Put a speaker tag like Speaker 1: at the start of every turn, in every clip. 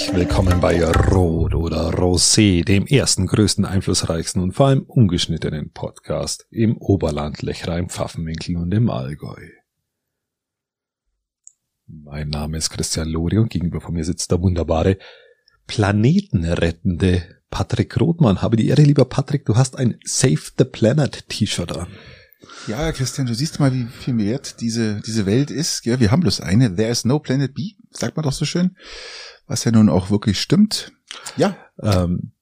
Speaker 1: Herzlich willkommen bei Rot oder Rosé, dem ersten, größten, einflussreichsten und vor allem ungeschnittenen Podcast im Oberland, Lechra, im Pfaffenwinkel und im Allgäu. Mein Name ist Christian Lori und gegenüber von mir sitzt der wunderbare, planetenrettende Patrick Rothmann. Habe die Ehre, lieber Patrick, du hast ein Save the Planet T-Shirt an.
Speaker 2: Ja, Christian, du siehst mal, wie viel wert diese, diese Welt ist. Ja, wir haben bloß eine. There is no planet B, sagt man doch so schön. Was ja nun auch wirklich stimmt.
Speaker 1: Ja. Ähm,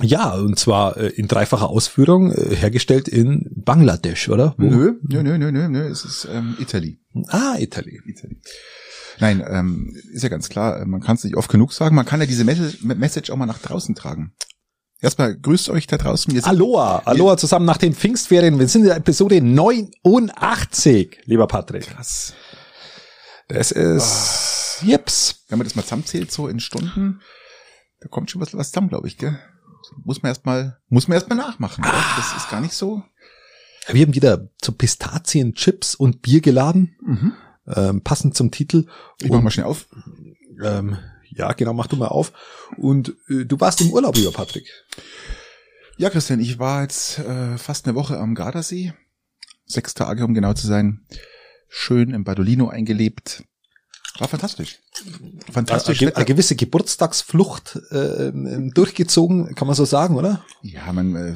Speaker 1: ja, und zwar äh, in dreifacher Ausführung, äh, hergestellt in Bangladesch, oder?
Speaker 2: Wo? Nö, nö, nö, nö, nö, nö, es ist ähm, Italy.
Speaker 1: Ah, Italy.
Speaker 2: Italy. Nein, ähm, ist ja ganz klar, man kann es nicht oft genug sagen. Man kann ja diese Message auch mal nach draußen tragen. Erstmal grüßt euch da draußen.
Speaker 1: Wir Aloha, Aloha zusammen nach den Pfingstferien. Wir sind in der Episode 89, lieber Patrick.
Speaker 2: Krass.
Speaker 1: Das ist, oh.
Speaker 2: jeps. Wenn man das mal zusammenzählt, so in Stunden, da kommt schon was, was zusammen, glaube ich, gell? Muss man erstmal, muss man erstmal nachmachen. Ah. Das ist gar nicht so.
Speaker 1: Wir haben wieder zu Pistazien, Chips und Bier geladen. Mhm. Ähm, passend zum Titel.
Speaker 2: Ich mach mal schnell auf.
Speaker 1: Ähm, ja, genau, mach du mal auf. Und äh, du warst im Urlaub, lieber Patrick.
Speaker 2: Ja, Christian, ich war jetzt äh, fast eine Woche am Gardasee. Sechs Tage, um genau zu sein. Schön im Badolino eingelebt. War fantastisch.
Speaker 1: Fantastisch. Eine, eine gewisse Geburtstagsflucht äh, durchgezogen, kann man so sagen, oder?
Speaker 2: Ja, man äh,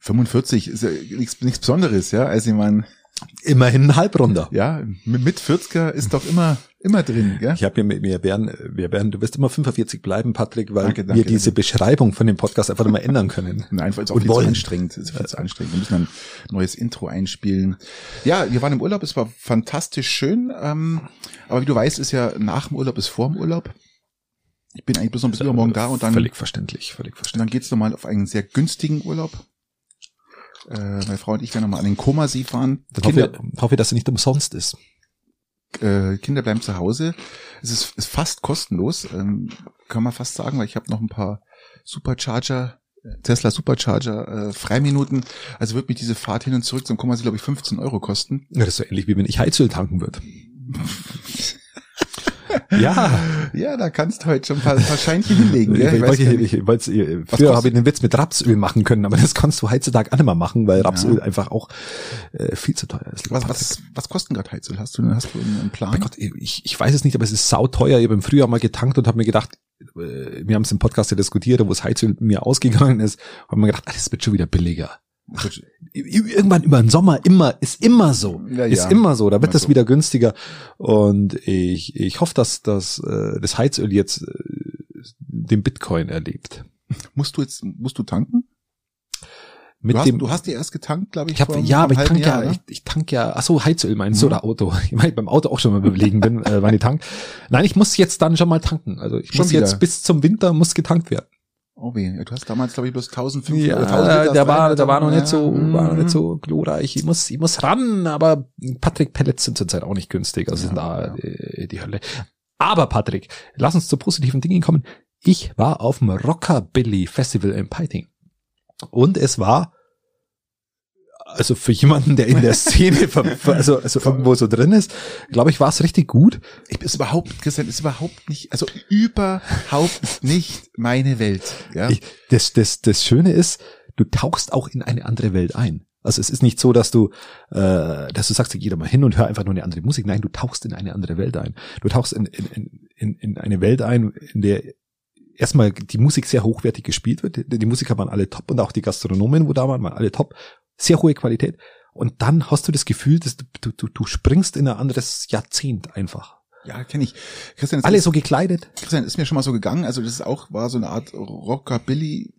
Speaker 2: 45 ist ja nichts, nichts Besonderes, ja. Also ich meine,
Speaker 1: Immerhin ein Halbrunder.
Speaker 2: Ja, mit 40er ist doch immer immer drin, gell?
Speaker 1: Ich habe mir wir werden wir werden du wirst immer 45 bleiben, Patrick, weil danke, danke, wir diese danke. Beschreibung von dem Podcast einfach mal ändern können.
Speaker 2: Nein, weil es auch viel wollen. zu anstrengend ist, viel zu anstrengend. Wir müssen ein neues Intro einspielen. Ja, wir waren im Urlaub, es war fantastisch schön, ähm, aber wie du weißt, ist ja nach dem Urlaub ist vor dem Urlaub. Ich bin eigentlich bis noch bis übermorgen da und dann
Speaker 1: völlig verständlich, völlig verständlich.
Speaker 2: Und dann geht's nochmal auf einen sehr günstigen Urlaub äh, meine Frau und ich werden nochmal an den Komasee fahren.
Speaker 1: Ich hoffe, hoffe, dass es nicht umsonst ist.
Speaker 2: Äh, Kinder bleiben zu Hause. Es ist, ist fast kostenlos, ähm, kann man fast sagen, weil ich habe noch ein paar Supercharger Tesla Supercharger äh, Freiminuten. Also wird mich diese Fahrt hin und zurück zum Komasee, glaube ich, 15 Euro kosten.
Speaker 1: Ja, das ist so ähnlich, wie wenn ich Heizöl tanken würde. Ja.
Speaker 2: Ja, da kannst du heute schon ein paar, paar Scheinchen hinlegen.
Speaker 1: Ich, ich, ich, ich, ich, ich, früher habe ich den Witz mit Rapsöl machen können, aber das kannst du heutzutage auch nicht mehr machen, weil Rapsöl ja. einfach auch äh, viel zu teuer ist.
Speaker 2: Was, was, was kostet gerade Heizöl? Hast du, hast du einen Plan?
Speaker 1: Gott, ich, ich weiß es nicht, aber es ist sauteuer. Ich habe im Frühjahr mal getankt und habe mir gedacht, äh, wir haben es im Podcast ja diskutiert, wo das Heizöl mir ausgegangen ist, haben mir gedacht, ah, das wird schon wieder billiger. Irgendwann über den Sommer immer, ist immer so. Ja, ist ja. immer so. Da wird es wieder günstiger. Und ich, ich hoffe, dass, dass äh, das Heizöl jetzt äh, den Bitcoin erlebt.
Speaker 2: Musst du jetzt, musst du tanken?
Speaker 1: Mit
Speaker 2: du, hast,
Speaker 1: dem,
Speaker 2: du hast die erst getankt, glaube ich.
Speaker 1: ich hab, ja, aber ich tank Jahr, ja, ne? ich, ich tank ja, ach so, Heizöl meinst du mhm. oder Auto? Ich meine, beim Auto auch schon mal überlegen bin, äh, wann ich tank. Nein, ich muss jetzt dann schon mal tanken. Also ich schon muss wieder. jetzt bis zum Winter muss getankt werden.
Speaker 2: Oh weh, du hast damals glaube ich bloß 1500
Speaker 1: ja, 1000 der war, der war noch nicht so, ja. war noch nicht so glorreich. Ich muss, ich muss ran, aber Patrick Pellets sind zurzeit auch nicht günstig, also ja, sind da ja. die Hölle. Aber Patrick, lass uns zu positiven Dingen kommen. Ich war auf dem Rockabilly Festival in Piting. Und es war also für jemanden, der in der Szene also, also irgendwo so drin ist, glaube ich, war es richtig gut.
Speaker 2: Ich ist überhaupt, Christian, ist überhaupt nicht, also überhaupt nicht meine Welt. Ja? Ich,
Speaker 1: das, das, das Schöne ist, du tauchst auch in eine andere Welt ein. Also es ist nicht so, dass du, äh, dass du sagst, ich gehe da mal hin und hör einfach nur eine andere Musik. Nein, du tauchst in eine andere Welt ein. Du tauchst in, in, in, in eine Welt ein, in der erstmal die Musik sehr hochwertig gespielt wird. Die Musiker waren alle top und auch die Gastronomen, wo da waren, waren alle top sehr hohe Qualität. Und dann hast du das Gefühl, dass du, du, du springst in ein anderes Jahrzehnt einfach.
Speaker 2: Ja, kenne ich.
Speaker 1: Christian, alle so gekleidet.
Speaker 2: Christian, ist mir schon mal so gegangen. Also das ist auch war so eine Art Rockabilly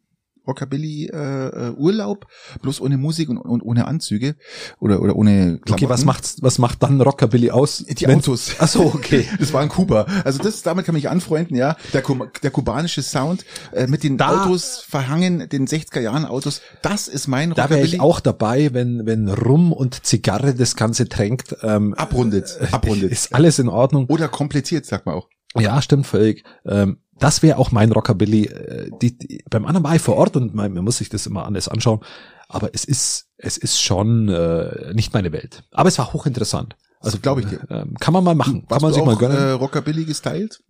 Speaker 2: Rockabilly äh, Urlaub, bloß ohne Musik und, und ohne Anzüge oder oder ohne
Speaker 1: Klamotten. Okay, was macht was macht dann Rockabilly aus?
Speaker 2: Die Autos.
Speaker 1: Ach so, okay.
Speaker 2: das war in Kuba. Also das damit kann mich anfreunden, ja. Der, der kubanische Sound äh, mit den da, Autos verhangen, den 60er Jahren Autos, das ist mein
Speaker 1: Rockabilly. Da wäre ich auch dabei, wenn wenn Rum und Zigarre das ganze tränkt.
Speaker 2: Ähm, abrundet,
Speaker 1: äh, abrundet. Ist alles in Ordnung.
Speaker 2: Oder kompliziert, sagt man auch.
Speaker 1: Ja, stimmt völlig. Ähm, das wäre auch mein Rockabilly. Äh, die, die, beim anderen war ich vor Ort und man, man muss sich das immer anders anschauen. Aber es ist, es ist schon äh, nicht meine Welt. Aber es war hochinteressant.
Speaker 2: Also glaube ich dir.
Speaker 1: Äh, kann man mal machen.
Speaker 2: Warst
Speaker 1: kann man
Speaker 2: sich auch, mal gönnen. Äh, Rockabilly gestylt?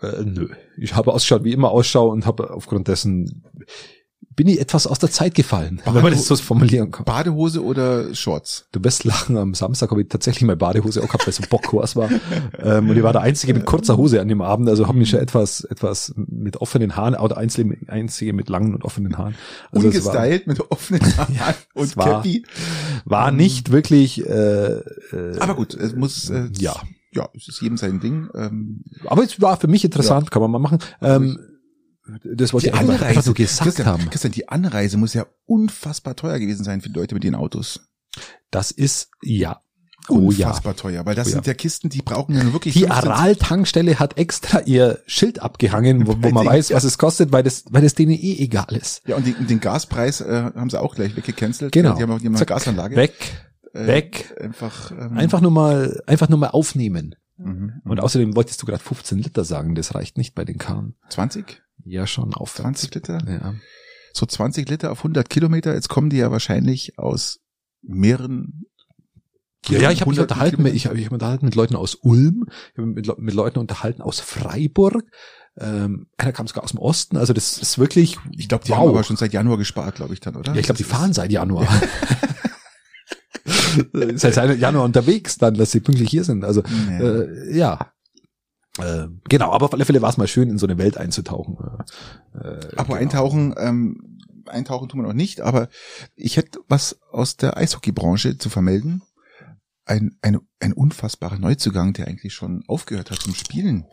Speaker 1: Äh, nö. Ich habe ausgeschaut, wie immer ausschaue und habe aufgrund dessen bin ich etwas aus der Zeit gefallen,
Speaker 2: Bade-
Speaker 1: wenn man das so formulieren kann.
Speaker 2: Badehose oder Shorts?
Speaker 1: Du wirst lachen, am Samstag habe ich tatsächlich meine Badehose auch gehabt, weil so Bockkurs war. ähm, und ich war der Einzige mit kurzer Hose an dem Abend, also habe mich schon etwas, etwas mit offenen Haaren, oder einzige, einzige mit langen und offenen Haaren. Also es war,
Speaker 2: Ungestylt mit offenen Haaren und
Speaker 1: es war-
Speaker 2: Cappy.
Speaker 1: war nicht wirklich, äh, äh,
Speaker 2: Aber gut, es muss, äh,
Speaker 1: ja.
Speaker 2: ja, es ist jedem sein Ding. Ähm,
Speaker 1: Aber es war für mich interessant, kann man mal machen. Ähm, das wollte
Speaker 2: die
Speaker 1: ich einfach, einfach so gesagt
Speaker 2: Christian,
Speaker 1: haben.
Speaker 2: Christian, die Anreise muss ja unfassbar teuer gewesen sein für die Leute mit den Autos.
Speaker 1: Das ist, ja. Oh ja.
Speaker 2: Unfassbar teuer, weil das
Speaker 1: Oh ja.
Speaker 2: sind ja Kisten, die brauchen ja nur wirklich
Speaker 1: Die
Speaker 2: 15
Speaker 1: Aral-Tankstelle hat extra ihr Schild abgehangen, wo, wo man weiß, was es kostet, weil das, weil das denen eh egal ist.
Speaker 2: Ja, und den, den Gaspreis äh, haben sie auch gleich weggecancelt.
Speaker 1: Genau.
Speaker 2: Die haben auch die haben eine
Speaker 1: Zack.
Speaker 2: Gasanlage.
Speaker 1: Weg,
Speaker 2: Äh,
Speaker 1: weg.
Speaker 2: Einfach, ähm,
Speaker 1: Einfach nur mal, einfach nur mal aufnehmen.
Speaker 2: Mhm.
Speaker 1: Und außerdem wolltest du gerade 15 Liter sagen, das reicht nicht bei den Karren.
Speaker 2: 20?
Speaker 1: Ja, schon aufwärts.
Speaker 2: 20 Liter?
Speaker 1: Ja.
Speaker 2: So 20 Liter auf 100 Kilometer. Jetzt kommen die ja wahrscheinlich aus mehreren
Speaker 1: Ja, ja, ich habe mich unterhalten, mit, ich habe mich unterhalten mit Leuten aus Ulm, ich habe mich mit, mit Leuten unterhalten aus Freiburg. Ähm, einer kam sogar aus dem Osten, also das ist wirklich.
Speaker 2: Ich glaube, die
Speaker 1: wow.
Speaker 2: haben aber schon seit Januar gespart, glaube ich dann, oder?
Speaker 1: Ja, ich glaube, die fahren seit Januar. seit seit Januar unterwegs, dann, dass sie pünktlich hier sind. Also
Speaker 2: Nee.
Speaker 1: äh, ja. Äh, genau, aber auf alle Fälle war es mal schön, in so eine Welt einzutauchen. Äh,
Speaker 2: Aber
Speaker 1: genau.
Speaker 2: eintauchen, ähm, eintauchen tun wir noch nicht, aber ich hätte was aus der Eishockeybranche zu vermelden. Ein, ein, ein unfassbarer Neuzugang, der eigentlich schon aufgehört hat zum Spielen.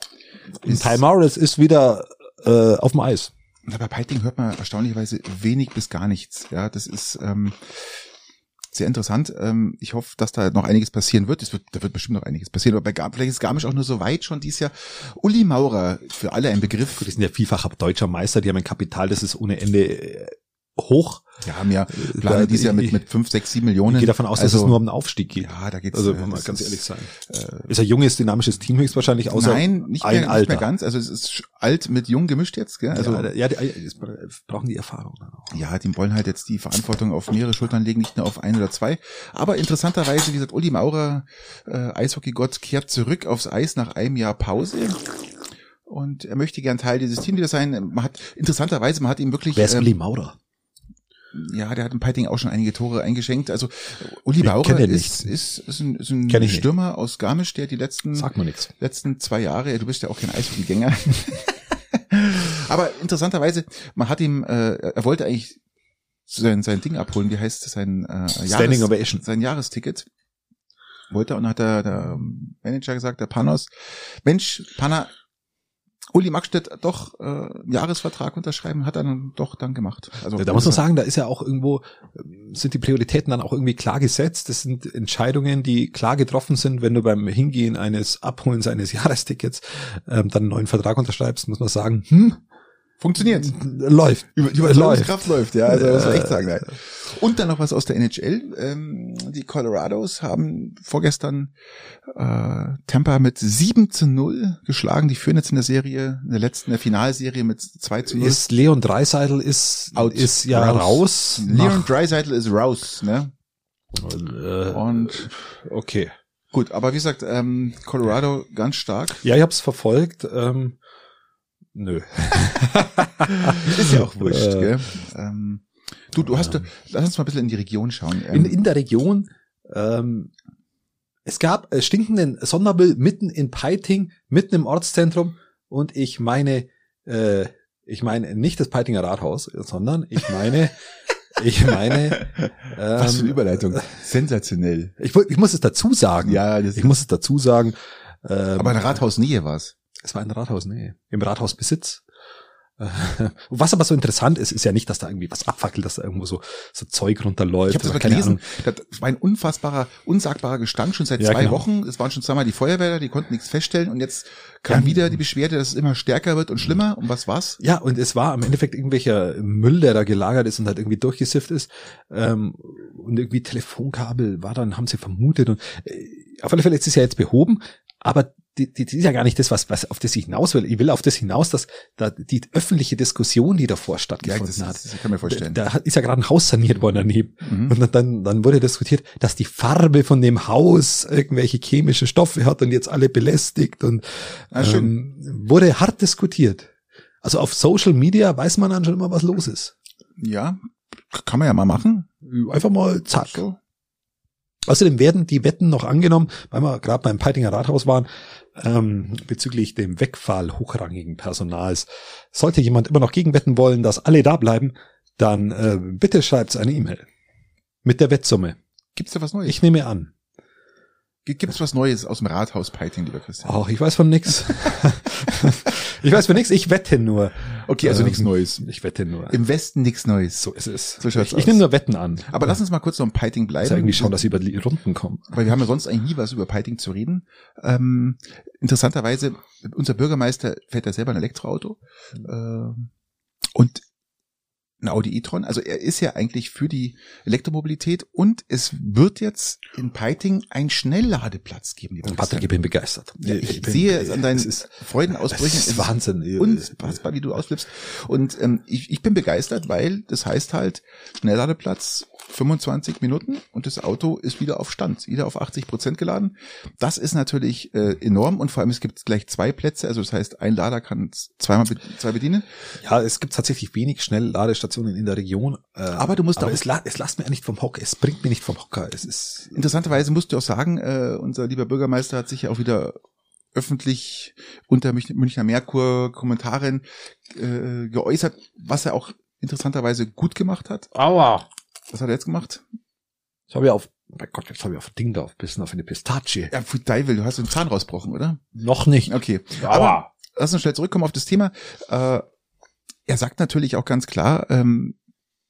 Speaker 1: In Timeout, es ist wieder äh, auf dem Eis.
Speaker 2: Na, bei Piting hört man erstaunlicherweise wenig bis gar nichts. Ja, das ist ähm, sehr interessant. Ähm, ich hoffe, dass da noch einiges passieren wird. Es wird, da wird bestimmt noch einiges passieren. Aber bei Gar vielleicht ist Garmisch auch nur so weit schon dieses Jahr. Uli Maurer, für alle ein Begriff.
Speaker 1: Die sind ja vielfacher deutscher Meister, die haben ein Kapital, das ist ohne Ende äh, hoch.
Speaker 2: Ja, haben ja
Speaker 1: Da-
Speaker 2: planen dieses Jahr mit, mit fünf, sechs, sieben Millionen.
Speaker 1: Ich gehe davon aus, dass
Speaker 2: Also-
Speaker 1: es nur um den Aufstieg geht.
Speaker 2: Ja, da geht's.
Speaker 1: also,
Speaker 2: äh,
Speaker 1: wenn wir
Speaker 2: das
Speaker 1: ganz
Speaker 2: ist,
Speaker 1: ehrlich sein.
Speaker 2: Äh,
Speaker 1: Ist ein junges, dynamisches Team höchstwahrscheinlich, außer
Speaker 2: Nein, nicht
Speaker 1: ein
Speaker 2: mehr,
Speaker 1: Alter.
Speaker 2: nicht mehr ganz. Also es ist alt mit jung gemischt jetzt. Gell? Also
Speaker 1: Also, ja, ja, die, brauchen die Erfahrung.
Speaker 2: Ja, die wollen halt jetzt die Verantwortung auf mehrere Schultern legen, nicht nur auf ein oder zwei. Aber interessanterweise, wie gesagt, Uli Maurer, äh, Eishockeygott, kehrt zurück aufs Eis nach einem Jahr Pause. Und er möchte gern Teil dieses Teams wieder sein. Man hat, interessanterweise, man hat ihm wirklich,
Speaker 1: Wer ist
Speaker 2: ähm,
Speaker 1: Uli Maurer?
Speaker 2: Ja, der hat im Piting auch schon einige Tore eingeschenkt. Also Uli
Speaker 1: den
Speaker 2: ist, ist, ist ein, ist ein
Speaker 1: ich nicht.
Speaker 2: Stürmer aus Garmisch, der die letzten letzten zwei Jahre, du bist ja auch kein Eishockeygänger. Aber interessanterweise, man hat ihm, äh, er wollte eigentlich sein, sein Ding abholen, wie heißt es, sein, äh,
Speaker 1: Standing
Speaker 2: Jahres,
Speaker 1: Ovation.
Speaker 2: sein Jahresticket. Wollte er und hat der, der Manager gesagt, der Panos, Mensch, Panna, Uli Magstedt doch äh, einen Jahresvertrag unterschreiben, hat er dann doch dann gemacht. Also
Speaker 1: Da, muss man sagen, da ist ja auch irgendwo, ähm, sind die Prioritäten dann auch irgendwie klar gesetzt. Das sind Entscheidungen, die klar getroffen sind. Wenn du beim Hingehen eines Abholens eines Jahrestickets ähm, dann einen neuen Vertrag unterschreibst, muss man sagen, hm,
Speaker 2: funktioniert.
Speaker 1: läuft.
Speaker 2: Über, die
Speaker 1: läuft.
Speaker 2: Überzeugungskraft läuft, ja, also muss man echt sagen. Nein. Und dann noch was aus der NHL. Ähm, die Colorados haben vorgestern äh, Tampa mit 7 zu 0 geschlagen. Die führen jetzt in der Serie, in der letzten, in der Finalserie mit 2 zu 0.
Speaker 1: Ist Leon Dreiseitel ist,
Speaker 2: Out.
Speaker 1: ist ja
Speaker 2: Raus.
Speaker 1: raus.
Speaker 2: Leon Dreisaitl ist raus, ne?
Speaker 1: äh,
Speaker 2: Und
Speaker 1: okay.
Speaker 2: gut, aber wie gesagt, ähm, Colorado ganz stark.
Speaker 1: Ja, ich habe es verfolgt. Ähm, nö.
Speaker 2: Ist ja auch wurscht,
Speaker 1: Äh,
Speaker 2: gell? Ähm, du, du hast, lass uns mal ein bisschen in die Region schauen.
Speaker 1: in,
Speaker 2: Ähm,
Speaker 1: in der Region, ähm, es gab äh, stinkenden Sondermüll mitten in Peiting, mitten im Ortszentrum und ich meine, äh, ich meine nicht das Peitinger Rathaus, sondern ich meine, ich meine, ähm,
Speaker 2: was für eine Überleitung. Sensationell.
Speaker 1: Ich, ich muss es dazu sagen.
Speaker 2: Ja, das
Speaker 1: Ich muss es dazu sagen. Ähm,
Speaker 2: aber in Rathausnähe war's.
Speaker 1: Es war ein Rathaus, nee. Im Rathausbesitz. Äh, Was aber so interessant ist, ist ja nicht, dass da irgendwie was abfackelt, dass da irgendwo so, so Zeug runterläuft.
Speaker 2: Ich habe das mal gelesen.
Speaker 1: Ahnung.
Speaker 2: Das war ein unfassbarer, unsagbarer Gestank schon seit
Speaker 1: Ja,
Speaker 2: zwei
Speaker 1: genau.
Speaker 2: Wochen. Es waren schon zweimal die Feuerwehr, die konnten nichts feststellen und jetzt kam
Speaker 1: Ja.
Speaker 2: wieder die Beschwerde, dass es immer stärker wird und schlimmer. Und was war's?
Speaker 1: Ja, und es war im Endeffekt irgendwelcher Müll, der da gelagert ist und halt irgendwie durchgesifft ist. Ähm, und irgendwie Telefonkabel war dann, haben sie vermutet. Und äh, auf alle Fälle ist es ja jetzt behoben, aber die, die, die ist ja gar nicht das, was, was auf das ich hinaus will. Ich will auf das hinaus, dass da die öffentliche Diskussion, die davor stattgefunden
Speaker 2: das,
Speaker 1: hat.
Speaker 2: das kann mir vorstellen.
Speaker 1: Da ist ja gerade ein Haus saniert worden daneben.
Speaker 2: Mhm.
Speaker 1: Und dann, dann wurde diskutiert, dass die Farbe von dem Haus irgendwelche chemische Stoffe hat und jetzt alle belästigt und
Speaker 2: Ah,
Speaker 1: ähm, wurde hart diskutiert. Also auf Social Media weiß man dann schon immer, was los ist.
Speaker 2: Ja, kann man ja mal machen.
Speaker 1: Einfach mal zack.
Speaker 2: So.
Speaker 1: Außerdem werden die Wetten noch angenommen, weil wir gerade beim Peitinger Rathaus waren, ähm, bezüglich dem Wegfall hochrangigen Personals. Sollte jemand immer noch gegenwetten wollen, dass alle da bleiben, dann äh, bitte schreibt eine E-Mail mit der Wettsumme.
Speaker 2: Gibt's da was Neues?
Speaker 1: Ich nehme an.
Speaker 2: Gi- Gibt's was Neues aus dem Rathaus Peiting, lieber Christian?
Speaker 1: Ach, ich weiß von nix. ich weiß von nix, ich wette nur.
Speaker 2: Okay, also
Speaker 1: Ähm,
Speaker 2: nichts Neues.
Speaker 1: Ich wette nur.
Speaker 2: Im Westen nichts Neues.
Speaker 1: so ist es.
Speaker 2: So schaut's
Speaker 1: ich ich nehme nur Wetten an.
Speaker 2: Aber lass uns mal kurz noch im Peiting
Speaker 1: Muss ja
Speaker 2: bleiben.
Speaker 1: irgendwie schauen, dass sie über die Runden kommen.
Speaker 2: weil wir haben ja sonst eigentlich nie was über Peiting zu reden. Ähm, interessanterweise, unser Bürgermeister fährt ja selber ein Elektroauto ähm, und ein Audi e-tron. Also er ist ja eigentlich für die Elektromobilität und es wird jetzt in Peiting einen Schnellladeplatz geben.
Speaker 1: Patrick, ich bin begeistert.
Speaker 2: Ja, ich,
Speaker 1: bin-
Speaker 2: sehe es an deinen
Speaker 1: es ist,
Speaker 2: Freudenausbrüchen.
Speaker 1: das
Speaker 2: Es
Speaker 1: ist Wahnsinn.
Speaker 2: unfassbar, wie du ausflippst. Und ähm, ich, ich bin begeistert, weil das heißt halt Schnellladeplatz 25 Minuten und das Auto ist wieder auf Stand, wieder auf 80 Prozent geladen. Das ist natürlich äh, enorm und vor allem es gibt gleich zwei Plätze, also das heißt ein Lader kann zweimal be zwei bedienen.
Speaker 1: Ja, es gibt tatsächlich wenig Schnellladestationen in der Region. Äh,
Speaker 2: Aber du musst
Speaker 1: aber
Speaker 2: auch-
Speaker 1: es, la es lasst mir nicht vom Hocker. Es bringt mir nicht vom Hocker. Es ist
Speaker 2: Interessanterweise musst du auch sagen, äh, unser lieber Bürgermeister hat sich ja auch wieder öffentlich unter Münch- Münchner Merkur Kommentaren äh, geäußert, was er auch interessanterweise gut gemacht hat.
Speaker 1: Aua.
Speaker 2: Was hat er jetzt gemacht?
Speaker 1: Ich habe ja auf, mein Gott, jetzt habe ich auf ein Ding da aufbissen, auf eine Pistazie.
Speaker 2: Ja, für Teufel, du hast den Zahn rausbrochen, oder?
Speaker 1: Noch nicht.
Speaker 2: Okay. Aber lass uns schnell zurückkommen auf das Thema. Äh, er sagt natürlich auch ganz klar, ähm,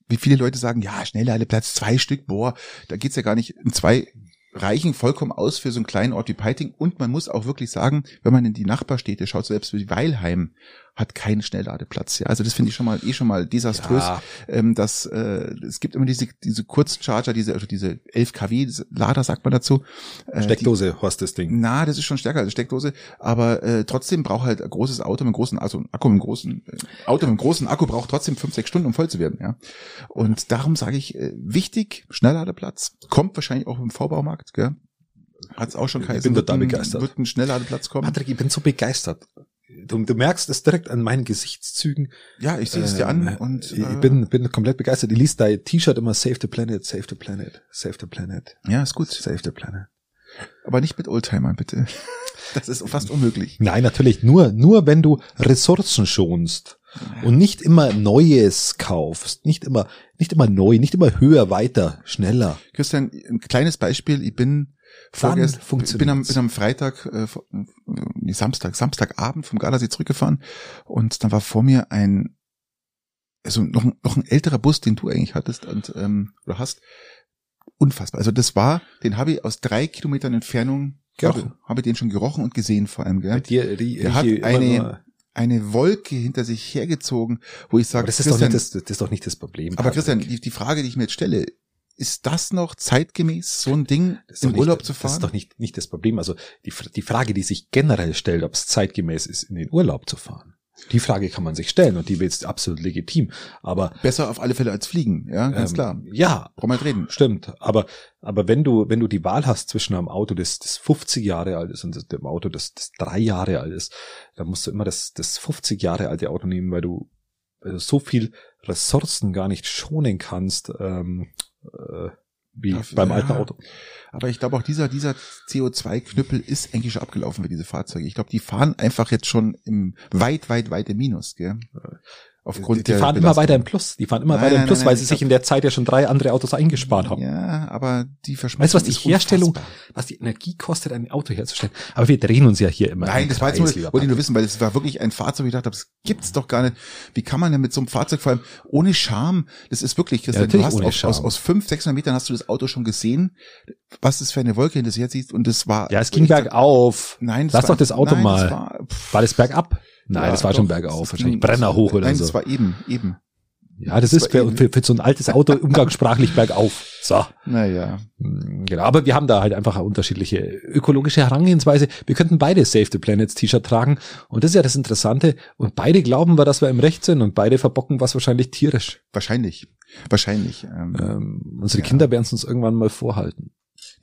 Speaker 2: wie viele Leute sagen, ja, Schnellladeplatz, zwei Stück, boah, da geht's ja gar nicht. In zwei reichen vollkommen aus für so einen kleinen Ort wie Peiting. Und man muss auch wirklich sagen, wenn man in die Nachbarstädte schaut, selbst wie Weilheim hat keinen Schnellladeplatz. Ja, also das finde ich schon mal eh schon mal desaströs
Speaker 1: Ja,
Speaker 2: ähm, dass äh, es gibt immer diese diese Kurzcharger, diese also diese 11 kW Lader sagt man dazu. Äh, die-
Speaker 1: Steckdose, hast das Ding.
Speaker 2: na, das ist schon stärker als Steckdose, aber äh, trotzdem braucht halt ein großes Auto mit einem großen, also ein Akku mit einem großen äh, Auto mit einem großen Akku braucht trotzdem fünf, sechs Stunden, um voll zu werden, ja. Und darum sage ich, äh, wichtig, Schnellladeplatz, kommt wahrscheinlich auch im V-Baumarkt, gell? Hat es auch schon
Speaker 1: Ich
Speaker 2: geheißen,
Speaker 1: bin
Speaker 2: wird
Speaker 1: total begeistert.
Speaker 2: Wird ein Schnellladeplatz kommen?
Speaker 1: Patrick, ich bin so begeistert. Du, du merkst es direkt an meinen Gesichtszügen.
Speaker 2: ja, ich sehe es dir an
Speaker 1: Ähm,
Speaker 2: und
Speaker 1: ich
Speaker 2: äh,
Speaker 1: bin, bin komplett begeistert. Ich liest dein T-Shirt immer Save the Planet, Save the Planet, Save the Planet,
Speaker 2: ja, ist gut,
Speaker 1: Save the Planet.
Speaker 2: aber nicht mit Oldtimern bitte. Das ist fast unmöglich.
Speaker 1: Nein, natürlich nur, nur wenn du Ressourcen schonst und nicht immer Neues kaufst, nicht immer, nicht immer neu, nicht immer höher, weiter, schneller.
Speaker 2: Christian, ein kleines Beispiel. Ich bin vorgestern,
Speaker 1: funktioniert's.
Speaker 2: bin am, bin am Freitag, äh, äh, Samstag, Samstagabend vom Gardasee zurückgefahren und dann war vor mir ein, also noch, ein- noch ein älterer Bus, den du eigentlich hattest und ähm, oder hast. Unfassbar. Also das war, den habe ich aus drei Kilometern Entfernung
Speaker 1: Gerochen.
Speaker 2: habe, habe den schon gerochen und gesehen vor allem. Gell?
Speaker 1: dir, die,
Speaker 2: Der hat eine- Eine Wolke hinter sich hergezogen, wo ich sage,
Speaker 1: das ist doch nicht das, das ist doch nicht das Problem.
Speaker 2: aber
Speaker 1: Patrick.
Speaker 2: Christian, die, die Frage, die ich mir jetzt stelle, ist das noch zeitgemäß, so ein Ding
Speaker 1: Das
Speaker 2: im
Speaker 1: nicht,
Speaker 2: Urlaub zu
Speaker 1: Das
Speaker 2: fahren?
Speaker 1: ist doch nicht, nicht das Problem. Also die, die Frage, die sich generell stellt, ob es zeitgemäß ist, in den Urlaub zu fahren. Die Frage kann man sich stellen und die ist absolut legitim. Aber
Speaker 2: Besser auf alle Fälle als fliegen, ja, ganz
Speaker 1: ähm,
Speaker 2: klar.
Speaker 1: Ja,
Speaker 2: Brauchen wir reden.
Speaker 1: stimmt. Aber aber wenn du wenn du die Wahl hast zwischen einem Auto, das, das 50 Jahre alt ist und dem Auto, das, das drei Jahre alt ist, dann musst du immer das das 50 Jahre alte Auto nehmen, weil du, du so viel Ressourcen gar nicht schonen kannst. Ähm, äh, wie
Speaker 2: Dafür-
Speaker 1: beim
Speaker 2: ja.
Speaker 1: alten Auto.
Speaker 2: Aber ich glaube auch dieser, dieser CO2-Knüppel ist eigentlich schon abgelaufen für diese Fahrzeuge. Ich glaube, die fahren einfach jetzt schon im weit, weit, weit im Minus, gell? Aufgrund
Speaker 1: die, die
Speaker 2: der
Speaker 1: fahren immer
Speaker 2: Belastung.
Speaker 1: weiter im Plus. Die fahren immer
Speaker 2: Nein,
Speaker 1: weiter im Plus,
Speaker 2: nein,
Speaker 1: weil
Speaker 2: nein,
Speaker 1: sie
Speaker 2: ich
Speaker 1: sich in der Zeit ja schon drei andere Autos eingespart haben.
Speaker 2: Ja, aber die Verschmutzung
Speaker 1: Weißt du, was die Herstellung,
Speaker 2: unfassbar.
Speaker 1: was die Energie kostet, ein Auto herzustellen? Aber wir drehen uns ja hier immer.
Speaker 2: Nein, das war jetzt
Speaker 1: Kreis,
Speaker 2: nur, wollte ich nur wissen, weil es war wirklich ein Fahrzeug, wo ich dachte, das gibt's doch gar nicht. Wie kann man denn mit so einem Fahrzeug, vor allem ohne Charme, das ist wirklich, Christian, du
Speaker 1: natürlich
Speaker 2: hast
Speaker 1: ohne
Speaker 2: aus, aus, 500, 600 Metern hast du das Auto schon gesehen, was das für eine Wolke hinter sich her sieht und das war...
Speaker 1: Ja, es ging bergauf.
Speaker 2: Nein, das
Speaker 1: Lass
Speaker 2: war,
Speaker 1: doch das Auto mal.
Speaker 2: Das war, pff,
Speaker 1: War das bergab? Nein,
Speaker 2: ja,
Speaker 1: das war
Speaker 2: doch,
Speaker 1: schon bergauf. Wahrscheinlich Brenner hoch oder
Speaker 2: nein,
Speaker 1: so.
Speaker 2: das war eben, eben.
Speaker 1: Ja, das, das ist für, für, für, so ein altes Auto umgangssprachlich bergauf. So.
Speaker 2: Naja.
Speaker 1: Hm, genau, aber wir haben da halt einfach unterschiedliche ökologische Herangehensweise. Wir könnten beide Save the Planets T-Shirt tragen und das ist ja das Interessante. Und beide glauben wir, dass wir im Recht sind und beide verbocken was wahrscheinlich tierisch.
Speaker 2: Wahrscheinlich. Wahrscheinlich.
Speaker 1: Ähm, ähm, unsere ja. Kinder werden es uns irgendwann mal vorhalten.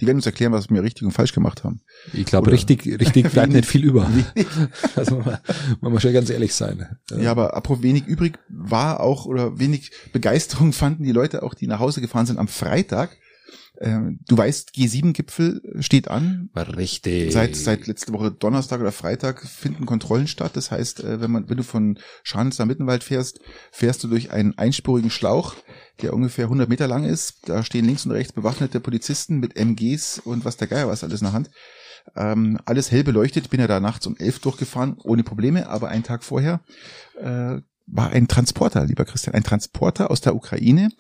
Speaker 2: Die werden uns erklären, was wir richtig und falsch gemacht haben.
Speaker 1: Ich glaube, richtig, richtig bleibt nicht viel über. also man, man muss ja ganz ehrlich sein.
Speaker 2: Ja, aber apropos wenig übrig war auch oder wenig Begeisterung fanden die Leute auch, die nach Hause gefahren sind am Freitag. Ähm, du weißt, G7-Gipfel steht an.
Speaker 1: Richtig.
Speaker 2: Seit, seit letzte Woche Donnerstag oder Freitag finden Kontrollen statt. Das heißt, äh, wenn man, wenn du von Scharnitz nach Mittenwald fährst, fährst du durch einen einspurigen Schlauch, der ungefähr 100 Meter lang ist. Da stehen links und rechts bewaffnete Polizisten mit MGs und was der Geier was alles in der Hand. Ähm, alles hell beleuchtet. Bin ja da nachts um elf durchgefahren, ohne Probleme, aber einen Tag vorher äh, war ein Transporter, lieber Christian, ein Transporter aus der Ukraine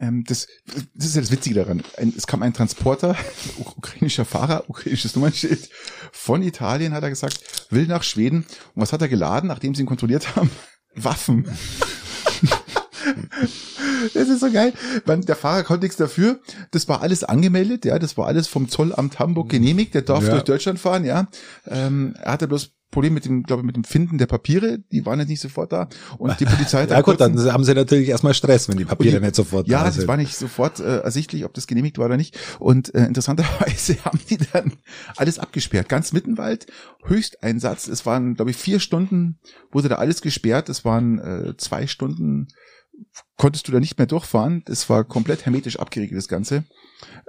Speaker 2: ähm, das, das ist ja das Witzige daran. Ein, es kam ein Transporter, ukrainischer Fahrer, ukrainisches Nummernschild von Italien, hat er gesagt, will nach Schweden. Und was hat er geladen, nachdem sie ihn kontrolliert haben? Waffen. Das ist so geil. Man, der Fahrer konnte nichts dafür. Das war alles angemeldet, ja. Das war alles vom Zollamt Hamburg genehmigt. Der darf ja. durch Deutschland fahren, ja. Ähm, er hatte bloß Problem mit dem, glaube ich, mit dem Finden der Papiere, die waren jetzt nicht sofort da. Und die Polizei hat
Speaker 1: Ja gut, dann haben sie natürlich erstmal Stress, wenn die Papiere die, nicht sofort
Speaker 2: ja,
Speaker 1: da sind.
Speaker 2: Ja, es war nicht sofort äh, ersichtlich, ob das genehmigt war oder nicht. Und äh, interessanterweise haben die dann alles abgesperrt. Ganz Mittenwald, Höchsteinsatz. Es waren, glaube ich, vier Stunden wurde da alles gesperrt. Es waren äh, zwei Stunden konntest du da nicht mehr durchfahren. Es war komplett hermetisch abgeriegelt, das Ganze,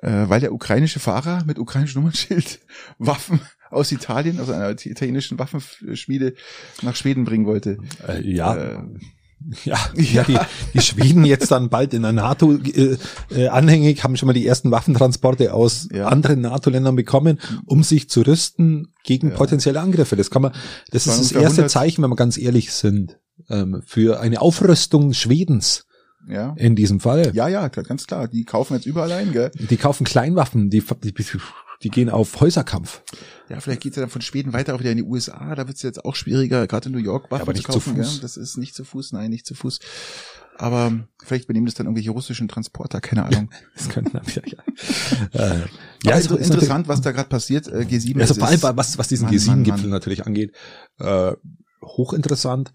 Speaker 2: äh, weil der ukrainische Fahrer mit ukrainischem Nummernschild Waffen aus Italien, aus einer italienischen Waffenschmiede nach Schweden bringen wollte.
Speaker 1: Äh, ja. Äh, ja, ja, die, die Schweden jetzt dann bald in der NATO äh, äh, anhängig, haben schon mal die ersten Waffentransporte aus ja. anderen NATO-Ländern bekommen, um sich zu rüsten gegen ja. potenzielle Angriffe. Das kann man, das, das ist das erste Zeichen, wenn wir ganz ehrlich sind, ähm, für eine Aufrüstung Schwedens. Ja. In diesem Fall.
Speaker 2: Ja, ja, ganz klar. Die kaufen jetzt überall ein, gell?
Speaker 1: Die kaufen Kleinwaffen, die, die die gehen auf Häuserkampf.
Speaker 2: Ja, vielleicht geht's ja dann von Schweden weiter auch wieder in die USA. Da wird's jetzt auch schwieriger, gerade in New York Waffen
Speaker 1: ja, aber nicht zu kaufen. Zu Fuß.
Speaker 2: Ja, das ist nicht zu Fuß, nein, nicht zu Fuß. Aber vielleicht benehmen das dann irgendwelche russischen Transporter, keine Ahnung.
Speaker 1: das könnten
Speaker 2: ja. äh, ja, also interessant, was da gerade passiert. Äh, G7.
Speaker 1: Also vor allem, was, was diesen G7-Gipfel natürlich angeht, äh, hochinteressant.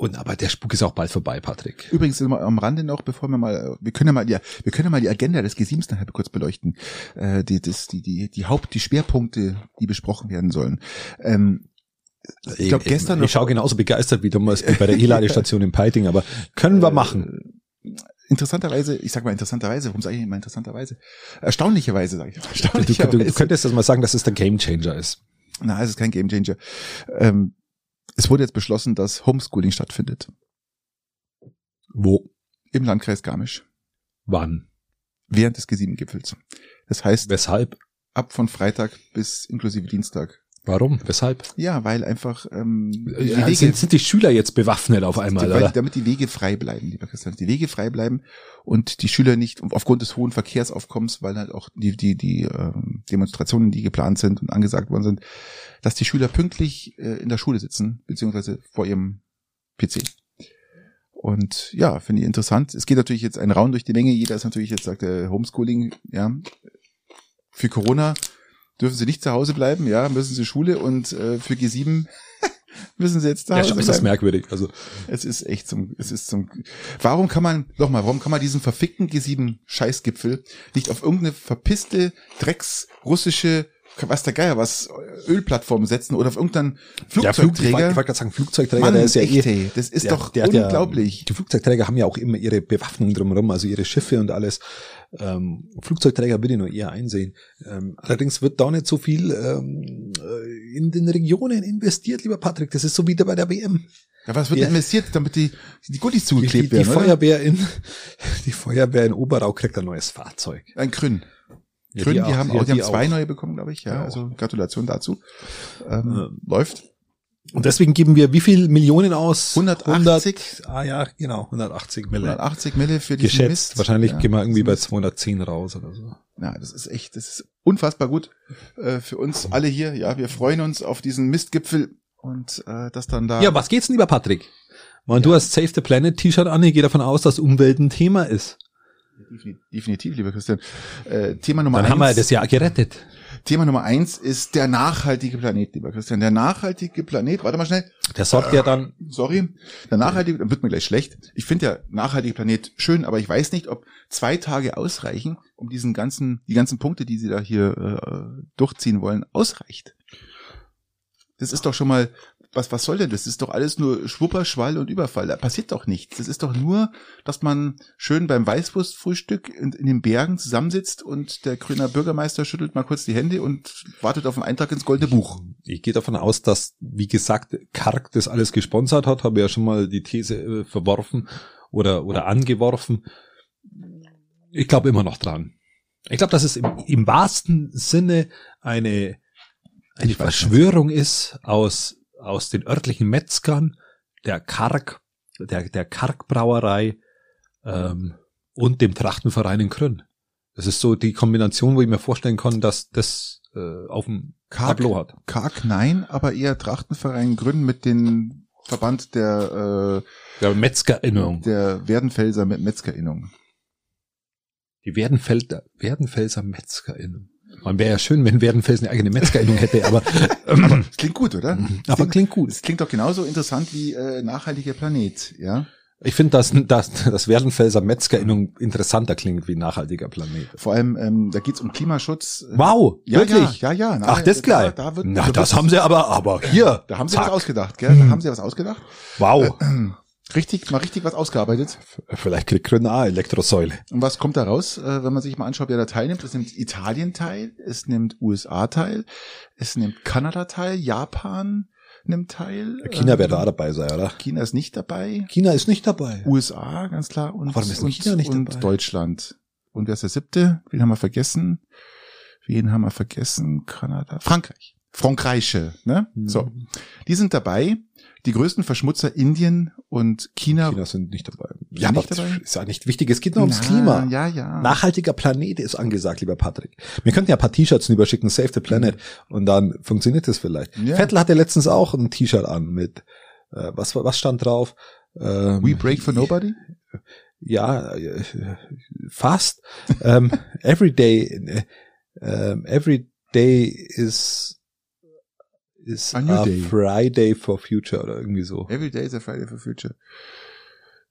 Speaker 1: Und aber der Spuk ist auch bald vorbei, Patrick.
Speaker 2: Übrigens am Rande noch, bevor wir mal, wir können ja mal, ja, wir können ja mal die Agenda des G7 nachher kurz beleuchten. Äh, die, das, die, die, die Haupt, die Schwerpunkte, die besprochen werden sollen. Ähm,
Speaker 1: ich glaube gestern. Ich, ich schaue genauso begeistert wie Thomas bei der E-Ladestation in Peiting, aber können wir äh, machen.
Speaker 2: Interessanterweise, ich sag mal interessanterweise, warum sage ich immer interessanterweise? Erstaunlicherweise sage ich. Erstaunlicherweise.
Speaker 1: Du, du, du, könntest das mal sagen, dass es der Gamechanger ist.
Speaker 2: Nein, es ist kein Gamechanger. Ähm, es wurde jetzt beschlossen, dass Homeschooling stattfindet.
Speaker 1: Wo?
Speaker 2: Im Landkreis Garmisch.
Speaker 1: Wann?
Speaker 2: Während des G7-Gipfels. Das heißt.
Speaker 1: Weshalb?
Speaker 2: Ab von Freitag bis inklusive Dienstag.
Speaker 1: Warum? Weshalb?
Speaker 2: Ja, weil einfach ähm,
Speaker 1: die ja, Wege, sind, sind die Schüler jetzt bewaffnet auf einmal,
Speaker 2: die,
Speaker 1: oder?
Speaker 2: Damit die Wege frei bleiben, lieber Christian. Die Wege frei bleiben und die Schüler nicht aufgrund des hohen Verkehrsaufkommens, weil halt auch die die die äh, Demonstrationen, die geplant sind und angesagt worden sind, dass die Schüler pünktlich äh, in der Schule sitzen beziehungsweise vor ihrem PC. Und ja, finde ich interessant. Es geht natürlich jetzt ein Raum durch die Menge. Jeder ist natürlich jetzt sagt äh, Homeschooling, ja. Für Corona dürfen sie nicht zu Hause bleiben, ja, müssen sie Schule und äh, für G7 müssen sie jetzt Hause ja,
Speaker 1: ist das merkwürdig. Also
Speaker 2: es ist echt zum, es ist zum. Warum kann man, nochmal, warum kann man diesen verfickten G7 Scheißgipfel nicht auf irgendeine verpisste Drecks russische was der Geier, was Ölplattform setzen oder auf irgendeinen Flugzeugträger.
Speaker 1: Ja, ich wollte gerade sagen, Flugzeugträger, Mann, der ist ja
Speaker 2: echt, eh, das ist der, doch der unglaublich.
Speaker 1: Ja, die Flugzeugträger haben ja auch immer ihre Bewaffnung drumherum, also ihre Schiffe und alles. Ähm, Flugzeugträger würde ich nur eher einsehen. Ähm, allerdings wird da nicht so viel ähm, äh, in den Regionen investiert, lieber Patrick. Das ist so wie bei der WM.
Speaker 2: Ja, was wird ja. investiert, damit die, die Goodies zugeklebt
Speaker 1: die, die,
Speaker 2: werden?
Speaker 1: Die Feuerwehr in, die Feuerwehr in Oberau kriegt ein neues Fahrzeug.
Speaker 2: Ein Grün. Ja, Grün, die, die, haben, auch, die, die haben zwei auch. neue bekommen, glaube ich. Ja, ja also Gratulation dazu. Ähm, ja. Läuft.
Speaker 1: Und deswegen geben wir wie viel Millionen aus?
Speaker 2: 180.
Speaker 1: 100, ah ja, genau, 180 Mille.
Speaker 2: 180 Mille für
Speaker 1: die Geschätzt. Mist. Wahrscheinlich ja, gehen wir irgendwie bei 210 raus oder so.
Speaker 2: Ja, das ist echt, das ist unfassbar gut äh, für uns alle hier. Ja, wir freuen uns auf diesen Mistgipfel und äh, das dann da.
Speaker 1: Ja, was geht's denn, lieber Patrick? Und du hast Save the Planet T-Shirt an, ich gehe davon aus, dass Umwelt ein Thema ist.
Speaker 2: Definitiv, lieber Christian. Äh, Thema Nummer
Speaker 1: Dann
Speaker 2: eins.
Speaker 1: haben wir das Jahr gerettet.
Speaker 2: Thema Nummer eins ist der nachhaltige Planet, lieber Christian. Der nachhaltige Planet, warte mal schnell.
Speaker 1: Der sorgt ja dann,
Speaker 2: Sorry. Der nachhaltige, dann wird mir gleich schlecht. Ich finde der nachhaltige Planet schön, aber ich weiß nicht, ob zwei Tage ausreichen, um diesen ganzen, die ganzen Punkte, die Sie da hier äh, durchziehen wollen, ausreicht. Das ist doch schon mal, was, was soll denn das? Das ist doch alles nur Schwupper, Schwall und Überfall. Da passiert doch nichts. Das ist doch nur, dass man schön beim Weißwurstfrühstück in, in den Bergen zusammensitzt und der grüne Bürgermeister schüttelt mal kurz die Hände und wartet auf einen Eintrag ins Goldene Buch.
Speaker 1: ich gehe davon aus, dass, wie gesagt, Karg das alles gesponsert hat, habe ja schon mal die These äh, verworfen oder, oder angeworfen. Ich glaube immer noch dran. Ich glaube, dass es im, im wahrsten Sinne eine, eine
Speaker 2: Ich
Speaker 1: Verschwörung ist aus, aus den örtlichen Metzgern, der Karg, der, der Kargbrauerei ähm, und dem Trachtenverein in Krönn. Das ist so die Kombination, wo ich mir vorstellen kann, dass das äh, auf dem
Speaker 2: Karg,
Speaker 1: Tableau hat.
Speaker 2: Karg nein, aber eher Trachtenverein gründen mit dem Verband der,
Speaker 1: Der Metzgerinnung.
Speaker 2: äh, der Werdenfelser mit Metzgerinnung.
Speaker 1: Die Werdenfelder, Werdenfelser Metzgerinnung. Man wäre ja schön, wenn Werdenfels eine eigene Metzgerinnung hätte, aber,
Speaker 2: Aber das klingt gut, oder? Das
Speaker 1: aber klingt gut.
Speaker 2: Das klingt doch genauso interessant wie äh, nachhaltiger Planet, ja?
Speaker 1: Ich finde, dass, dass, dass Werdenfelser Metzgerinnung interessanter klingt wie nachhaltiger Planet.
Speaker 2: Vor allem, ähm, da geht's um Klimaschutz.
Speaker 1: Wow,
Speaker 2: ja,
Speaker 1: wirklich?
Speaker 2: Ja, ja, ja.
Speaker 1: Ach, das gleich.
Speaker 2: Da, da wird,
Speaker 1: Na,
Speaker 2: da
Speaker 1: das haben sie aber, aber hier.
Speaker 2: Da haben sie
Speaker 1: zack.
Speaker 2: was ausgedacht, gell? Da haben sie was ausgedacht.
Speaker 1: Wow.
Speaker 2: Richtig, mal richtig was ausgearbeitet.
Speaker 1: Vielleicht kriegt Grün eine Elektrosäule.
Speaker 2: Und was kommt da raus, äh, wenn man sich mal anschaut, wer da teilnimmt? Es nimmt Italien teil, es nimmt USA teil, es nimmt Kanada teil, Japan nimmt teil.
Speaker 1: China
Speaker 2: ähm,
Speaker 1: wäre da dabei sein, oder?
Speaker 2: China ist nicht dabei.
Speaker 1: China ist nicht dabei.
Speaker 2: USA, ganz klar. Und,
Speaker 1: Warum ist
Speaker 2: und,
Speaker 1: China nicht
Speaker 2: und
Speaker 1: dabei?
Speaker 2: Deutschland. Und wer ist der siebte? Wen haben wir vergessen? Wen haben wir vergessen? Kanada. Frankreich. Frankreiche, ne?
Speaker 1: Mhm.
Speaker 2: So. Die sind dabei. Die größten Verschmutzer Indien und China.
Speaker 1: China sind nicht dabei.
Speaker 2: Sind
Speaker 1: Ja, aber
Speaker 2: nicht dabei?
Speaker 1: ist ja nicht wichtig. Es geht nur ums
Speaker 2: Na,
Speaker 1: Klima.
Speaker 2: Ja, ja.
Speaker 1: Nachhaltiger Planet ist angesagt, lieber Patrick. Wir könnten ja ein paar T-Shirts überschicken, Save the Planet, und dann funktioniert das vielleicht.
Speaker 2: Ja.
Speaker 1: Vettel hatte letztens auch ein T-Shirt an mit, äh, was, was stand drauf? Ähm,
Speaker 2: We break for nobody?
Speaker 1: Ja, äh, fast. ähm, every day, ähm, every day is is
Speaker 2: A new
Speaker 1: a
Speaker 2: day.
Speaker 1: Friday for Future oder irgendwie so.
Speaker 2: Every day is a Friday for Future.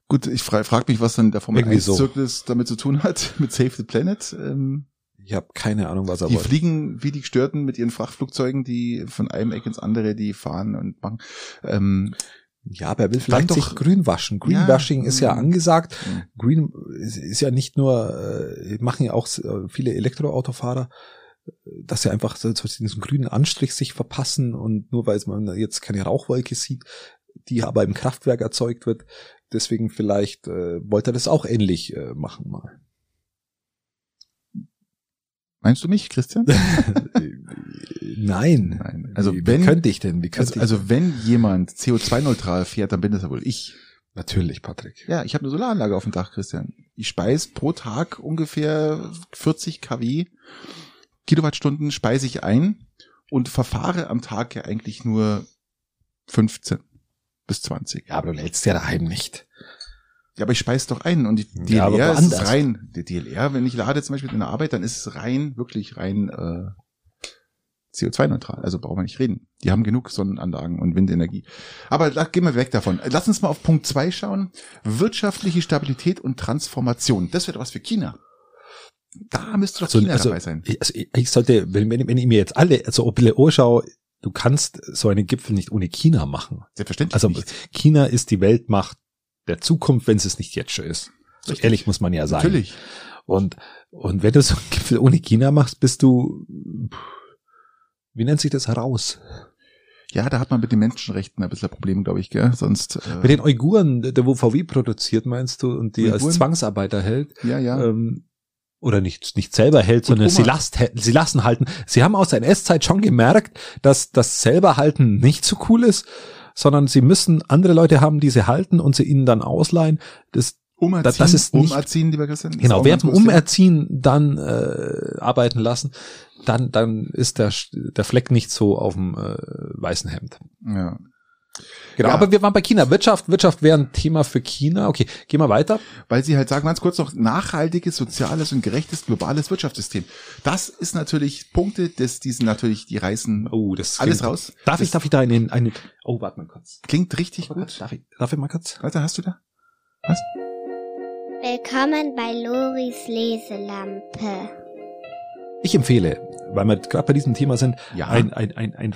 Speaker 2: Gut, ich fra frag mich, was dann der Formel
Speaker 1: Irgendwie
Speaker 2: 1
Speaker 1: so.
Speaker 2: Zirkus damit zu tun hat, mit Save the Planet. Ähm,
Speaker 1: Ich habe keine Ahnung, was er
Speaker 2: die
Speaker 1: wollte.
Speaker 2: fliegen wie die Gestörten mit ihren Frachtflugzeugen, die von einem Eck ins andere, die fahren und machen. Ähm,
Speaker 1: Ja, aber er will vielleicht
Speaker 2: Dann
Speaker 1: sich
Speaker 2: doch-
Speaker 1: grün waschen. Greenwashing
Speaker 2: Ja,
Speaker 1: ist ja angesagt.
Speaker 2: Mm.
Speaker 1: Green ist, ist ja nicht nur, äh, machen ja auch äh, viele Elektroautofahrer, dass sie einfach so diesen grünen Anstrich sich verpassen und nur weil man jetzt keine Rauchwolke sieht, die aber im Kraftwerk erzeugt wird, deswegen vielleicht äh, wollte er das auch ähnlich äh, machen mal.
Speaker 2: meinst du mich, Christian?
Speaker 1: Nein.
Speaker 2: Nein. Also
Speaker 1: wie,
Speaker 2: wenn-
Speaker 1: wie könnte ich denn? Wie könnte
Speaker 2: Also,
Speaker 1: ich
Speaker 2: also wenn jemand CO2-neutral fährt, dann bin das ja wohl ich.
Speaker 1: natürlich, Patrick.
Speaker 2: Ja, ich habe eine Solaranlage auf dem Dach, Christian. Ich speise pro Tag ungefähr 40 kW, Kilowattstunden speise ich ein und verfahre am Tag ja eigentlich nur 15 bis 20.
Speaker 1: Ja, aber du lädst ja daheim nicht.
Speaker 2: Ja, aber ich speise doch ein und die
Speaker 1: Ja,
Speaker 2: DLR ist es
Speaker 1: woanders.
Speaker 2: rein. Die DLR, wenn ich lade zum Beispiel in der Arbeit, dann ist es rein, wirklich rein äh, CO2-neutral. Also brauchen wir nicht reden. Die haben genug Sonnenanlagen und Windenergie. Aber da gehen wir weg davon. Lass uns mal auf Punkt zwei schauen. Wirtschaftliche Stabilität und Transformation. Das wird was für China. Da müsste doch
Speaker 1: Also,
Speaker 2: China
Speaker 1: also,
Speaker 2: dabei sein.
Speaker 1: ich, also ich ich sollte, wenn, wenn, wenn ich mir jetzt alle, also ob ich anschaue, du kannst so einen Gipfel nicht ohne China machen.
Speaker 2: Selbstverständlich
Speaker 1: Also
Speaker 2: nicht.
Speaker 1: China ist die Weltmacht der Zukunft, wenn es es nicht jetzt schon ist. So
Speaker 2: Richtig.
Speaker 1: ehrlich muss man ja sagen.
Speaker 2: Natürlich.
Speaker 1: Und, und wenn du so einen Gipfel ohne China machst, bist du, wie nennt sich das heraus?
Speaker 2: Ja, da hat man mit den Menschenrechten ein bisschen Probleme, glaube ich, gell? Sonst. Äh,
Speaker 1: Mit den Uiguren, der wo VW produziert, meinst du, und die als
Speaker 2: Uiguren?
Speaker 1: Zwangsarbeiter hält,
Speaker 2: ja, ja.
Speaker 1: ähm, oder nicht, nicht selber hält, sondern
Speaker 2: Oma.
Speaker 1: sie, lasst, sie lassen halten. Sie haben aus der NS-Zeit schon gemerkt, dass das selber halten nicht so cool ist, sondern sie müssen andere Leute haben, die sie halten und sie ihnen dann ausleihen. Das,
Speaker 2: umerziehen,
Speaker 1: das ist nicht-
Speaker 2: umerziehen, lieber Christian. Ist
Speaker 1: genau,
Speaker 2: Thema.
Speaker 1: Umerziehen dann äh, arbeiten lassen, dann, dann ist der, der Fleck nicht so auf dem äh, weißen Hemd.
Speaker 2: Ja.
Speaker 1: Genau,
Speaker 2: Ja.
Speaker 1: aber wir waren bei China. Wirtschaft, Wirtschaft wäre ein Thema für China. Okay, gehen wir weiter.
Speaker 2: Weil sie halt sagen, ganz kurz noch, nachhaltiges, soziales und gerechtes globales Wirtschaftssystem. Das ist natürlich Punkte, das, die sind natürlich, die reißen
Speaker 1: Oh, das
Speaker 2: alles
Speaker 1: klingt-
Speaker 2: raus.
Speaker 1: Darf ich,
Speaker 2: Das
Speaker 1: darf ich da einen, einen, oh, warte mal kurz.
Speaker 2: Klingt richtig gut.
Speaker 1: Darf ich, darf ich mal kurz?
Speaker 2: Warte, hast du da?
Speaker 3: Willkommen bei Loris Leselampe.
Speaker 1: Ich empfehle, weil wir gerade bei diesem Thema sind,
Speaker 2: Ja.
Speaker 1: ein, ein, ein, ein,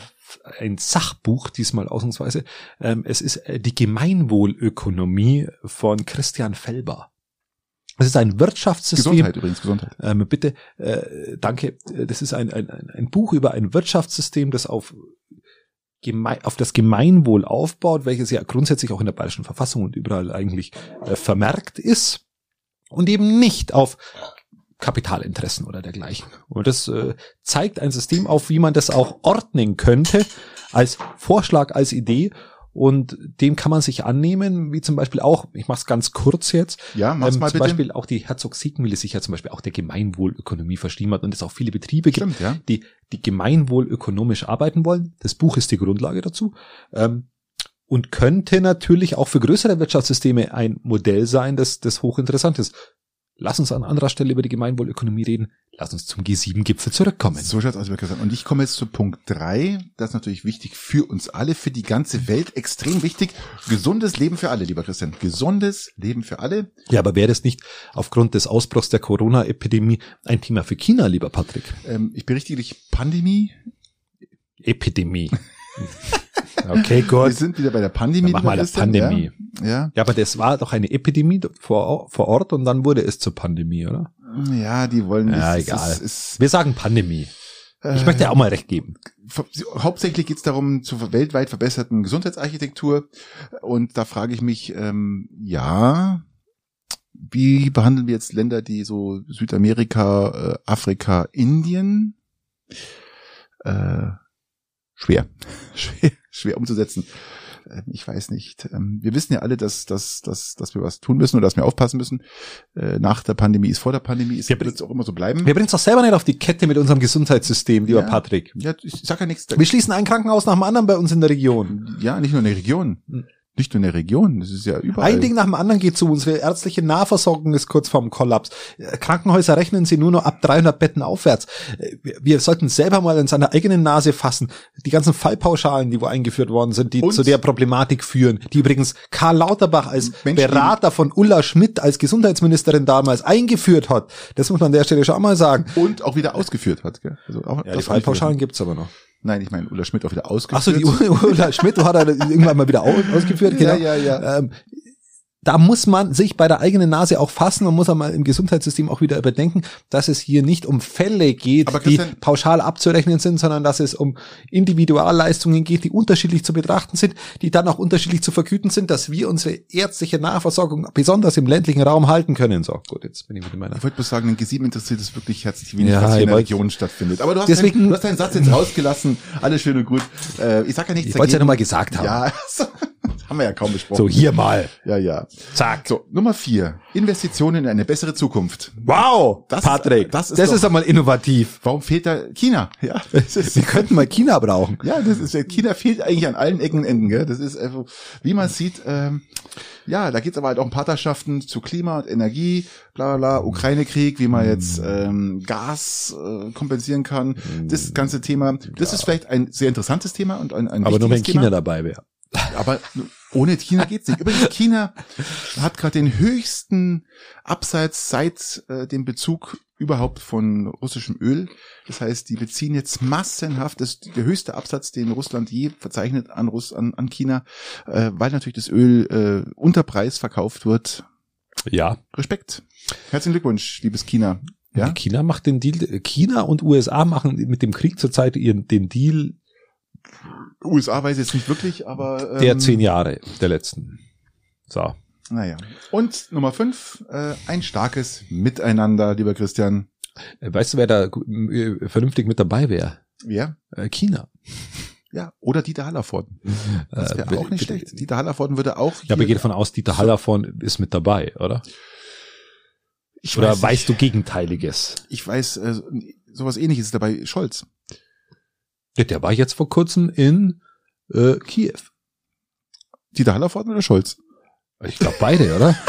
Speaker 1: ein Sachbuch, diesmal ausnahmsweise. Ähm, es ist äh, die Gemeinwohlökonomie von Christian Felber. Es ist ein Wirtschaftssystem.
Speaker 2: Gesundheit übrigens, Gesundheit.
Speaker 1: Ähm, bitte, äh, danke. Das ist ein, ein, ein Buch über ein Wirtschaftssystem, das auf, auf das Gemeinwohl aufbaut, welches ja grundsätzlich auch in der bayerischen Verfassung und überall eigentlich äh, vermerkt ist und eben nicht auf Kapitalinteressen oder dergleichen. Und das äh, zeigt ein System auf, wie man das auch ordnen könnte, als Vorschlag, als Idee. Und dem kann man sich annehmen, wie zum Beispiel auch, ich mache es ganz kurz jetzt,
Speaker 2: Ja, mach's
Speaker 1: ähm,
Speaker 2: mal
Speaker 1: zum
Speaker 2: bitte.
Speaker 1: Beispiel auch die Herzog Siegmühle sich ja zum Beispiel auch der Gemeinwohlökonomie verschrieben hat und es auch viele Betriebe gibt,
Speaker 2: Stimmt, ja.
Speaker 1: die, die gemeinwohlökonomisch arbeiten wollen. Das Buch ist die Grundlage dazu. Ähm, und könnte natürlich auch für größere Wirtschaftssysteme ein Modell sein, das, das hochinteressant ist. Lass uns an anderer Stelle über die Gemeinwohlökonomie reden. Lass uns zum G7-Gipfel zurückkommen.
Speaker 2: So schaut's aus, gesagt. Und ich komme jetzt zu Punkt drei. Das ist natürlich wichtig für uns alle, für die ganze Welt. Extrem wichtig. Gesundes Leben für alle, lieber Christian. Gesundes Leben für alle.
Speaker 1: Ja, aber wäre das nicht aufgrund des Ausbruchs der Corona-Epidemie ein Thema für China, lieber Patrick?
Speaker 2: Ähm, ich berichtige dich, Pandemie.
Speaker 1: Epidemie. okay,
Speaker 2: Wir
Speaker 1: gut.
Speaker 2: sind wieder bei der Pandemie.
Speaker 1: Mach mal
Speaker 2: Christian,
Speaker 1: Pandemie.
Speaker 2: Ja. ja.
Speaker 1: Ja, aber das war doch eine Epidemie vor, vor Ort und dann wurde es zur Pandemie, oder?
Speaker 2: Ja, die wollen
Speaker 1: Ja,
Speaker 2: es-
Speaker 1: egal.
Speaker 2: Es, es,
Speaker 1: Wir sagen Pandemie.
Speaker 2: äh,
Speaker 1: Ich möchte ja auch mal recht geben.
Speaker 2: hauptsächlich geht es darum zur weltweit verbesserten Gesundheitsarchitektur. Und da frage ich mich, ähm, ja, wie behandeln wir jetzt Länder, die so Südamerika, äh, Afrika, Indien? Äh, schwer. schwer, schwer umzusetzen. Ähm, Ich weiß nicht. Ähm, Wir wissen ja alle, dass, dass, dass, dass wir was tun müssen oder dass wir aufpassen müssen. Äh, Nach der Pandemie ist vor der Pandemie, ist
Speaker 1: Wir-
Speaker 2: wird es auch immer so bleiben.
Speaker 1: Wir bringen es doch selber nicht auf die Kette mit unserem Gesundheitssystem, lieber
Speaker 2: Ja.
Speaker 1: Patrick.
Speaker 2: Ja, ich sag ja nichts.
Speaker 1: Wir schließen ein Krankenhaus nach dem anderen bei uns in der Region.
Speaker 2: Ja, nicht nur in der Region. Nicht nur in der Region, das ist ja überall.
Speaker 1: Ein Ding nach dem anderen geht zu. Unsere ärztliche Nahversorgung ist kurz vorm Kollaps. Äh, Krankenhäuser rechnen sie nur noch ab 300 Betten aufwärts. Äh, Wir, sollten selber mal in seiner eigenen Nase fassen. Die ganzen Fallpauschalen, die wo eingeführt worden sind, die
Speaker 2: Und-
Speaker 1: zu der Problematik führen, die übrigens Karl Lauterbach als
Speaker 2: Menschen, die-
Speaker 1: Berater von Ulla Schmidt als Gesundheitsministerin damals eingeführt hat. Das muss man an der Stelle schon mal sagen.
Speaker 2: und auch wieder ausgeführt hat. Gell? Also auch,
Speaker 1: Ja, die Fallpauschalen gibt's aber noch.
Speaker 2: Nein, ich meine, Ulla Schmidt auch wieder ausgeführt.
Speaker 1: die Ulla Schmidt hat er irgendwann mal wieder au- ausgeführt. Genau.
Speaker 2: Ja, ja, ja.
Speaker 1: Ähm, da muss man sich bei der eigenen Nase auch fassen und muss einmal im Gesundheitssystem auch wieder überdenken, dass es hier nicht um Fälle geht, die pauschal abzurechnen sind, sondern dass es um Individualleistungen geht, die unterschiedlich zu betrachten sind, die dann auch unterschiedlich zu vergüten sind, dass wir unsere ärztliche Nahversorgung besonders im ländlichen Raum halten können. So, gut, jetzt bin ich mit meiner
Speaker 2: Ich wollte bloß sagen, den G7 interessiert es wirklich herzlich wenig,
Speaker 1: Ja,
Speaker 2: was hier
Speaker 1: ihr
Speaker 2: in der Region stattfindet. Aber du hast,
Speaker 1: Deswegen-
Speaker 2: deinen, du hast deinen Satz jetzt rausgelassen. Alles schön und gut. Äh, ich sag ja nichts
Speaker 1: Ich wollte es ja nochmal gesagt haben.
Speaker 2: Ja, so, haben wir ja kaum besprochen.
Speaker 1: So, hier mal.
Speaker 2: Ja, ja.
Speaker 1: Zack.
Speaker 2: So, Nummer vier. Investitionen in eine bessere Zukunft.
Speaker 1: Wow,
Speaker 2: Das ist-
Speaker 1: Patrick,
Speaker 2: das
Speaker 1: das
Speaker 2: ist
Speaker 1: ist,
Speaker 2: doch-
Speaker 1: das ist einmal innovativ.
Speaker 2: Warum fehlt da China? Ja, das ist,
Speaker 1: Wir könnten mal China brauchen.
Speaker 2: Ja, das ist China fehlt eigentlich an allen Ecken und Enden, gell? Das ist einfach, wie man sieht, ähm, ja, da geht's aber halt auch um Partnerschaften zu Klima und Energie, bla bla bla, Ukraine-Krieg, wie man jetzt ähm, Gas äh, kompensieren kann. Das ganze Thema, das ist vielleicht ein sehr interessantes Thema und ein, ein
Speaker 1: Aber nur wenn
Speaker 2: wichtiges
Speaker 1: China
Speaker 2: Thema.
Speaker 1: dabei wäre.
Speaker 2: Aber ohne China geht's nicht. Übrigens, China hat gerade den höchsten Abseits seit äh, dem Bezug überhaupt von russischem Öl. Das heißt, die beziehen jetzt massenhaft, das ist der höchste Absatz, den Russland je verzeichnet an, Russ, an, an China, äh, weil natürlich das Öl äh, unter Preis verkauft wird.
Speaker 1: Ja.
Speaker 2: Respekt. Herzlichen Glückwunsch, liebes China. Ja?
Speaker 1: China macht den Deal, China und USA machen mit dem Krieg zurzeit ihren, den Deal
Speaker 2: USA weiß jetzt nicht wirklich, aber ähm,
Speaker 1: der zehn Jahre, der letzten. So.
Speaker 2: Naja. Und Nummer fünf, äh, ein starkes Miteinander, lieber Christian.
Speaker 1: Äh, Weißt du, wer da äh, vernünftig mit dabei wäre?
Speaker 2: Wer?
Speaker 1: Äh, China.
Speaker 2: Ja, oder Dieter Hallervorden. Das
Speaker 1: Äh,
Speaker 2: wäre auch nicht schlecht. Dieter Hallervorden würde auch.
Speaker 1: Ja, aber ich gehe davon aus, Dieter Hallervorn ist mit dabei, oder?
Speaker 2: ich
Speaker 1: Oder
Speaker 2: weiß
Speaker 1: weißt du
Speaker 2: nicht.
Speaker 1: Gegenteiliges?
Speaker 2: Ich weiß, äh, sowas ähnliches ist dabei Scholz.
Speaker 1: Der war jetzt vor kurzem in äh, Kiew.
Speaker 2: Dieter Hallervorden oder Scholz?
Speaker 1: Ich glaube beide, oder?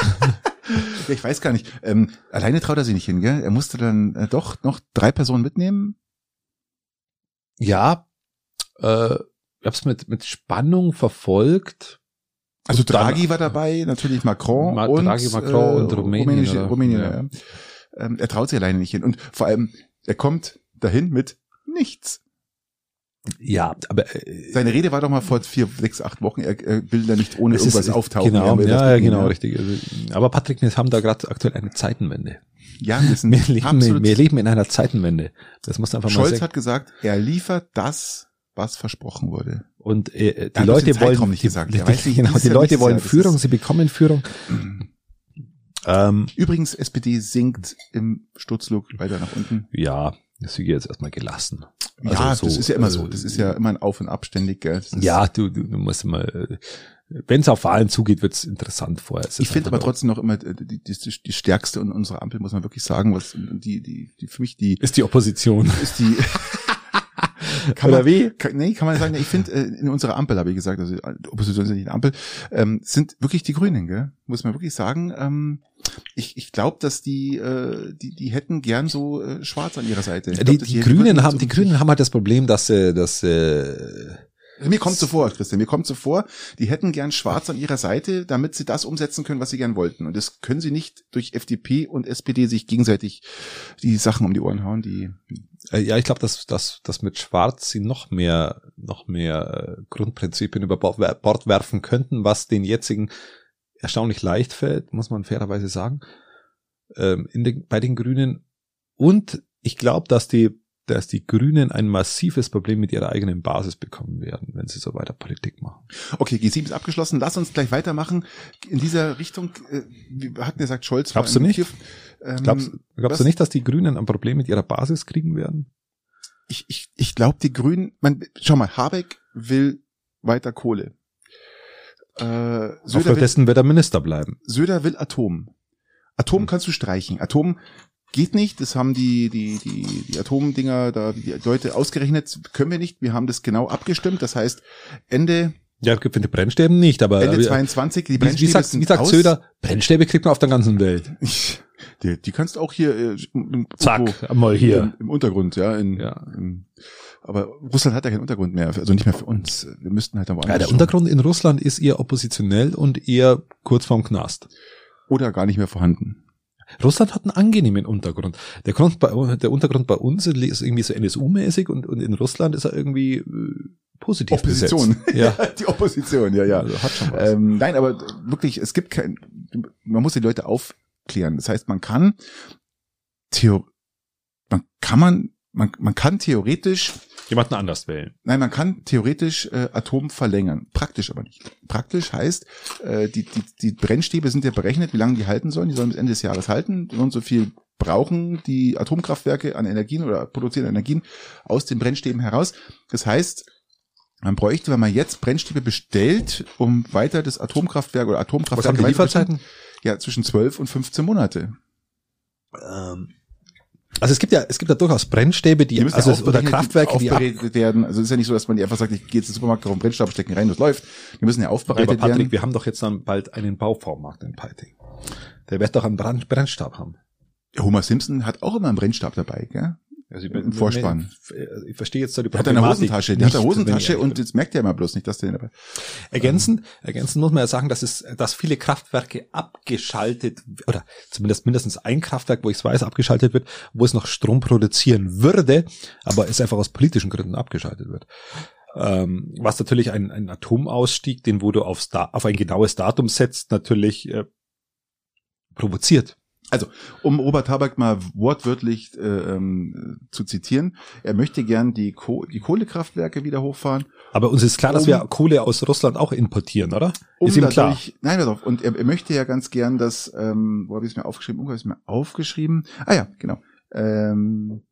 Speaker 2: Ich weiß gar nicht. Ähm, alleine traut er sich nicht hin, gell? Er musste dann äh, doch noch drei Personen mitnehmen.
Speaker 1: ja, äh, ich habe es mit, mit Spannung verfolgt.
Speaker 2: Also
Speaker 1: Und dann-
Speaker 2: Draghi war dabei, natürlich Macron
Speaker 1: Ma-
Speaker 2: und
Speaker 1: Draghi, Macron und Rumänien,
Speaker 2: Rumänische,
Speaker 1: oder?
Speaker 2: Rumänien
Speaker 1: Ja.
Speaker 2: ja. Ähm, er traut sich alleine nicht hin. Und vor allem, er kommt dahin mit nichts.
Speaker 1: Ja, aber äh,
Speaker 2: Seine Rede war doch mal vor vier, sechs, acht Wochen. Er, er will da nicht ohne
Speaker 1: es ist-
Speaker 2: irgendwas auftauchen.
Speaker 1: Genau, ja, ja, genau, richtig. Also, Aber Patrick, wir haben da gerade aktuell eine Zeitenwende.
Speaker 2: Ja, wir sind
Speaker 1: Wir leben,
Speaker 2: absolut.
Speaker 1: wir leben in einer Zeitenwende. Das muss einfach mal
Speaker 2: Scholz hat gesagt, er liefert das, was versprochen wurde.
Speaker 1: Und äh, die
Speaker 2: hat uns
Speaker 1: Leute wollen,
Speaker 2: nicht
Speaker 1: die,
Speaker 2: gesagt.
Speaker 1: die,
Speaker 2: Er weiß nicht,
Speaker 1: genau, die Leute wollen Führung, sie bekommen Führung. Ähm,
Speaker 2: Übrigens, SPD sinkt im Sturzflug weiter nach unten.
Speaker 1: ja, das ist jetzt erstmal gelassen.
Speaker 2: ja,
Speaker 1: Also so,
Speaker 2: das ist ja immer
Speaker 1: äh,
Speaker 2: so. Das ist ja immer ein Auf und Ab ständig. Gell?
Speaker 1: Ja, du, du, du musst mal, wenn es auf Wahlen zugeht, wird's interessant vorher. Es
Speaker 2: Ich finde aber trotzdem noch immer äh, die, die, die stärkste in unserer Ampel, muss man wirklich sagen, was die, die, die für mich die
Speaker 1: ist die Opposition.
Speaker 2: ist die kann
Speaker 1: Oder
Speaker 2: man,
Speaker 1: wie?
Speaker 2: Kann, nee, kann man sagen, ich finde, äh, in unserer Ampel, habe ich gesagt, also die Opposition ist ja nicht eine Ampel, ähm, sind wirklich die Grünen, gell? Muss man wirklich sagen. Ähm, ich ich glaube, dass die, äh, die, die hätten gern so äh, schwarz an ihrer Seite.
Speaker 1: Die,
Speaker 2: glaub, dass
Speaker 1: die
Speaker 2: hätten
Speaker 1: Grünen haben,
Speaker 2: so
Speaker 1: die Grünen haben halt das Problem, dass sie, dass äh,
Speaker 2: Mir kommt so vor, Christian, mir kommt so vor, die hätten gern schwarz an ihrer Seite, damit sie das umsetzen können, was sie gern wollten. Und das können sie nicht durch FDP und SPD sich gegenseitig die Sachen um die Ohren hauen, die
Speaker 1: Äh, Ja, ich glaube, dass, dass, dass mit Schwarz sie noch mehr, noch mehr äh, Grundprinzipien über Bord, wer- Bord werfen könnten, was den jetzigen erstaunlich leicht fällt, muss man fairerweise sagen, ähm, in den, bei den Grünen. Und ich glaube, dass die, dass die Grünen ein massives Problem mit ihrer eigenen Basis bekommen werden, wenn sie so weiter Politik machen.
Speaker 2: Okay, G7 ist abgeschlossen. Lass uns gleich weitermachen. In dieser Richtung, äh, wir hatten ja gesagt, Scholz
Speaker 1: Glaubst du nicht?
Speaker 2: Ähm,
Speaker 1: Glaubst, glaubst du nicht, dass die Grünen ein Problem mit ihrer Basis kriegen werden?
Speaker 2: ich ich, ich glaube, die Grünen, man, schau mal, Habeck will weiter Kohle. Äh, Söder,
Speaker 1: Aufgrund wird er Minister bleiben.
Speaker 2: Söder will Atom. Atom kannst du streichen. Atom geht nicht. Das haben die, die, die, die Atomdinger da, die Leute ausgerechnet. Können wir nicht. Wir haben das genau abgestimmt. Das heißt, Ende,
Speaker 1: Ja, für die Brennstäbe nicht, aber
Speaker 2: Ende
Speaker 1: aber-
Speaker 2: 22, die
Speaker 1: wie,
Speaker 2: Brennstäbe
Speaker 1: wie sagt,
Speaker 2: sind
Speaker 1: wie sagt
Speaker 2: aus.
Speaker 1: Söder, Brennstäbe kriegt man auf der ganzen Welt.
Speaker 2: Die, die kannst auch hier äh, im-
Speaker 1: Zack, mal hier.
Speaker 2: Im, im Untergrund, ja. In,
Speaker 1: Ja.
Speaker 2: Im, aber Russland hat ja keinen Untergrund mehr, also nicht mehr für uns. Wir müssten halt da woanders
Speaker 1: Ja, der
Speaker 2: schauen.
Speaker 1: Untergrund in Russland ist eher oppositionell und eher kurz vorm Knast.
Speaker 2: Oder gar nicht mehr vorhanden.
Speaker 1: Russland hat einen angenehmen Untergrund. Der, Grund bei, der Untergrund bei uns ist irgendwie so NSU-mäßig und, und in Russland ist er irgendwie äh, positiv
Speaker 2: Opposition.
Speaker 1: besetzt. Ja,
Speaker 2: die Opposition, ja, ja.
Speaker 1: Also hat schon was.
Speaker 2: Ähm, nein, aber wirklich, es gibt kein, man muss die Leute aufklären. Das heißt, man kann, Theo, man kann man, man, man kann theoretisch
Speaker 1: Jemanden anders wählen.
Speaker 2: Nein, man kann theoretisch äh, Atom verlängern, praktisch aber nicht. Praktisch heißt, äh, die, die, die Brennstäbe sind ja berechnet, wie lange die halten sollen. Die sollen bis Ende des Jahres halten. So und so viel brauchen die Atomkraftwerke an Energien oder produzieren Energien aus den Brennstäben heraus. Das heißt, man bräuchte, wenn man jetzt Brennstäbe bestellt, um weiter das Atomkraftwerk oder
Speaker 1: Was
Speaker 2: Atomkraftwerk
Speaker 1: haben die Lieferzeiten?
Speaker 2: Ja, zwischen 12 und 15 Monate.
Speaker 1: Ähm, also es gibt ja, es gibt ja durchaus Brennstäbe, die,
Speaker 2: Die
Speaker 1: also
Speaker 2: ja
Speaker 1: oder Kraftwerke, die
Speaker 2: aufbereitet werden. Also es ist ja nicht so, dass man die einfach sagt, ich gehe jetzt in den Supermarkt, kaufe einen Brennstab, stecken rein, das läuft. Die müssen ja
Speaker 1: Ja,
Speaker 2: aufbereitet
Speaker 1: aber Patrick,
Speaker 2: werden.
Speaker 1: wir haben doch jetzt dann bald einen Bauvormarkt in Peiting. Der wird doch einen Brand, Brennstab haben.
Speaker 2: Homer Simpson hat auch immer einen Brennstab dabei, gell?
Speaker 1: Also
Speaker 2: Im Vorspann.
Speaker 1: Ich, ich verstehe jetzt da die
Speaker 2: Der hat eine
Speaker 1: Problematik
Speaker 2: Hosentasche, der hat eine
Speaker 1: ich
Speaker 2: Hosentasche und
Speaker 1: bin.
Speaker 2: jetzt merkt er immer bloß nicht, dass der dabei.
Speaker 1: Ergänzend, ergänzend muss man ja sagen, dass es, dass viele Kraftwerke abgeschaltet, oder zumindest mindestens ein Kraftwerk, wo ich es weiß, abgeschaltet wird, wo es noch Strom produzieren würde, aber es einfach aus politischen Gründen abgeschaltet wird. Ähm, was natürlich ein, ein Atomausstieg, den wo du aufs da auf ein genaues Datum setzt, natürlich äh, provoziert.
Speaker 2: Also, um Robert Habeck mal wortwörtlich äh, ähm, zu zitieren, er möchte gern die, Koh die Kohlekraftwerke wieder hochfahren,
Speaker 1: Aber uns ist klar, dass
Speaker 2: Um-
Speaker 1: wir Kohle aus Russland auch importieren, oder?
Speaker 2: um
Speaker 1: ist ihm klar.
Speaker 2: nein, pass auf, und er, er möchte ja ganz gern, dass, ähm, wo habe ich es mir aufgeschrieben, wo habe ich es mir aufgeschrieben? Ah ja, genau. Ähm,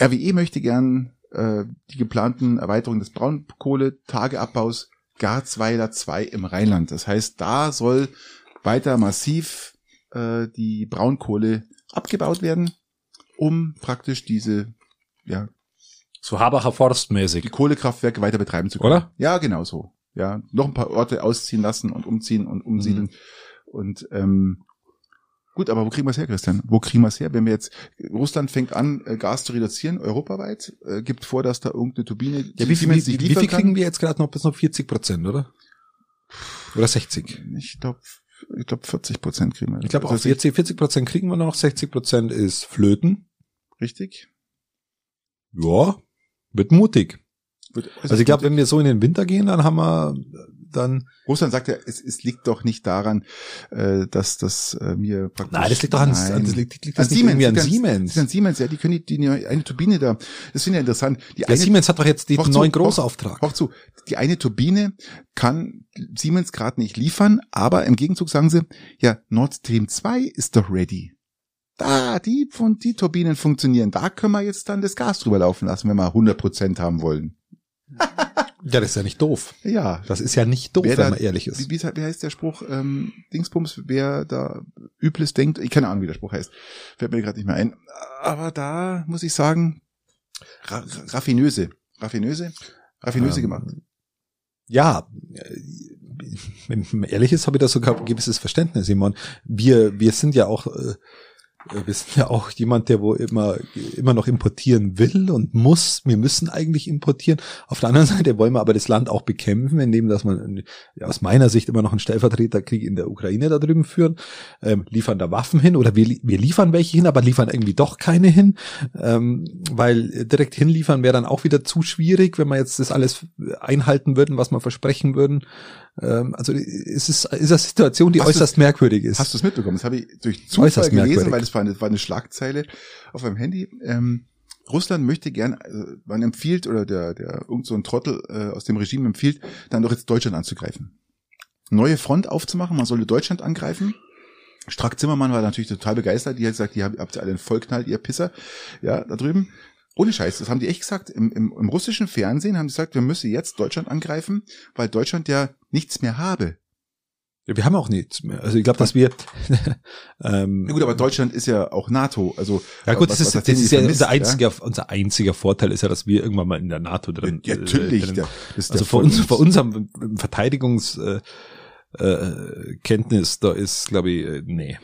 Speaker 2: RWE möchte gern äh, die geplanten Erweiterungen des Braunkohletageabbaus Garzweiler 2 im Rheinland. Das heißt, da soll weiter massiv äh, die Braunkohle abgebaut werden, um praktisch diese, ja,
Speaker 1: So Habacher Forstmäßig.
Speaker 2: die Kohlekraftwerke weiter betreiben zu können.
Speaker 1: Oder?
Speaker 2: Ja, genau so. ja, noch ein paar Orte ausziehen lassen und umziehen und umsiedeln. Und ähm, gut, aber wo kriegen wir es her, Christian? Wo kriegen wir es her? Wenn wir jetzt, Russland fängt an, äh, Gas zu reduzieren, europaweit, äh, gibt vor, dass da irgendeine Turbine,
Speaker 1: Ja, wie, viel, wie, wie
Speaker 2: liefern
Speaker 1: viel kriegen wir jetzt gerade noch? Bis noch 40 Prozent, oder? Oder 60?
Speaker 2: Ich glaube, ich glaube 40 Prozent kriegen wir.
Speaker 1: Ich glaube
Speaker 2: Also
Speaker 1: 40, 40 Prozent kriegen wir noch, 60 Prozent ist Flöten.
Speaker 2: Richtig?
Speaker 1: Ja, wird mutig.
Speaker 2: Wird-
Speaker 1: Also ich glaube, wenn wir so in den Winter gehen, dann haben wir dann.
Speaker 2: Russland sagt ja, es, es liegt doch nicht daran, äh, dass das äh, mir praktisch.
Speaker 1: Nein, das liegt doch an,
Speaker 2: Nein.
Speaker 1: das liegt, liegt
Speaker 2: An
Speaker 1: das nicht irgendwie an
Speaker 2: liegt
Speaker 1: Siemens.
Speaker 2: liegt An Siemens, ja, die können die, die eine Turbine da. Das finde ich interessant. Die
Speaker 1: Ja,
Speaker 2: eine,
Speaker 1: Siemens hat doch jetzt den
Speaker 2: Hoch zu,
Speaker 1: neuen
Speaker 2: hoch-
Speaker 1: Großauftrag.
Speaker 2: Auch zu, die eine Turbine kann Siemens gerade nicht liefern, aber im Gegenzug sagen sie, ja, Nord Stream 2 ist doch ready. Da, die von die Turbinen funktionieren. Da können wir jetzt dann das Gas drüber laufen lassen, wenn wir 100 Prozent haben wollen.
Speaker 1: Ja, das ist ja nicht doof.
Speaker 2: Ja,
Speaker 1: Das ist ja nicht doof,
Speaker 2: Wer
Speaker 1: wenn
Speaker 2: da-
Speaker 1: man ehrlich
Speaker 2: Wie,
Speaker 1: ist.
Speaker 2: wie, wie heißt der Spruch? Ähm, Dingsbums, wer da Übles denkt, ich keine Ahnung, wie der Spruch heißt. Fällt mir gerade nicht mehr ein. Aber da muss ich sagen, ra ra- raffinöse. Raffinöse? Raffinöse
Speaker 1: Ähm,
Speaker 2: gemacht.
Speaker 1: Ja, äh, wenn man ehrlich ist, habe ich da sogar ein gewisses Verständnis, Simon. Wir, wir sind ja auch, äh, wir sind ja auch jemand, der wo immer, immer noch importieren will und muss. Wir müssen eigentlich importieren. Auf der anderen Seite wollen wir aber das Land auch bekämpfen, indem dass man ja, aus meiner Sicht immer noch einen Stellvertreterkrieg in der Ukraine da drüben führen, ähm, liefern da Waffen hin oder wir, wir liefern welche hin, aber liefern irgendwie doch keine hin, ähm, weil direkt hinliefern wäre dann auch wieder zu schwierig, wenn wir jetzt das alles einhalten würden, was wir versprechen würden. Ähm, also es ist, ist eine Situation, die
Speaker 2: Hast
Speaker 1: äußerst merkwürdig ist.
Speaker 2: Hast du es mitbekommen? Das habe ich durch Zufall
Speaker 1: Äußerst
Speaker 2: gelesen,
Speaker 1: merkwürdig.
Speaker 2: weil das war eine, war eine Schlagzeile auf meinem Handy. Ähm, Russland möchte gern, also man empfiehlt, oder der, der irgend so ein Trottel äh, aus dem Regime empfiehlt, dann doch jetzt Deutschland anzugreifen. Neue Front aufzumachen, man solle Deutschland angreifen. Strack Zimmermann war natürlich total begeistert. Die hat gesagt, die habt habt ihr alle einen Vollknall, ihr Pisser. Ja, da drüben. Ohne Scheiß, das haben die echt gesagt. Im, im, im russischen Fernsehen haben die gesagt, wir müssen jetzt Deutschland angreifen, weil Deutschland ja nichts mehr habe.
Speaker 1: Ja, wir haben auch nichts mehr. Also ich glaube, dass wir ähm,
Speaker 2: Na gut, aber Deutschland ist ja auch NATO. Also
Speaker 1: ja gut,
Speaker 2: was-
Speaker 1: das ist, das ist ja
Speaker 2: vermisst,
Speaker 1: unser einziger, unser einziger Vorteil ist ja, dass wir irgendwann mal in der NATO drin.
Speaker 2: Ja,
Speaker 1: äh,
Speaker 2: natürlich.
Speaker 1: drin-
Speaker 2: Der, ist
Speaker 1: also vor uns, vor unserem Verteidigungs äh, äh, Kenntnis, da ist, glaube ich, äh, nee.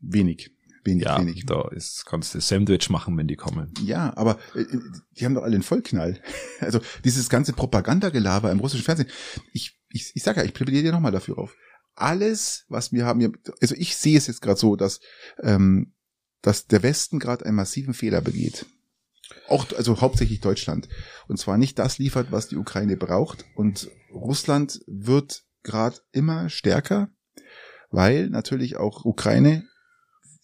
Speaker 2: wenig. Wenig,
Speaker 1: Ja,
Speaker 2: wenig.
Speaker 1: da ist, kannst du Sandwich machen, wenn die kommen.
Speaker 2: Ja, aber äh, die haben doch alle einen Vollknall. Also dieses ganze Propagandagelaber im russischen Fernsehen. Ich, ich, ich sage ja, ich plädiere dir nochmal dafür auf. Alles, was wir haben, also ich sehe es jetzt gerade so, dass, ähm, dass der Westen gerade einen massiven Fehler begeht. Auch, also hauptsächlich Deutschland. Und zwar nicht das liefert, was die Ukraine braucht. Und Russland wird gerade immer stärker, weil natürlich auch Ukraine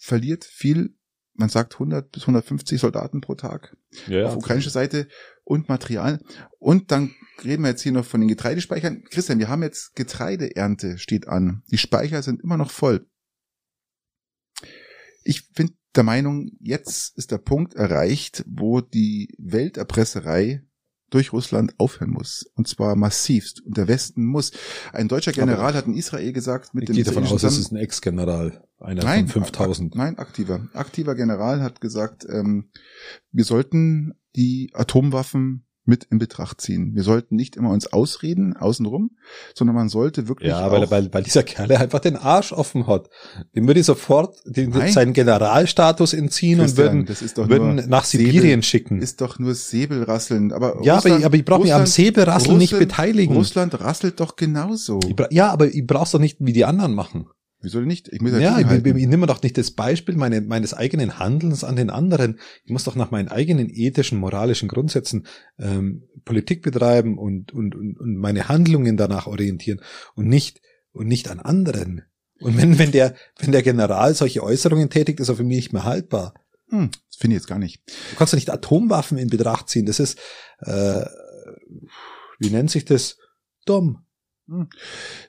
Speaker 2: verliert viel, man sagt 100 bis 150 Soldaten pro Tag
Speaker 1: Ja,
Speaker 2: auf ukrainischer Seite und Material. Und dann reden wir jetzt hier noch von den Getreidespeichern. Christian, wir haben jetzt Getreideernte steht an. Die Speicher sind immer noch voll. Ich bin der Meinung, jetzt ist der Punkt erreicht, wo die Welterpresserei durch Russland aufhören muss. Und zwar massivst. Und der Westen muss. Ein deutscher General hat in Israel gesagt, mit
Speaker 1: Ich
Speaker 2: dem
Speaker 1: gehe davon aus, das ist ein Ex-General, einer
Speaker 2: Nein,
Speaker 1: von 5000.
Speaker 2: ak- Nein, aktiver. Aktiver General hat gesagt, ähm, wir sollten die Atomwaffen mit in Betracht ziehen. Wir sollten nicht immer uns ausreden, außenrum, sondern man sollte wirklich
Speaker 1: Ja, weil, weil, weil dieser Kerl einfach den Arsch offen hat. Dem würde ich sofort den,
Speaker 2: Nein.
Speaker 1: seinen Generalstatus entziehen und
Speaker 2: Christian,
Speaker 1: würden,
Speaker 2: doch
Speaker 1: würden
Speaker 2: nur
Speaker 1: nach
Speaker 2: Säbel-
Speaker 1: Sibirien schicken.
Speaker 2: ist doch nur Säbelrasseln. Aber
Speaker 1: ja, aber, ich- aber ich brauche mich am
Speaker 2: Russland-
Speaker 1: Säbelrasseln nicht
Speaker 2: Russland-
Speaker 1: beteiligen.
Speaker 2: Russland rasselt doch genauso.
Speaker 1: Ja, aber ich brauch's doch nicht wie die anderen machen.
Speaker 2: Wieso nicht? Ich muss
Speaker 1: Ja,
Speaker 2: ja,
Speaker 1: ich, ich, ich nehme doch nicht das Beispiel meine, meines eigenen Handelns an den anderen. Ich muss doch nach meinen eigenen ethischen, moralischen Grundsätzen ähm, Politik betreiben und, und, und, und meine Handlungen danach orientieren und nicht und nicht an anderen. Und wenn, wenn der, wenn der General solche Äußerungen tätigt, ist er für mich nicht mehr haltbar.
Speaker 2: hm, das finde ich jetzt gar nicht.
Speaker 1: Du kannst doch nicht Atomwaffen in Betracht ziehen. Das ist, äh, wie nennt sich das? Dumm.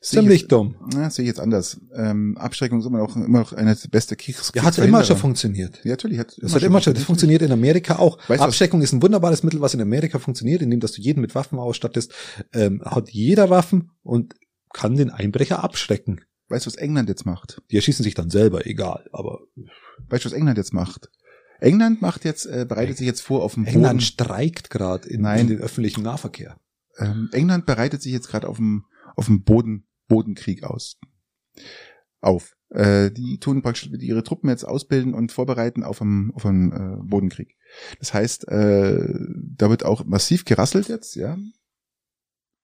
Speaker 2: Ich
Speaker 1: Ziemlich
Speaker 2: jetzt,
Speaker 1: dumm.
Speaker 2: Na, sehe ich jetzt anders. Ähm, Abschreckung ist immer noch, immer noch eine der beste Kriegs
Speaker 1: Ja, hat immer schon funktioniert.
Speaker 2: Ja, natürlich. Hat
Speaker 1: Das hat immer schon, das funktioniert in Amerika auch.
Speaker 2: Weißt
Speaker 1: Abschreckung ist ein wunderbares Mittel, was in Amerika funktioniert, indem dass du jeden mit Waffen ausstattest, ähm, hat jeder Waffen und kann den Einbrecher abschrecken.
Speaker 2: Weißt du, was England jetzt macht?
Speaker 1: Die erschießen sich dann selber, egal. Aber
Speaker 2: Weißt du, was England jetzt macht? England macht jetzt, äh, bereitet sich jetzt vor auf dem
Speaker 1: England
Speaker 2: Boden.
Speaker 1: streikt gerade in, in den öffentlichen Nahverkehr.
Speaker 2: Ähm, England bereitet sich jetzt gerade auf dem auf einen Boden, Bodenkrieg aus. Auf. Äh, die tun praktisch ihre Truppen jetzt ausbilden und vorbereiten auf einen, auf einen äh, Bodenkrieg. Das heißt, äh, da wird auch massiv gerasselt jetzt, ja.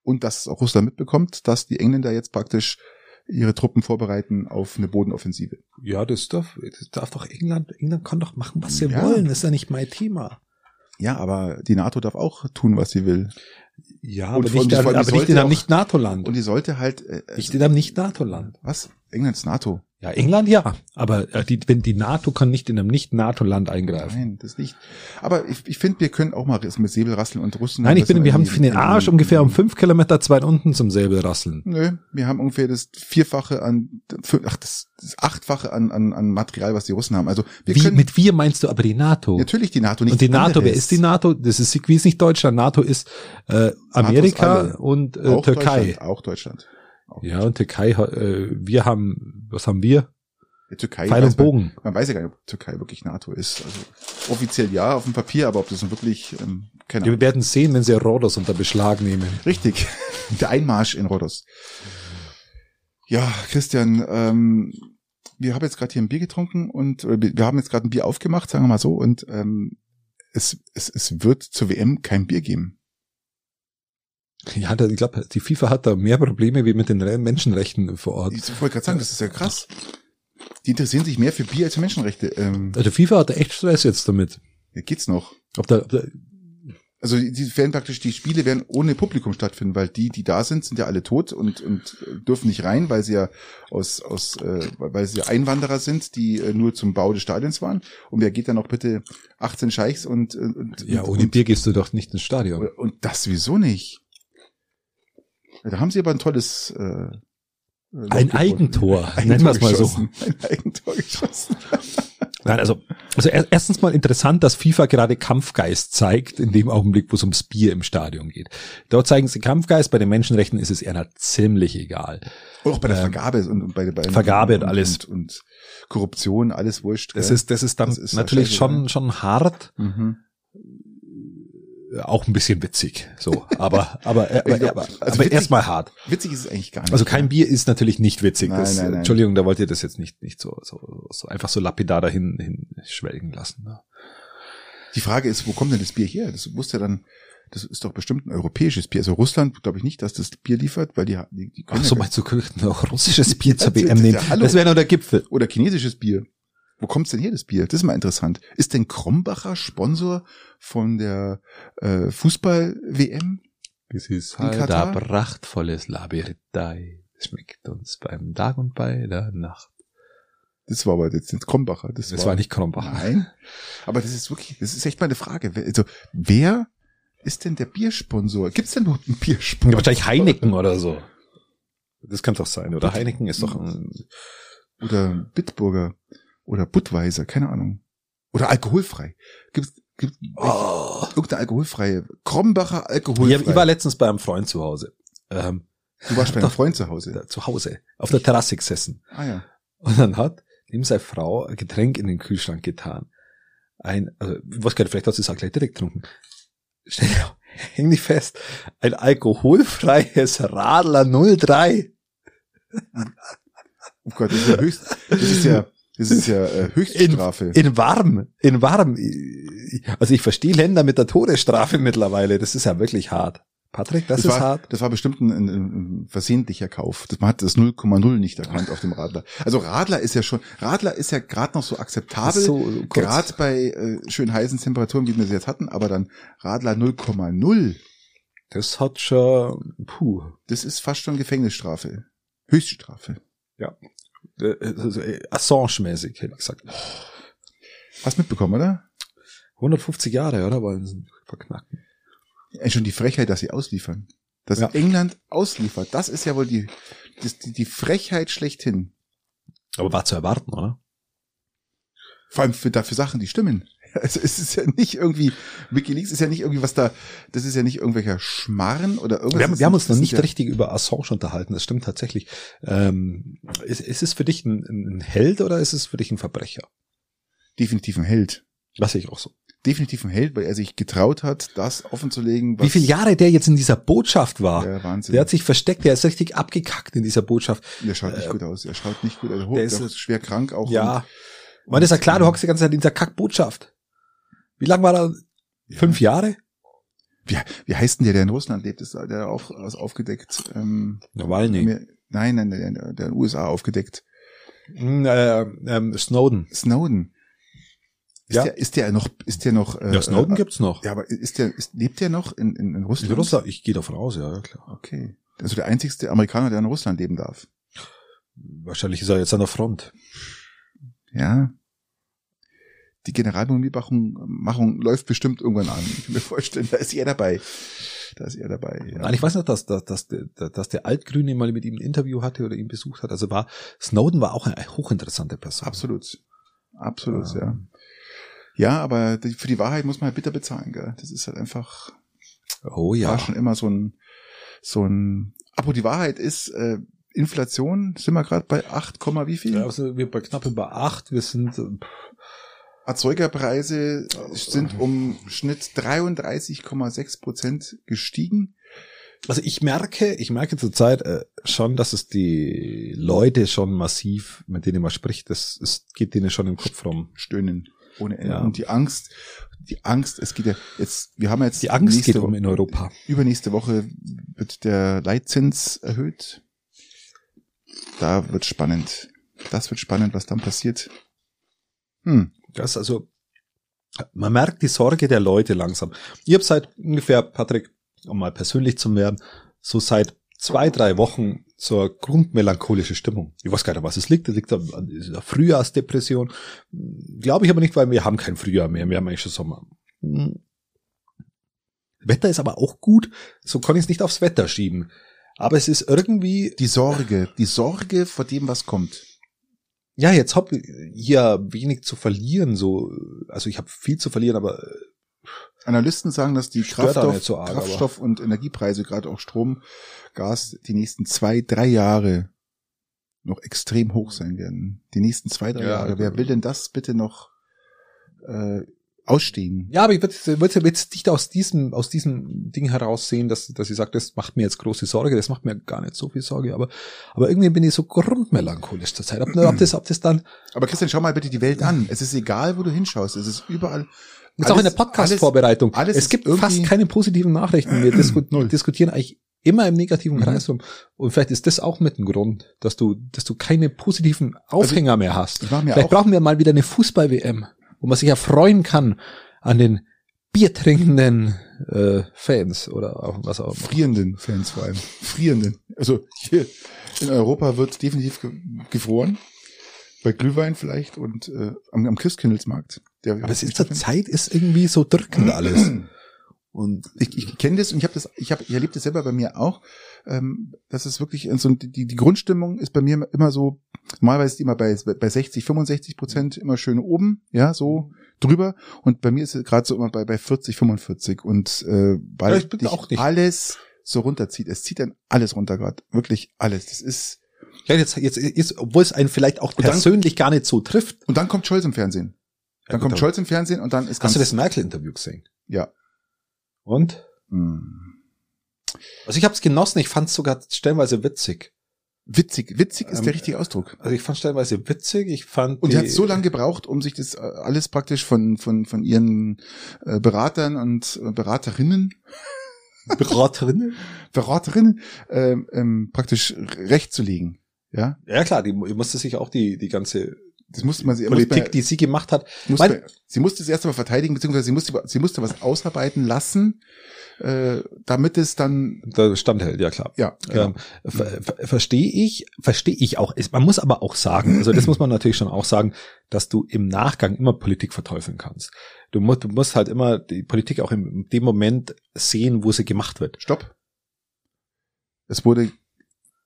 Speaker 2: Und dass auch Russland mitbekommt, dass die Engländer jetzt praktisch ihre Truppen vorbereiten auf eine Bodenoffensive.
Speaker 1: Ja, das darf, das darf doch England, England kann doch machen, was sie
Speaker 2: Ja.
Speaker 1: wollen. Das ist ja nicht mein Thema.
Speaker 2: Ja, aber die NATO darf auch tun, was sie will.
Speaker 1: Ja,
Speaker 2: Und
Speaker 1: aber nicht,
Speaker 2: allem
Speaker 1: aber nicht in einem Nicht-NATO-Land.
Speaker 2: Und die sollte halt äh,
Speaker 1: Nicht in einem Nicht-NATO-Land.
Speaker 2: was? Englands NATO.
Speaker 1: Ja, England ja. Aber äh, die, wenn die NATO kann nicht in einem Nicht-NATO-Land eingreifen.
Speaker 2: Nein, das nicht. Aber ich, ich finde, wir können auch mal mit Säbel rasseln und Russen.
Speaker 1: Nein, ich bin, wir haben für den Arsch ungefähr um fünf Kilometer zu weit unten zum Säbelrasseln.
Speaker 2: Nö, wir haben ungefähr das Vierfache an, ach, das, das Achtfache an, an, an Material, was die Russen haben. Also wir
Speaker 1: Wie,
Speaker 2: können
Speaker 1: mit wir meinst du aber die NATO?
Speaker 2: natürlich die NATO nicht.
Speaker 1: Und die NATO, wer ist die NATO? Das ist wie ist nicht Deutschland. NATO ist äh, Amerika und äh,
Speaker 2: Auch
Speaker 1: Türkei.
Speaker 2: Deutschland, auch Deutschland. Auch
Speaker 1: Ja, und Türkei, äh, wir haben, was haben wir?
Speaker 2: Die Türkei.
Speaker 1: Pfeil und
Speaker 2: man-
Speaker 1: Bogen.
Speaker 2: Man weiß ja gar nicht, ob Türkei wirklich NATO ist. Also offiziell ja auf dem Papier, aber ob das nun wirklich, ähm, keine
Speaker 1: Ja,
Speaker 2: Ahnung.
Speaker 1: wir werden sehen, wenn sie Rhodos unter Beschlag nehmen.
Speaker 2: Richtig. Der Einmarsch in Rhodos. Ja, Christian, ähm, wir haben jetzt gerade hier ein Bier getrunken und äh, wir wir haben jetzt gerade ein Bier aufgemacht, sagen wir mal so, und ähm, es, es, es wird zur WM kein Bier geben.
Speaker 1: Ja, da, ich glaube, die FIFA hat da mehr Probleme wie mit den Re- Menschenrechten vor Ort.
Speaker 2: Ich wollte gerade sagen, das ist ja krass. Die interessieren sich mehr für Bier als für Menschenrechte. Ähm,
Speaker 1: Also FIFA hat da echt Stress jetzt damit.
Speaker 2: ja, geht's noch?
Speaker 1: Ob da, ob da,
Speaker 2: Also die werden praktisch, die Spiele werden ohne Publikum stattfinden, weil die, die da sind, sind ja alle tot und, und äh, dürfen nicht rein, weil sie ja aus, aus äh, weil sie Einwanderer sind, die äh, nur zum Bau des Stadions waren. Und wer geht dann auch bitte 18 Scheichs und, und, und
Speaker 1: ja, ohne
Speaker 2: und,
Speaker 1: Bier gehst du doch nicht ins Stadion.
Speaker 2: und, und das sowieso nicht. Da haben sie aber ein tolles äh, äh, Loch
Speaker 1: Ein. Eigentor,
Speaker 2: Eigentor
Speaker 1: nennen wir es mal so.
Speaker 2: Ein Eigentor geschossen.
Speaker 1: Nein, also, also er- erstens mal interessant, dass FIFA gerade Kampfgeist zeigt, in dem Augenblick, wo es ums Bier im Stadion geht. Dort zeigen sie Kampfgeist, bei den Menschenrechten ist es eher ziemlich egal.
Speaker 2: Und auch bei der
Speaker 1: Ähm,
Speaker 2: Vergabe und, und bei, bei
Speaker 1: Vergabe und
Speaker 2: und,
Speaker 1: alles.
Speaker 2: Und, und Korruption, alles wurscht.
Speaker 1: Das
Speaker 2: gell?
Speaker 1: ist, das ist dann
Speaker 2: Das ist
Speaker 1: natürlich schon, schon hart,
Speaker 2: Mhm.
Speaker 1: Auch ein bisschen witzig, so, aber, aber, äh, aber, aber,
Speaker 2: also
Speaker 1: aber erstmal hart.
Speaker 2: Witzig ist es eigentlich gar nicht.
Speaker 1: Also kein Bier ist natürlich nicht witzig.
Speaker 2: Nein,
Speaker 1: das,
Speaker 2: nein, nein.
Speaker 1: Entschuldigung, da wollt ihr das jetzt nicht, nicht so, so, so einfach so lapidar dahin hin schwelgen lassen. Ne?
Speaker 2: Die Frage ist, wo kommt denn das Bier her? Das muss ja dann, das ist doch bestimmt ein europäisches Bier. Also Russland glaube ich nicht, dass das Bier liefert, weil die, die, die können
Speaker 1: Ach so,
Speaker 2: ja,
Speaker 1: meinst du, könnten auch russisches Bier zur WM nehmen?
Speaker 2: ja.
Speaker 1: Das wäre nur der Gipfel.
Speaker 2: oder chinesisches Bier. Wo kommt's denn her, das Bier? Das ist mal interessant. Ist denn Krombacher Sponsor von der äh, Fußball-WM?
Speaker 1: Das ist halt ein prachtvolles Labiritei. Schmeckt uns beim Tag und bei der Nacht.
Speaker 2: Das war aber jetzt nicht Krombacher. Das,
Speaker 1: Das war nicht Krombach.
Speaker 2: Nein. Aber das ist wirklich, das ist echt mal eine Frage. Wer- Also, wer ist denn der Biersponsor? Gibt's denn überhaupt einen Biersponsor?
Speaker 1: Ja, wahrscheinlich Heineken oder so. Das kann doch sein. Oder Heineken ist doch ein,
Speaker 2: oder Bitburger oder Budweiser, keine Ahnung. Oder alkoholfrei. Gibt's gibt
Speaker 1: oh.
Speaker 2: irgendeine alkoholfreie Krombacher
Speaker 1: ich,
Speaker 2: alkoholfrei.
Speaker 1: ich war letztens bei einem Freund zu Hause. Ähm,
Speaker 2: du warst bei einem Freund zu Hause.
Speaker 1: da, zu Hause. Auf der Terrasse gesessen.
Speaker 2: Ah ja.
Speaker 1: Und dann hat ihm seine Frau ein Getränk in den Kühlschrank getan. Ein, also, ich gar nicht, vielleicht hast du es auch gleich direkt getrunken. Stell dir, häng dich fest, ein alkoholfreies Radler 03.
Speaker 2: Oh Gott, das ist ja höchst, das ist ja, das ist ja äh, Höchststrafe.
Speaker 1: In warm, in warm. Also ich verstehe Länder mit der Todesstrafe mittlerweile. Das ist ja wirklich hart. Patrick, das, ist
Speaker 2: war,
Speaker 1: hart.
Speaker 2: Das war bestimmt ein, ein, ein versehentlicher Kauf. Das, man hat das 0,0 nicht erkannt auf dem Radler. Also Radler ist ja schon, Radler ist ja gerade noch so akzeptabel,
Speaker 1: So, so
Speaker 2: gerade bei äh, schön heißen Temperaturen, wie wir sie jetzt hatten, aber dann Radler 0,0,
Speaker 1: Das hat schon, puh.
Speaker 2: das ist fast schon Gefängnisstrafe. Höchststrafe.
Speaker 1: Also, äh, Assange-mäßig, hätte ich gesagt.
Speaker 2: Hast mitbekommen, oder?
Speaker 1: 150 Jahre, oder? Wollen sie verknacken.
Speaker 2: Ey, schon die Frechheit, dass sie ausliefern. Dass
Speaker 1: Ja.
Speaker 2: England ausliefert, das ist ja wohl die, die, die Frechheit schlechthin.
Speaker 1: Aber war zu erwarten, oder?
Speaker 2: Vor allem für, dafür Sachen, die stimmen. Also es ist ja nicht irgendwie, Wikileaks ist ja nicht irgendwie was da, das ist ja nicht irgendwelcher Schmarren oder irgendwas.
Speaker 1: Wir haben, wir haben uns noch
Speaker 2: Das
Speaker 1: nicht
Speaker 2: ja,
Speaker 1: richtig über Assange unterhalten, das stimmt tatsächlich. Ähm, ist, ist es für dich ein, ein Held oder ist es für dich ein Verbrecher?
Speaker 2: Definitiv ein Held.
Speaker 1: Was ich auch so.
Speaker 2: definitiv ein Held, weil er sich getraut hat, das offenzulegen.
Speaker 1: Wie viele Jahre der jetzt in dieser Botschaft war.
Speaker 2: Ja, Wahnsinn.
Speaker 1: Der hat sich versteckt, der ist richtig abgekackt in dieser Botschaft.
Speaker 2: Der schaut nicht gut aus. Er schaut nicht gut aus.
Speaker 1: der
Speaker 2: Der
Speaker 1: ist-
Speaker 2: ist schwer krank auch.
Speaker 1: Ja. Man ist ja klar, du hockst die ganze Zeit in dieser Kackbotschaft. Wie lange war er? Fünf Jahre?
Speaker 2: Wie, wie heißt denn der, der in Russland lebt? Ist der auch was aufgedeckt? Ähm,
Speaker 1: Nawalny.
Speaker 2: mir- nein, nein, der, der, der in den USA aufgedeckt.
Speaker 1: Hm, Äh, ähm, Snowden.
Speaker 2: Snowden. Ist
Speaker 1: Ja.
Speaker 2: der, ist der noch, ist der noch, äh,
Speaker 1: Ja, Snowden
Speaker 2: äh,
Speaker 1: gibt's noch.
Speaker 2: Ja, aber ist der, ist, lebt der noch in, in, in Russland?
Speaker 1: In Russland, ich gehe davon aus, ja, ja, klar.
Speaker 2: Okay. Also der einzigste Amerikaner, der in Russland leben darf.
Speaker 1: Wahrscheinlich ist er jetzt an der Front.
Speaker 2: Ja. Die Generalmobilmachung Machung läuft bestimmt irgendwann an. Ich kann mir vorstellen, da ist er dabei. Da ist er dabei. Ja.
Speaker 1: Nein, ich weiß noch, dass, dass, dass, der- dass der Altgrüne mal mit ihm ein Interview hatte oder ihn besucht hat. Also war, Snowden war auch eine hochinteressante Person.
Speaker 2: Absolut. Absolut,
Speaker 1: Ja.
Speaker 2: ja. Ja, aber die, für die Wahrheit muss man halt bitter bezahlen, gell? Das ist halt einfach,
Speaker 1: Oh
Speaker 2: war
Speaker 1: ja.
Speaker 2: schon immer so ein, so ein, aber die Wahrheit ist, äh, Inflation, sind wir gerade bei 8, Komma wie viel?
Speaker 1: ja also wir bei knapp über acht, wir sind,
Speaker 2: Erzeugerpreise sind um Schnitt 33,6 Prozent gestiegen.
Speaker 1: also ich merke, ich merke zurzeit äh, schon, dass es die Leute schon massiv, mit denen man spricht, das, es geht denen schon im Kopf rum.
Speaker 2: Stöhnen ohne Ende.
Speaker 1: Ja.
Speaker 2: Und die Angst, die Angst, es geht ja jetzt, wir haben jetzt
Speaker 1: Die Angst geht um in Europa.
Speaker 2: Übernächste Woche wird der Leitzins erhöht. Da wird spannend. Das wird spannend, was dann passiert. Hm.
Speaker 1: Das also, man merkt die Sorge der Leute langsam. Ich habe seit ungefähr, Patrick, um mal persönlich zu werden, so seit zwei, drei Wochen zur grundmelancholische Stimmung. Ich weiß gar nicht, was es liegt. Es liegt an dieser Frühjahrsdepression. Glaube ich aber nicht, weil wir haben kein Frühjahr mehr. Wir haben eigentlich schon Sommer. Hm. Wetter ist aber auch gut. So kann ich es nicht aufs Wetter schieben. Aber es ist irgendwie,
Speaker 2: Die Sorge, die Sorge vor dem, was kommt.
Speaker 1: Ja, jetzt hab ich hier wenig zu verlieren. So, also ich habe viel zu verlieren, aber
Speaker 2: Analysten sagen, dass die Kraftstoff,
Speaker 1: so arg,
Speaker 2: Kraftstoff und Energiepreise, gerade auch Strom, Gas, die nächsten zwei, drei Jahre noch extrem hoch sein werden. Die nächsten zwei, drei
Speaker 1: Ja,
Speaker 2: Jahre. Wer will denn das bitte noch äh, ausstehen?
Speaker 1: Ja, aber ich würde würd jetzt nicht aus diesem, aus diesem Ding heraussehen, dass, dass ich sage, das macht mir jetzt große Sorge, das macht mir gar nicht so viel Sorge, aber, aber irgendwie bin ich so grundmelancholisch zur Zeit. Ob, ob, das, ob das dann,
Speaker 2: Aber Christian, schau mal bitte die Welt an. Es ist egal, wo du hinschaust. Es ist überall.
Speaker 1: jetzt auch in der
Speaker 2: alles-
Speaker 1: Podcast-Vorbereitung,
Speaker 2: alles
Speaker 1: es
Speaker 2: ist
Speaker 1: gibt fast keine positiven Nachrichten. Wir disku
Speaker 2: Null.
Speaker 1: diskutieren eigentlich immer im negativen
Speaker 2: Mhm.
Speaker 1: Kreis rum. Und vielleicht ist das auch mit ein Grund, dass du, dass du keine positiven Aufhänger mehr hast. Vielleicht
Speaker 2: auch,
Speaker 1: brauchen wir mal wieder eine Fußball-WM, wo man sich erfreuen kann an den biertrinkenden äh, Fans oder auch was auch immer.
Speaker 2: frierenden Fans vor allem. Frierenden. Also hier in Europa wird definitiv ge gefroren. Bei Glühwein vielleicht und äh, am, am Christkindlesmarkt. Der
Speaker 1: Aber es ist zur Zeit ist irgendwie so drückend alles. Und
Speaker 2: ich, ich kenne das und ich habe das, ich habe, ich erlebe das selber bei mir auch. Ähm, das ist wirklich so die, die Grundstimmung ist bei mir immer so. Normalerweise ist die immer bei bei 60, 65 Prozent immer schön oben, ja so drüber. Und bei mir ist es gerade so immer bei bei 40, 45 und äh, weil
Speaker 1: Ja, ich bin
Speaker 2: dich
Speaker 1: auch nicht.
Speaker 2: alles so runterzieht. Es zieht dann alles runter gerade, wirklich alles. Das ist
Speaker 1: ja, jetzt, jetzt ist, obwohl es einen vielleicht auch
Speaker 2: Und dann-
Speaker 1: persönlich gar nicht so trifft.
Speaker 2: und dann kommt Scholz im Fernsehen. Dann
Speaker 1: Ja,
Speaker 2: kommt Scholz im Fernsehen und dann ist
Speaker 1: Hast du das Merkel-Interview gesehen?
Speaker 2: ja.
Speaker 1: Und?
Speaker 2: Hm.
Speaker 1: Also ich habe es genossen, ich fand es sogar stellenweise witzig.
Speaker 2: Witzig, witzig ist
Speaker 1: Ähm,
Speaker 2: der richtige Ausdruck.
Speaker 1: Also ich fand stellenweise witzig, ich fand
Speaker 2: Und die hat so lange gebraucht, um sich das äh, alles praktisch von von von ihren äh, Beratern und äh, Beraterinnen,
Speaker 1: Beraterin.
Speaker 2: Beraterinnen ähm, ähm, praktisch recht zu legen. Ja,
Speaker 1: Ja klar, die, die musste sich auch die, die ganze
Speaker 2: das musste man sie
Speaker 1: Politik,
Speaker 2: musste,
Speaker 1: die sie gemacht hat,
Speaker 2: musste,
Speaker 1: Weil-
Speaker 2: sie musste es erst einmal verteidigen, beziehungsweise sie musste sie musste was ausarbeiten lassen, äh, damit es dann
Speaker 1: da standhält, ja klar.
Speaker 2: ja genau.
Speaker 1: Ähm, ver ver verstehe ich, verstehe ich auch. Man muss aber auch sagen, also das muss man natürlich schon auch sagen, dass du im Nachgang immer Politik verteufeln kannst. Du musst, du musst halt immer die Politik auch in dem Moment sehen, wo sie gemacht wird.
Speaker 2: Stopp. Es wurde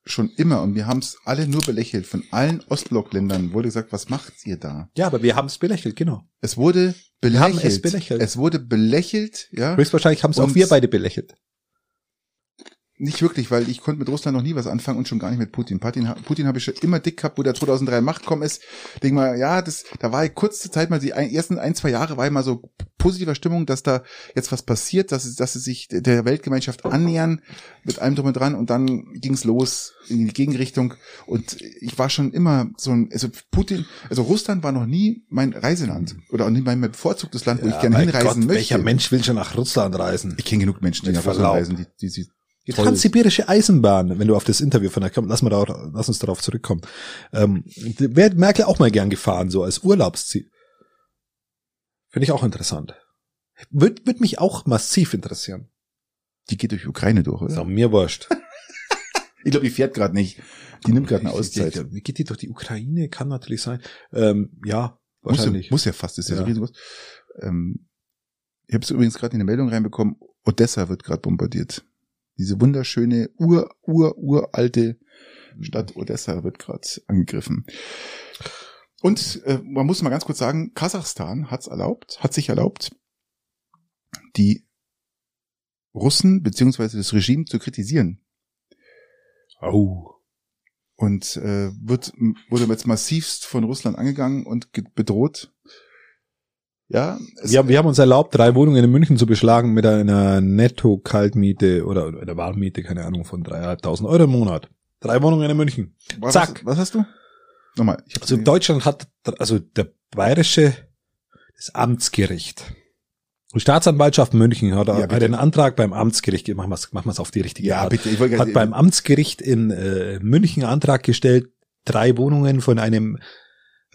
Speaker 2: schon immer und wir haben es alle nur belächelt. Von allen Ostblockländern wurde gesagt, was macht ihr da?
Speaker 1: Ja, aber wir haben es belächelt, genau.
Speaker 2: Es wurde
Speaker 1: Wir haben
Speaker 2: belächelt.
Speaker 1: es belächelt.
Speaker 2: Es wurde belächelt, ja.
Speaker 1: Höchstwahrscheinlich haben es auch wir beide belächelt.
Speaker 2: Nicht wirklich, weil ich konnte mit Russland noch nie was anfangen und schon gar nicht mit Putin. Putin, Putin habe ich schon immer dick gehabt, wo der 2003 in Macht gekommen ist. Denk mal, ja, das, da war ich kurze Zeit mal, die ersten ein, zwei Jahre war ich mal so positiver Stimmung, dass da jetzt was passiert, dass, dass sie sich der Weltgemeinschaft annähern mit allem drum und dran und dann ging's los in die Gegenrichtung und ich war schon immer so ein, also Putin, also Russland war noch nie mein Reiseland oder auch nie mein bevorzugtes Land, wo ich gerne hinreisen
Speaker 1: Gott,
Speaker 2: möchte.
Speaker 1: Welcher Mensch will schon nach Russland reisen?
Speaker 2: Ich kenne genug Menschen, die nach Russland reisen, die, die, die
Speaker 1: Die
Speaker 2: toll-
Speaker 1: transsibirische Eisenbahn, wenn du auf das Interview von der komm, lass mal da, lass uns darauf zurückkommen. Ähm, Wäre Merkel auch mal gern gefahren, so als Urlaubsziel. Finde ich auch interessant. Wird, wird mich auch massiv interessieren.
Speaker 2: die geht durch Ukraine durch,
Speaker 1: Ist
Speaker 2: oder?
Speaker 1: auch mir wurscht.
Speaker 2: Ich glaube, die fährt gerade nicht. Die nimmt gerade eine Auszeit.
Speaker 1: Wie geht die durch die Ukraine? Kann natürlich sein. Ähm, ja,
Speaker 2: Muss ja,
Speaker 1: wahrscheinlich.
Speaker 2: muss ja fast, ist ja, so
Speaker 1: Ja.
Speaker 2: riesengroß. Ähm, ich habe es übrigens gerade in der Meldung reinbekommen, Odessa wird gerade bombardiert. Diese wunderschöne, ur, ur, uralte Stadt Odessa wird gerade angegriffen. Und äh, man muss mal ganz kurz sagen, Kasachstan hat's erlaubt, hat sich erlaubt, die Russen beziehungsweise das Regime zu kritisieren.
Speaker 1: Oh.
Speaker 2: und äh, wird wurde jetzt massivst von Russland angegangen und bedroht. Ja,
Speaker 1: Wir, haben- wir haben uns erlaubt, drei Wohnungen in München zu beschlagen mit einer Netto-Kaltmiete oder einer Warmmiete, keine Ahnung, von dreieinhalbtausend Euro im Monat. Drei Wohnungen in München.
Speaker 2: was,
Speaker 1: zack.
Speaker 2: Was, hast du? Nochmal.
Speaker 1: Also
Speaker 2: nicht-
Speaker 1: Deutschland hat, also der bayerische, das Amtsgericht. Die Staatsanwaltschaft München hat,
Speaker 2: Ja,
Speaker 1: hat einen Antrag beim Amtsgericht, machen wir es machen wir's auf die richtige
Speaker 2: ja,
Speaker 1: Art,
Speaker 2: bitte. Ich wollte
Speaker 1: hat beim Amtsgericht in äh, München Antrag gestellt, drei Wohnungen von einem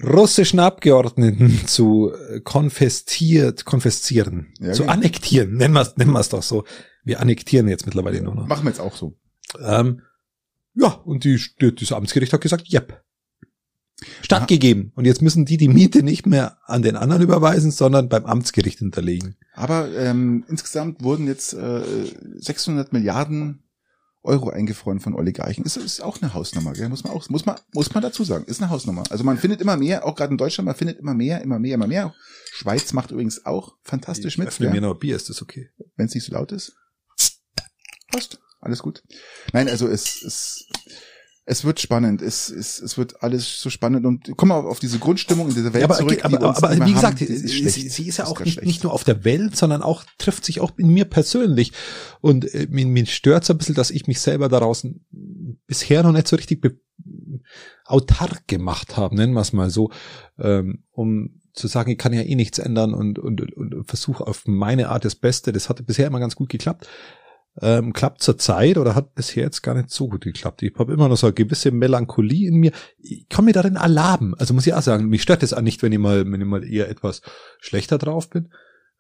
Speaker 1: russischen Abgeordneten zu äh, konfestiert, konfiszieren,
Speaker 2: Ja,
Speaker 1: zu
Speaker 2: genau.
Speaker 1: annektieren, nennen wir es nennen wir's doch so. Wir annektieren jetzt mittlerweile nur noch.
Speaker 2: machen wir jetzt auch so.
Speaker 1: Ähm, ja, und die, die, das Amtsgericht hat gesagt, yep. Stattgegeben. Und jetzt müssen die die Miete nicht mehr an den anderen überweisen, sondern beim Amtsgericht hinterlegen.
Speaker 2: Aber ähm, insgesamt wurden jetzt äh, 600 Milliarden Euro eingefroren von Oligarchen. Ist, ist auch eine Hausnummer, gell? muss man auch muss man muss man dazu sagen. Ist eine Hausnummer. Also man findet immer mehr, auch gerade in Deutschland, man findet immer mehr, immer mehr, immer mehr. Schweiz macht übrigens auch fantastisch mit.
Speaker 1: Öffne
Speaker 2: gell?
Speaker 1: mir noch Bier, ist das okay?
Speaker 2: wenn es nicht so laut ist. Passt. Alles gut. Nein, also es, es, es wird spannend. Es, es, es wird alles so spannend und kommen wir auf, diese Grundstimmung in dieser Welt
Speaker 1: Ja, aber,
Speaker 2: zurück.
Speaker 1: aber, aber,
Speaker 2: immer
Speaker 1: wie
Speaker 2: haben.
Speaker 1: gesagt, sie,
Speaker 2: ist
Speaker 1: sie, sie ist ja auch
Speaker 2: grad
Speaker 1: nicht, nicht nur auf der Welt, sondern auch trifft sich auch in mir persönlich. Und äh, mir, mir stört ein bisschen, dass ich mich selber daraus bisher noch nicht so richtig be autark gemacht habe, nennen wir es mal so, ähm, um zu sagen, ich kann ja eh nichts ändern und, und, und versuche auf meine Art das Beste. Das hatte bisher immer ganz gut geklappt. Ähm, klappt zur Zeit oder hat bisher jetzt gar nicht so gut geklappt. Ich habe immer noch so eine gewisse Melancholie in mir. Ich kann mir darin erlaben. Also muss ich auch sagen, mich stört es auch nicht, wenn ich mal, wenn ich mal eher etwas schlechter drauf bin.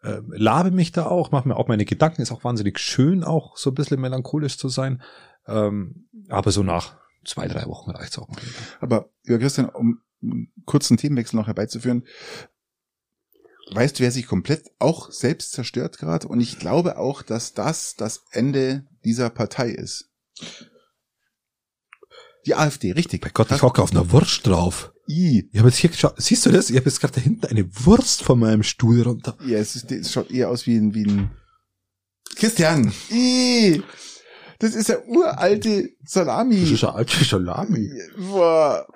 Speaker 1: Ähm, labe mich da auch, mache mir auch meine Gedanken. Ist auch wahnsinnig schön, auch so ein bisschen melancholisch zu sein. Ähm, aber so nach zwei, drei Wochen reicht's auch mal.
Speaker 2: Aber, lieber Christian, um einen kurzen Themenwechsel noch herbeizuführen, weißt du, wer sich komplett auch selbst zerstört gerade? Und ich glaube auch, dass das das Ende dieser Partei ist. Die AfD, richtig.
Speaker 1: Bei Gott, ich hocke auf einer Wurst drauf.
Speaker 2: I.
Speaker 1: Ich habe jetzt hier geschaut, siehst du das? Ich habe jetzt gerade da hinten eine Wurst von meinem Stuhl runter.
Speaker 2: Ja, es, ist, es schaut eher aus wie ein, wie ein Christian. I. Das ist ja uralte Salami.
Speaker 1: Das ist eine alte Salami.
Speaker 2: Boah.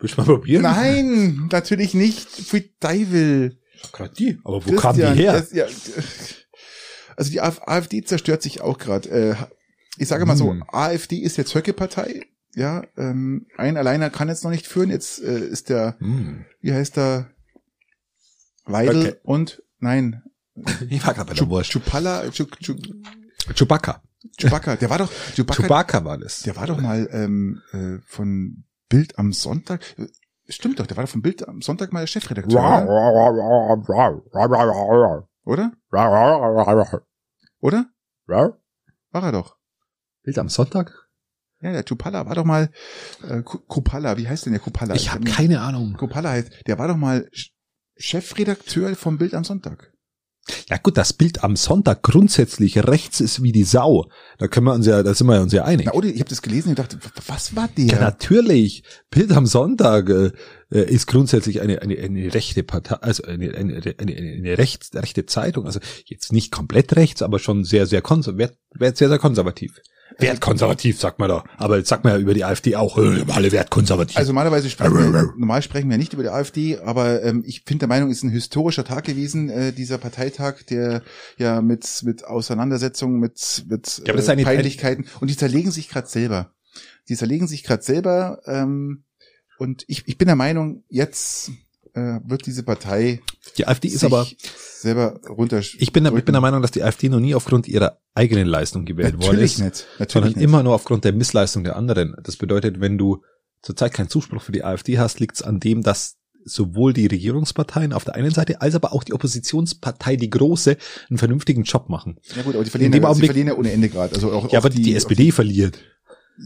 Speaker 1: Willst du mal probieren?
Speaker 2: Nein, natürlich nicht. Für Teufel.
Speaker 1: Gerade die. Aber wo kam die her?
Speaker 2: Das, ja, also die Af- AfD zerstört sich auch gerade. Äh, ich sage mal so,
Speaker 1: Hm.
Speaker 2: AfD ist jetzt Höcke-Partei. Ja, ähm, ein alleiner kann jetzt noch nicht führen. Jetzt äh, ist der,
Speaker 1: Hm.
Speaker 2: wie heißt der? Weidel
Speaker 1: Höcke.
Speaker 2: und nein,
Speaker 1: Ich war gerade bei der Wurst.
Speaker 2: Chupala, Chu, Chu,
Speaker 1: Chewbacca.
Speaker 2: Chewbacca. Der war doch, Chewbacca,
Speaker 1: Chewbacca war das.
Speaker 2: der war doch mal ähm, äh, von Bild am Sonntag. Äh, Stimmt doch, der war doch von Bild am Sonntag mal der Chefredakteur, oder? oder? Oder? War er doch.
Speaker 1: Bild am Sonntag?
Speaker 2: Ja, der Chupala war doch mal äh, Ku- Kupala, wie heißt denn der Kupala?
Speaker 1: Ich habe
Speaker 2: hab-
Speaker 1: keine Ahnung.
Speaker 2: Kupala heißt, der war doch mal Ch- Chefredakteur vom Bild am Sonntag.
Speaker 1: Ja gut, das Bild am Sonntag grundsätzlich rechts ist wie die Sau. Da können wir uns ja, da sind wir uns ja einig.
Speaker 2: Na, oder ich habe das gelesen und dachte, was war der?
Speaker 1: Ja, natürlich. Bild am Sonntag äh, äh, ist grundsätzlich eine, eine, eine rechte Partei, also eine, eine, eine, eine, eine rechts, rechte Zeitung. Also jetzt nicht komplett rechts, aber schon sehr, sehr konservativ, sehr, sehr konservativ. Wertkonservativ, sagt man da. Aber jetzt sagt man ja über die AfD auch, äh, alle wertkonservativ.
Speaker 2: Also normalerweise sprechen wir, normal sprechen wir nicht über die AfD, aber ähm, ich finde der Meinung, ist ein historischer Tag gewesen, äh, dieser Parteitag, der ja mit mit Auseinandersetzungen, mit mit
Speaker 1: Ja,
Speaker 2: äh, Peinlichkeiten und die zerlegen sich gerade selber. Die zerlegen sich gerade selber ähm, und ich, ich bin der Meinung, jetzt äh, wird diese Partei
Speaker 1: die AfD ist
Speaker 2: sich
Speaker 1: aber,
Speaker 2: selber runter.
Speaker 1: ich bin, der- ich bin der Meinung, dass die AfD noch nie aufgrund ihrer eigenen Leistung gewählt worden
Speaker 2: natürlich
Speaker 1: ist,
Speaker 2: nicht, natürlich
Speaker 1: sondern
Speaker 2: nicht.
Speaker 1: immer nur aufgrund der Missleistung der anderen. Das bedeutet, wenn du zurzeit keinen Zuspruch für die AfD hast, liegt es an dem, dass sowohl die Regierungsparteien auf der einen Seite als aber auch die Oppositionspartei, die große, einen vernünftigen Job machen.
Speaker 2: Ja gut, aber die verlieren,
Speaker 1: in dem
Speaker 2: ja, sie
Speaker 1: Augenblick-
Speaker 2: verlieren ja ohne Ende gerade. Also auch,
Speaker 1: Ja, aber die, SPD verliert.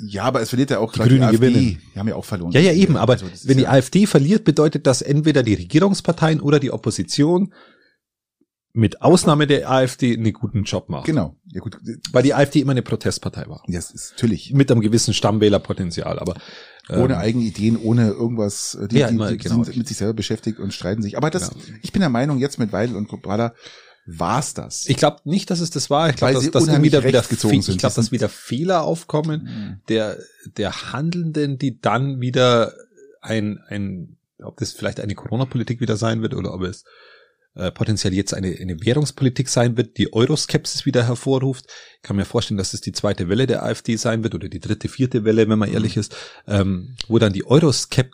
Speaker 2: Ja, aber es verliert ja auch
Speaker 1: Die Grünen
Speaker 2: AfD.
Speaker 1: gewinnen.
Speaker 2: Die haben ja auch verloren.
Speaker 1: Ja, ja, eben, aber
Speaker 2: Also
Speaker 1: wenn die
Speaker 2: ja,
Speaker 1: AfD verliert, bedeutet das entweder die Regierungsparteien oder die Opposition mit Ausnahme der AfD einen guten Job macht.
Speaker 2: Genau. Ja gut,
Speaker 1: Weil die AfD immer eine Protestpartei war.
Speaker 2: das ist natürlich.
Speaker 1: Mit einem gewissen Stammwählerpotenzial, aber ähm,
Speaker 2: Ohne eigene Ideen, ohne irgendwas, äh, die,
Speaker 1: Ja,
Speaker 2: die,
Speaker 1: immer,
Speaker 2: die
Speaker 1: genau.
Speaker 2: sind mit sich selber beschäftigt und streiten sich. Aber das,
Speaker 1: Genau.
Speaker 2: ich bin der Meinung, jetzt mit Weidel und Kobala war's das.
Speaker 1: Ich glaube nicht, dass es das war. Ich glaube, dass, dass wieder wieder Fe-
Speaker 2: sind.
Speaker 1: ich glaube, dass wieder Fehler aufkommen
Speaker 2: Mhm.
Speaker 1: der der Handelnden, die dann wieder ein ein ob das vielleicht eine Corona-Politik wieder sein wird oder ob es äh, potenziell jetzt eine, eine Währungspolitik sein wird, die Euroskepsis wieder hervorruft. Ich kann mir vorstellen, dass es die zweite Welle der AfD sein wird oder die dritte, vierte Welle, wenn man ehrlich ist, ähm, wo dann die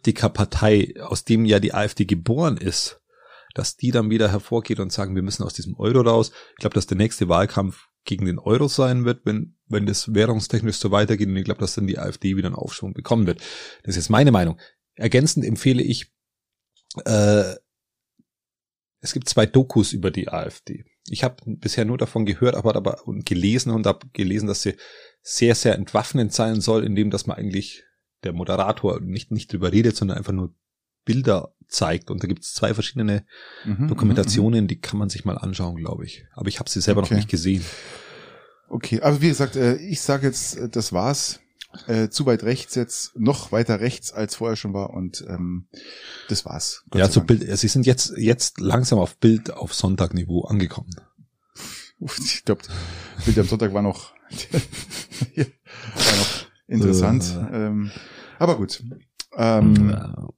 Speaker 1: Euroskeptiker-Partei, aus dem ja die AfD geboren ist, dass die dann wieder hervorgeht und sagen, wir müssen aus diesem Euro raus. Ich glaube, dass der nächste Wahlkampf gegen den Euro sein wird, wenn, wenn das währungstechnisch so weitergeht. Und ich glaube, dass dann die AfD wieder einen Aufschwung bekommen wird. Das ist jetzt meine Meinung. Ergänzend empfehle ich, äh, es gibt zwei Dokus über die AfD. Ich habe bisher nur davon gehört, aber, aber und gelesen und habe gelesen, dass sie sehr, sehr entwaffnend sein soll, indem dass man eigentlich der Moderator nicht, nicht drüber redet, sondern einfach nur Bilder zeigt. Und da gibt es zwei verschiedene
Speaker 2: Mhm,
Speaker 1: Dokumentationen, die kann man sich mal anschauen, glaube ich. Aber ich habe sie selber
Speaker 2: Okay.
Speaker 1: noch nicht gesehen.
Speaker 2: Okay, aber wie gesagt, äh, ich sage jetzt, äh, das war's. Äh, zu weit rechts jetzt, noch weiter rechts als vorher schon war und ähm, das war's. Gott
Speaker 1: ja, zu. Bild, sie sind jetzt, jetzt langsam auf Bild auf Sonntagniveau angekommen.
Speaker 2: Ich glaube, Bild am Sonntag war noch, war noch interessant.
Speaker 1: Äh.
Speaker 2: ähm, aber gut. Ähm,
Speaker 1: Ja.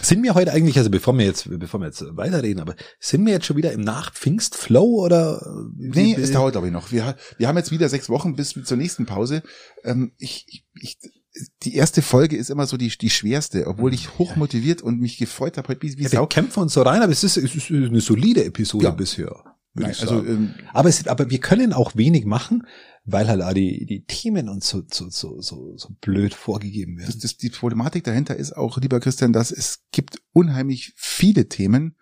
Speaker 1: Sind wir heute eigentlich, also bevor wir jetzt, bevor wir jetzt weiterreden, aber sind wir jetzt schon wieder im Nach-Pfingst-Flow oder?
Speaker 2: Nee, es dauert glaube ich noch. Wir, wir haben jetzt wieder sechs Wochen bis zur nächsten Pause. Ähm, ich, ich, die erste Folge ist immer so die, die schwerste, obwohl ich hochmotiviert und mich gefreut habe heute wie, wie
Speaker 1: Ja, wir kämpfen uns so rein, aber es ist, es ist eine solide Episode
Speaker 2: Ja.
Speaker 1: bisher.
Speaker 2: Nein, also ähm,
Speaker 1: aber es, aber wir können auch wenig machen, weil halt auch die, die Themen uns so, so, so, so, so blöd vorgegeben werden.
Speaker 2: das, das, die Problematik dahinter ist auch, lieber Christian, dass es gibt unheimlich viele Themen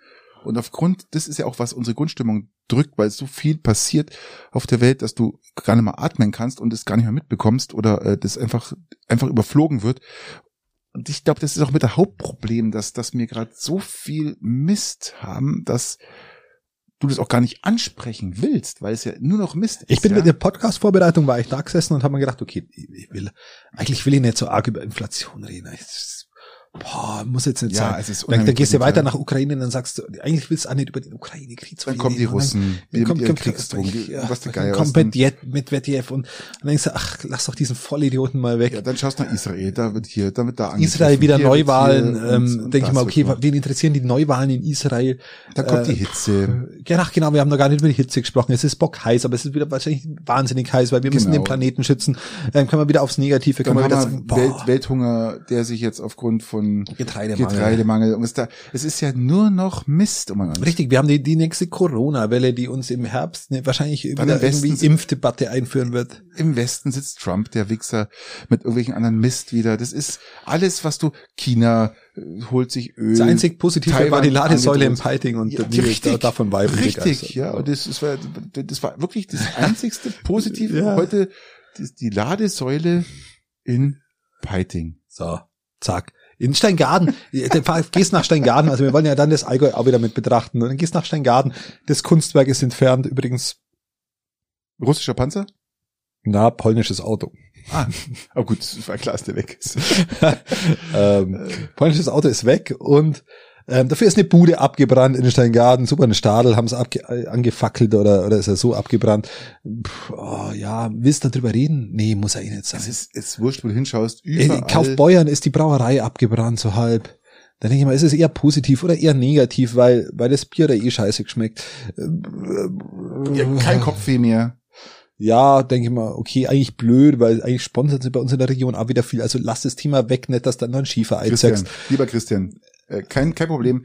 Speaker 2: und aufgrund, das ist ja auch, was unsere Grundstimmung drückt, weil so viel passiert auf der Welt, dass du gar nicht mehr atmen kannst und es gar nicht mehr mitbekommst oder äh, das einfach einfach überflogen wird. Und ich glaube, das ist auch mit der Hauptproblem, dass dass wir gerade so viel Mist haben, dass du das auch gar nicht ansprechen willst, weil es ja nur noch Mist ist.
Speaker 1: Ich bin
Speaker 2: ja?
Speaker 1: mit der Podcast-Vorbereitung war ich da gesessen und habe mir gedacht, okay, ich will, eigentlich will ich nicht so arg über Inflation reden. Ich, boah, muss jetzt nicht
Speaker 2: Ja,
Speaker 1: sein.
Speaker 2: es ist
Speaker 1: Dann, dann gehst du weiter nach Ukraine und dann sagst du, eigentlich willst du auch nicht über den Ukraine-Krieg zu
Speaker 2: Dann kommen die.
Speaker 1: Und
Speaker 2: Russen
Speaker 1: Dann, dann kommt, kommt
Speaker 2: Kriegsdrohungen, die-
Speaker 1: ja,
Speaker 2: was der Geier
Speaker 1: kommt
Speaker 2: dann-
Speaker 1: Medved, Medvedev und dann denkst du, ach, lass doch diesen Vollidioten mal weg.
Speaker 2: Ja, dann schaust du nach Israel, da wird hier, da wird da
Speaker 1: Israel wieder
Speaker 2: hier
Speaker 1: Neuwahlen, ähm,
Speaker 2: und- und
Speaker 1: denke ich mal, okay, wen interessieren die Neuwahlen in Israel?
Speaker 2: Da kommt
Speaker 1: äh,
Speaker 2: die Hitze.
Speaker 1: Ja, ach, genau, wir haben noch gar nicht über die Hitze gesprochen. Es ist bock heiß, aber es ist wieder wahrscheinlich wahnsinnig heiß, weil wir müssen
Speaker 2: Genau.
Speaker 1: den Planeten schützen. Dann können wir wieder aufs Negative,
Speaker 2: Dann
Speaker 1: können wir wieder sagen,
Speaker 2: Welt, Welthunger, der sich jetzt aufgrund von
Speaker 1: Getreidemangel.
Speaker 2: Getreidemangel und es da, es ist ja nur noch Mist um uns.
Speaker 1: Richtig, wir haben die, die nächste Corona-Welle, die uns im Herbst ne, wahrscheinlich
Speaker 2: besten
Speaker 1: irgendwie
Speaker 2: sind-
Speaker 1: Impfdebatte einführen wird.
Speaker 2: Im Westen sitzt Trump, der Wichser, mit irgendwelchen anderen Mist wieder. Das ist alles, was du, China äh, holt sich Öl.
Speaker 1: Das einzig Positive
Speaker 2: Taiwan
Speaker 1: war die Ladesäule im. Piting und
Speaker 2: Ja,
Speaker 1: die
Speaker 2: richtig,
Speaker 1: davon Weiben
Speaker 2: Richtig,
Speaker 1: begeistert.
Speaker 2: ja. Und das, das, war, das war wirklich das einzigste Positive
Speaker 1: Ja.
Speaker 2: heute, die Ladesäule in Peiting.
Speaker 1: So, zack. In Steingaden, fahr- gehst nach Steingaden, also wir wollen ja dann das Allgäu auch wieder mit betrachten. Und dann gehst nach Steingaden, das Kunstwerk ist entfernt, übrigens,
Speaker 2: Russischer Panzer?
Speaker 1: na, polnisches Auto.
Speaker 2: Ah, oh gut, war klar, dass der weg ist.
Speaker 1: ähm, polnisches Auto ist weg und Ähm, dafür ist eine Bude abgebrannt in Steingarten, super, eine Stadel haben sie abge äh, angefackelt oder, oder ist er so abgebrannt. Puh, oh, ja, willst du darüber reden? Nee, muss er eh nicht sein.
Speaker 2: Es ist, es ist wurscht, wo du hinschaust.
Speaker 1: In
Speaker 2: Überall.
Speaker 1: Kaufbeuern ist die Brauerei abgebrannt, so halb. Dann denke ich mal, ist es eher positiv oder eher negativ, weil, weil das Bier da eh scheiße geschmeckt.
Speaker 2: Ja, kein Kopfweh mehr.
Speaker 1: Ja, denke ich mal, okay, eigentlich blöd, weil eigentlich sponsern sie bei uns in der Region auch wieder viel. Also lass das Thema weg, nicht, dass dann noch ein Schiefer
Speaker 2: Christian,
Speaker 1: einsetzt.
Speaker 2: lieber Christian, äh, kein, kein Problem.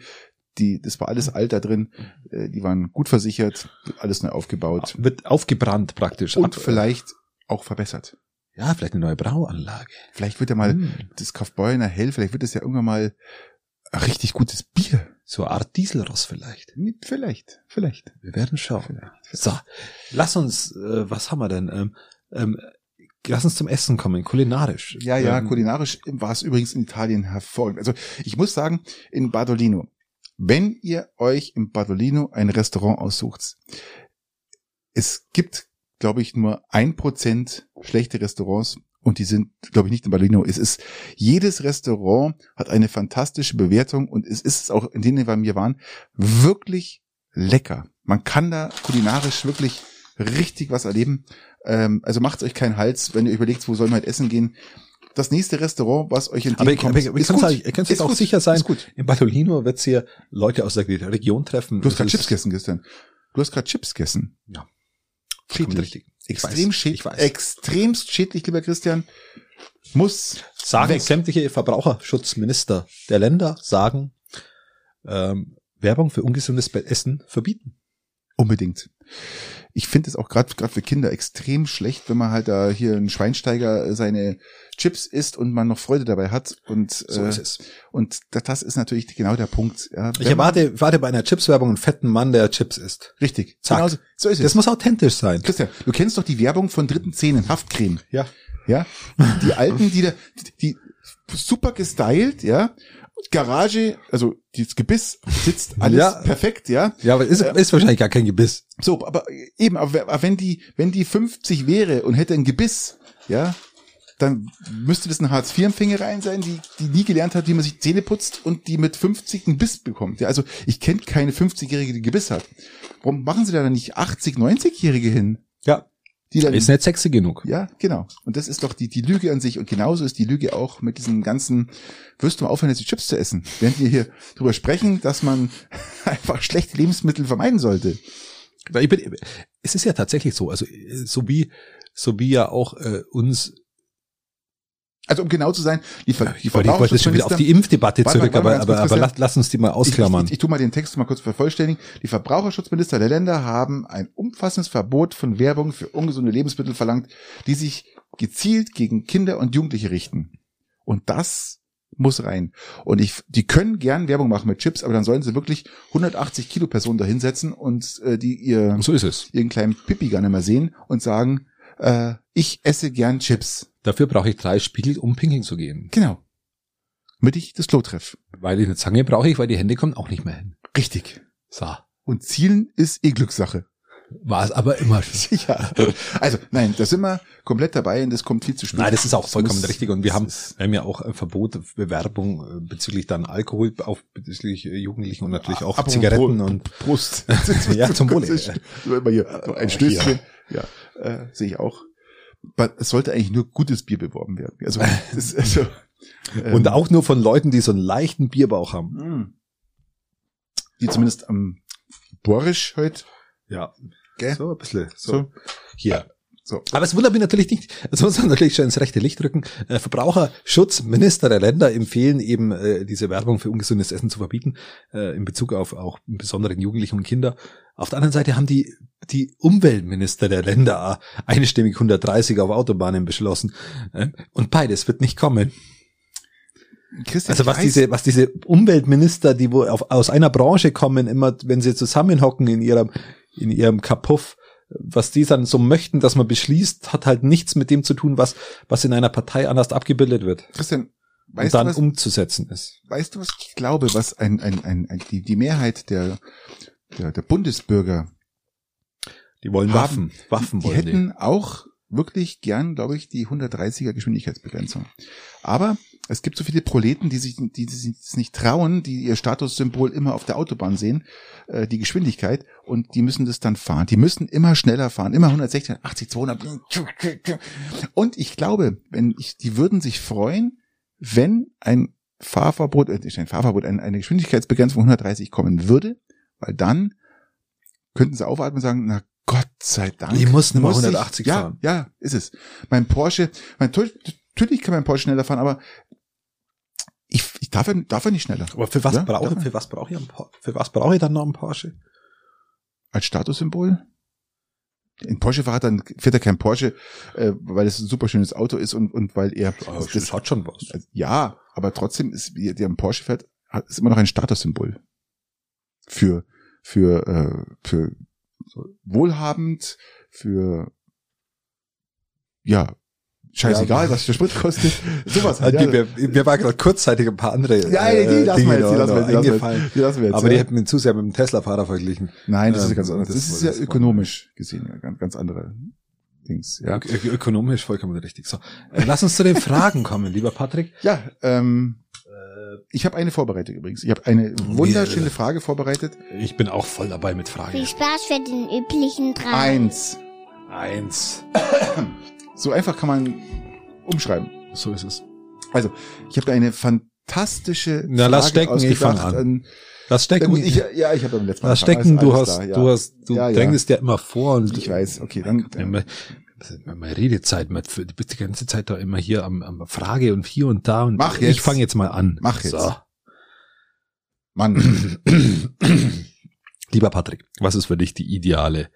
Speaker 2: Die, das war alles alt da drin. Äh, die waren gut versichert, alles neu aufgebaut.
Speaker 1: Wird aufgebrannt praktisch.
Speaker 2: Und
Speaker 1: Ab-
Speaker 2: vielleicht auch verbessert.
Speaker 1: ja, vielleicht eine neue Brauanlage.
Speaker 2: Vielleicht wird ja mal
Speaker 1: Hm.
Speaker 2: das Kaufbeuerner Hell, vielleicht wird es ja irgendwann mal richtig gutes Bier.
Speaker 1: So eine Art Dieselross vielleicht.
Speaker 2: Vielleicht, vielleicht.
Speaker 1: Wir werden schauen. So, lass uns, äh, was haben wir denn? Ähm, ähm, lass uns zum Essen kommen, kulinarisch.
Speaker 2: Ja, ja,
Speaker 1: Ähm,
Speaker 2: kulinarisch war es übrigens in Italien hervorragend. Also ich muss sagen, in Badolino, wenn ihr euch im Badolino ein Restaurant aussucht, es gibt, glaube ich, nur ein Prozent schlechte Restaurants und die sind, glaube ich, nicht in Badolino. Es ist, jedes Restaurant hat eine fantastische Bewertung und es ist auch, in denen wir mir waren, wirklich lecker. Man kann da kulinarisch wirklich richtig was erleben. Ähm, also macht euch keinen Hals, wenn ihr überlegt, wo sollen wir halt essen gehen. Das nächste Restaurant, was euch entgegenkommt,
Speaker 1: aber ich, aber ich
Speaker 2: ist gut.
Speaker 1: sagen, ihr könnt jetzt auch
Speaker 2: gut.
Speaker 1: sicher sein,
Speaker 2: Ist gut.
Speaker 1: in Bartolino wird hier Leute aus der Region treffen.
Speaker 2: Du hast gerade Chips gegessen gestern. Du hast gerade Chips gegessen.
Speaker 1: Ja.
Speaker 2: Schädlich. Extrem schädlich. Extremst schädlich, lieber Christian. Muss
Speaker 1: Sagen
Speaker 2: weg.
Speaker 1: sämtliche Verbraucherschutzminister der Länder sagen, ähm, Werbung für ungesundes Essen verbieten.
Speaker 2: Unbedingt. Ich finde es auch gerade gerade für Kinder extrem schlecht, wenn man halt da hier ein Schweinsteiger seine Chips isst und man noch Freude dabei hat. Und,
Speaker 1: So
Speaker 2: äh,
Speaker 1: ist es.
Speaker 2: und das, das ist natürlich genau der Punkt. Ja,
Speaker 1: Ich erwarte, warte bei einer Chipswerbung einen fetten Mann, der Chips isst.
Speaker 2: Richtig.
Speaker 1: Zack.
Speaker 2: Genau so, ist es.
Speaker 1: Das muss authentisch sein.
Speaker 2: Christian, du kennst doch die Werbung von dritten Zähnen, Haftcreme.
Speaker 1: Ja.
Speaker 2: Ja. Die alten, die da, die, die super gestylt, ja. Garage, also das Gebiss sitzt alles
Speaker 1: Ja.
Speaker 2: perfekt, ja.
Speaker 1: Ja, aber ist, ist wahrscheinlich gar kein Gebiss.
Speaker 2: So, aber eben, aber wenn die, wenn die 50 wäre und hätte ein Gebiss, ja, dann müsste das ein Hartz-IV-Empfängerin sein, die, die nie gelernt hat, wie man sich Zähne putzt und die mit 50 einen Biss bekommt. Ja, also ich kenne keine 50-Jährige, die Gebiss hat. Warum machen sie da dann nicht 80, 90-Jährige hin?
Speaker 1: Ja.
Speaker 2: Die dann,
Speaker 1: Ist nicht sexy genug.
Speaker 2: ja, genau. Und das ist doch die, die Lüge an sich. Und genauso ist die Lüge auch mit diesem ganzen, wirst du mal aufhören, jetzt die Chips zu essen? Während wir hier drüber sprechen, dass man einfach schlechte Lebensmittel vermeiden sollte.
Speaker 1: Weil ich bin, es ist ja tatsächlich so, also äh, so wie, so wie ja auch äh, uns,
Speaker 2: Also um genau zu sein, die, Ver die
Speaker 1: ich wollte, ich wollte jetzt schon wieder auf die Impfdebatte
Speaker 2: Warte mal,
Speaker 1: zurück,
Speaker 2: warte mal
Speaker 1: aber, aber,
Speaker 2: kurz,
Speaker 1: aber lass, lass uns die mal
Speaker 2: ich,
Speaker 1: ausklammern.
Speaker 2: ich, ich, ich tue mal den Text mal kurz vervollständigen. Die Verbraucherschutzminister der Länder haben ein umfassendes Verbot von Werbung für ungesunde Lebensmittel verlangt, die sich gezielt gegen Kinder und Jugendliche richten. Und das muss rein. Und ich, die können gern Werbung machen mit Chips, aber dann sollen sie wirklich 180 Kilo Personen da hinsetzen und äh, die ihr
Speaker 1: so ist es.
Speaker 2: ihren kleinen Pipi gar nicht mehr sehen und sagen, äh, ich esse gern Chips.
Speaker 1: Dafür brauche ich drei Spiegel, um pinkeln zu gehen.
Speaker 2: Genau. Damit ich das Klo treffe.
Speaker 1: Weil eine Zange brauche ich, weil die Hände kommen auch nicht mehr hin.
Speaker 2: Richtig.
Speaker 1: So.
Speaker 2: Und Zielen ist eh Glückssache.
Speaker 1: War es aber immer.
Speaker 2: Ja. Also, nein, da sind wir komplett dabei und das kommt viel zu spät.
Speaker 1: Nein, das ist auch vollkommen
Speaker 2: muss-
Speaker 1: richtig. Und wir haben,
Speaker 2: das
Speaker 1: wir haben ja auch ein Verbot, Bewerbung äh, bezüglich dann Alkohol, auf bezüglich äh, Jugendlichen und natürlich auch
Speaker 2: Apropos
Speaker 1: Zigaretten und
Speaker 2: Prost.
Speaker 1: Ja, zum Wohle.
Speaker 2: Ein Stößchen. Ja, äh, sehe ich auch. Es sollte eigentlich nur gutes Bier beworben werden. Also, das, also ähm,
Speaker 1: und auch nur von Leuten, die so einen leichten Bierbauch haben.
Speaker 2: mh. die zumindest am Borisch heute,
Speaker 1: Ja.
Speaker 2: gell?
Speaker 1: So ein bisschen. So.
Speaker 2: So.
Speaker 1: Hier.
Speaker 2: So.
Speaker 1: Aber es wundert mich natürlich nicht, das muss man natürlich schon ins rechte Licht rücken. Äh, Verbraucherschutzminister der Länder empfehlen eben, äh, diese Werbung für ungesundes Essen zu verbieten, äh, in Bezug auf auch im besonderen Jugendliche und Kinder. Auf der anderen Seite haben die, die Umweltminister der Länder einstimmig 130 auf Autobahnen beschlossen. Äh, und beides wird nicht kommen.
Speaker 2: Christian,
Speaker 1: Also was diese, was diese Umweltminister, die wo auf, aus einer Branche kommen, immer, wenn sie zusammenhocken in ihrem, in ihrem Kapuff, was die dann so möchten, dass man beschließt, hat halt nichts mit dem zu tun, was, was in einer Partei anders abgebildet wird
Speaker 2: Christian,
Speaker 1: und
Speaker 2: weißt du,
Speaker 1: dann
Speaker 2: was,
Speaker 1: umzusetzen ist.
Speaker 2: weißt du, was ich glaube, was ein, ein, ein, ein die, die Mehrheit der, der, der Bundesbürger
Speaker 1: Die wollen
Speaker 2: Haben-
Speaker 1: Waffen, Waffen
Speaker 2: die
Speaker 1: wollen
Speaker 2: hätten auch wirklich gern, glaube ich, die 130er Geschwindigkeitsbegrenzung. Aber es gibt so viele Proleten, die sich, die sich nicht trauen, die ihr Statussymbol immer auf der Autobahn sehen, äh, die Geschwindigkeit, und die müssen das dann fahren. Die müssen immer schneller fahren, immer 160, 80, 200. Und ich glaube, wenn ich, die würden sich freuen, wenn ein Fahrverbot, äh, nicht ein Fahrverbot, eine, eine Geschwindigkeitsbegrenzung von 130 kommen würde, weil dann könnten sie aufatmen und sagen, na Gott sei Dank.
Speaker 1: Ich muss nicht mal
Speaker 2: ich-
Speaker 1: 180
Speaker 2: ja,
Speaker 1: fahren.
Speaker 2: Ja, ist es. Mein Porsche, mein, natürlich kann mein Porsche schneller fahren, aber ich, ich darf, darf ja nicht schneller.
Speaker 1: Aber für was
Speaker 2: Ja,
Speaker 1: brauche
Speaker 2: ja.
Speaker 1: für was brauche ich einen für was brauche ich dann noch einen Porsche?
Speaker 2: Als Statussymbol? In Porsche fährt dann fährt er kein Porsche, äh, weil es ein super schönes Auto ist und, und weil er
Speaker 1: das, hat schon was.
Speaker 2: Also, ja, aber trotzdem ist, der im Porsche fährt, ist immer noch ein Statussymbol. Für, für, äh, für wohlhabend, für, ja, scheißegal,
Speaker 1: Ja.
Speaker 2: was der Sprit kostet. Sowas halt, ja.
Speaker 1: mir, war gerade kurzzeitig ein paar andere
Speaker 2: Ja, die
Speaker 1: äh,
Speaker 2: lassen wir jetzt, die lassen wir jetzt, die lassen wir jetzt, die.
Speaker 1: Aber die
Speaker 2: ja.
Speaker 1: hätten ihn zu sehr mit dem Tesla-Fahrer verglichen.
Speaker 2: Nein, das ist
Speaker 1: Ähm,
Speaker 2: ja ganz anders. Das,
Speaker 1: das
Speaker 2: ist ja
Speaker 1: das
Speaker 2: ökonomisch gesehen, ja, ganz, ganz andere Dings, ja.
Speaker 1: Ök ökonomisch vollkommen richtig. So, äh, lass uns zu den Fragen kommen, lieber Patrick.
Speaker 2: Ja, ähm, ich habe eine vorbereitet übrigens. Ich habe eine wunderschöne Frage vorbereitet.
Speaker 1: Ich bin auch voll dabei mit Fragen.
Speaker 3: Viel Spaß für den üblichen drei.
Speaker 2: Eins.
Speaker 1: Eins.
Speaker 2: So einfach kann man umschreiben.
Speaker 1: So ist es.
Speaker 2: Also, ich habe da eine fantastische
Speaker 1: Na, lass stecken, ich fang
Speaker 2: ausgedacht.
Speaker 1: an.
Speaker 2: Ähm,
Speaker 1: Lass stecken.
Speaker 2: ich, ja, ich habe beim letzten Mal
Speaker 1: lass stecken. Du
Speaker 2: Alles-
Speaker 1: hast,
Speaker 2: da, ja.
Speaker 1: du hast, du
Speaker 2: Ja, ja.
Speaker 1: drängst ja immer vor und
Speaker 2: Ich weiß, okay, dann-
Speaker 1: meine Redezeit, man- du bist die ganze Zeit da immer hier am, am Frage und hier und da und
Speaker 2: Mach
Speaker 1: ich
Speaker 2: jetzt.
Speaker 1: fange jetzt mal an.
Speaker 2: Mach jetzt.
Speaker 1: So.
Speaker 2: Mann,
Speaker 1: Lieber Patrick, was ist für dich die ideale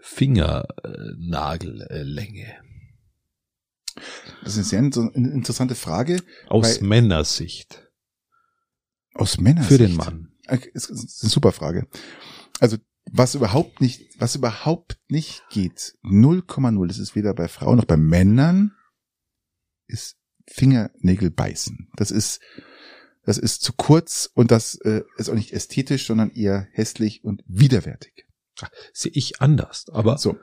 Speaker 1: Fingernagellänge?
Speaker 2: das ist eine sehr in- interessante Frage
Speaker 1: Aus Männersicht.
Speaker 2: aus Männer.
Speaker 1: Für den Mann.
Speaker 2: Es ist eine super Frage. Also, was überhaupt nicht, was überhaupt nicht geht, 0,0, das ist weder bei Frauen noch bei Männern, ist Fingernägel beißen. Das ist, das ist zu kurz und das äh, ist auch nicht ästhetisch, sondern eher hässlich und widerwärtig.
Speaker 1: Sehe ich anders, aber
Speaker 2: So.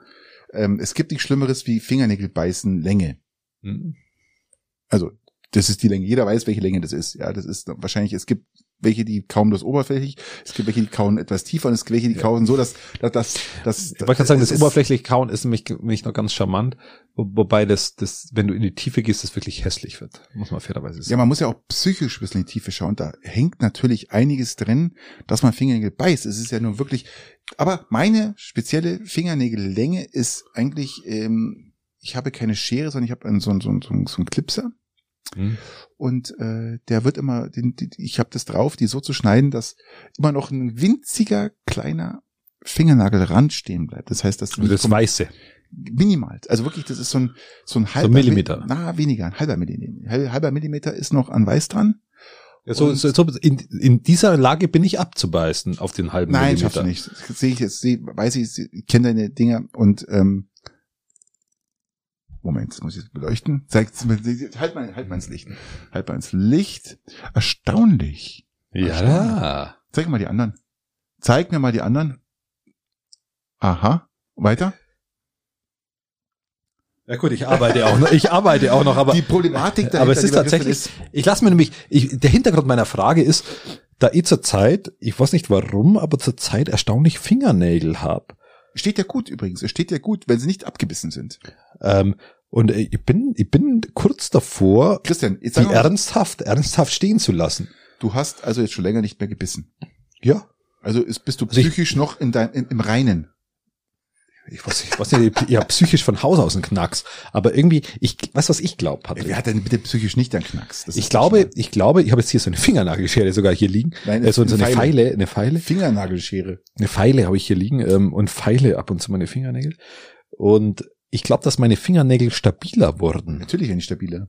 Speaker 2: Ähm, es gibt nichts Schlimmeres wie Fingernägel beißen Länge.
Speaker 1: Hm.
Speaker 2: Also, das ist die Länge. Jeder weiß, welche Länge das ist. Ja, das ist wahrscheinlich, es gibt welche, die kauen das oberflächlich, es gibt welche, die kauen etwas tiefer und es gibt welche, die kauen so, dass, dass, dass, dass
Speaker 1: Ich wollte sagen, das oberflächliche Kauen ist nämlich, nämlich noch ganz charmant, wo, wobei das, das, wenn du in die Tiefe gehst, das wirklich hässlich wird. Muss man fairerweise
Speaker 2: Ja,
Speaker 1: sagen.
Speaker 2: man muss ja auch psychisch ein bisschen in die Tiefe schauen. Da hängt natürlich einiges drin, dass man Fingernägel beißt. Es ist ja nur wirklich, aber meine spezielle Fingernägellänge ist eigentlich, ähm, ich habe keine Schere, sondern ich habe einen, so, einen- so, so, so einen Clipser.
Speaker 1: Hm.
Speaker 2: Und äh, der wird immer, den, die, ich habe das drauf, die so zu schneiden, dass immer noch ein winziger kleiner Fingernagelrand stehen bleibt. Das heißt, dass
Speaker 1: Also das Weiße.
Speaker 2: minimal. Also wirklich, das ist so ein so ein halber
Speaker 1: Millimeter.
Speaker 2: Na, weniger, ein halber Millimeter. Halber Millimeter ist noch an Weiß dran.
Speaker 1: Ja, so, so, so in, in dieser Lage bin ich abzubeißen auf den halben
Speaker 2: Nein, schaffst du
Speaker 1: Millimeter.
Speaker 2: nicht. Sehe ich jetzt, sehe, weiß ich, ich kenne deine Dinger und ähm, Moment, das muss ich jetzt beleuchten. Zeig, halt mal, halt mal ins Licht. Halt mal ins Licht. Erstaunlich.
Speaker 1: Ja, da.
Speaker 2: Zeig mal die anderen. Zeig mir mal die anderen. Aha. Weiter.
Speaker 1: Ja gut, ich arbeite auch noch, ich arbeite auch noch, aber,
Speaker 2: die Problematik dahinter,
Speaker 1: aber es ist tatsächlich, ich lasse mir nämlich, ich, der Hintergrund meiner Frage ist, da ich zurzeit, ich weiß nicht warum, aber zurzeit erstaunlich Fingernägel hab.
Speaker 2: steht ja gut übrigens. Es steht ja gut, wenn sie nicht abgebissen sind.
Speaker 1: Ähm, und äh, ich bin, ich bin kurz davor,
Speaker 2: Christian, jetzt
Speaker 1: die ernsthaft, ernsthaft stehen zu lassen.
Speaker 2: du hast also jetzt schon länger nicht mehr gebissen.
Speaker 1: Ja.
Speaker 2: Also ist, bist du
Speaker 1: Also ich-
Speaker 2: psychisch noch in dein, in, im Reinen.
Speaker 1: Ich weiß, ich weiß nicht, ich habe psychisch von Haus aus einen Knacks. Aber irgendwie, ich, weißt du, was ich glaube, Patrick?
Speaker 2: Wer hat denn bitte psychisch nicht einen Knacks? Das
Speaker 1: Ich glaube, ich glaube, ich habe jetzt hier so eine Fingernagelschere sogar hier liegen.
Speaker 2: Nein,
Speaker 1: äh, so, so
Speaker 2: eine Feile.
Speaker 1: Pfeile, eine Pfeile.
Speaker 2: mal Fingernagelschere.
Speaker 1: Eine Pfeile habe ich hier liegen ähm, und Pfeile ab und zu meine Fingernägel. Und ich glaube, dass meine Fingernägel stabiler wurden.
Speaker 2: Natürlich eine stabile.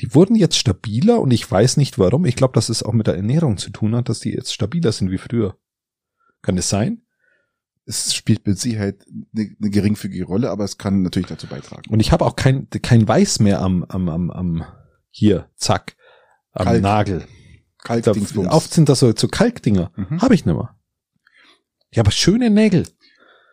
Speaker 1: Die wurden jetzt stabiler und ich weiß nicht warum. Ich glaube, dass es auch mit der Ernährung zu tun hat, dass die jetzt stabiler sind wie früher. Kann es sein?
Speaker 2: Es spielt mit Sicherheit eine, eine geringfügige Rolle, aber es kann natürlich dazu beitragen.
Speaker 1: Und ich habe auch kein, kein Weiß mehr am, am, am, am hier, zack, am
Speaker 2: Kalk.
Speaker 1: Nagel.
Speaker 2: Kalkdingsbums.
Speaker 1: oft sind das so, so Kalkdinger.
Speaker 2: Mhm.
Speaker 1: Habe ich nicht mehr. Ich habe schöne Nägel.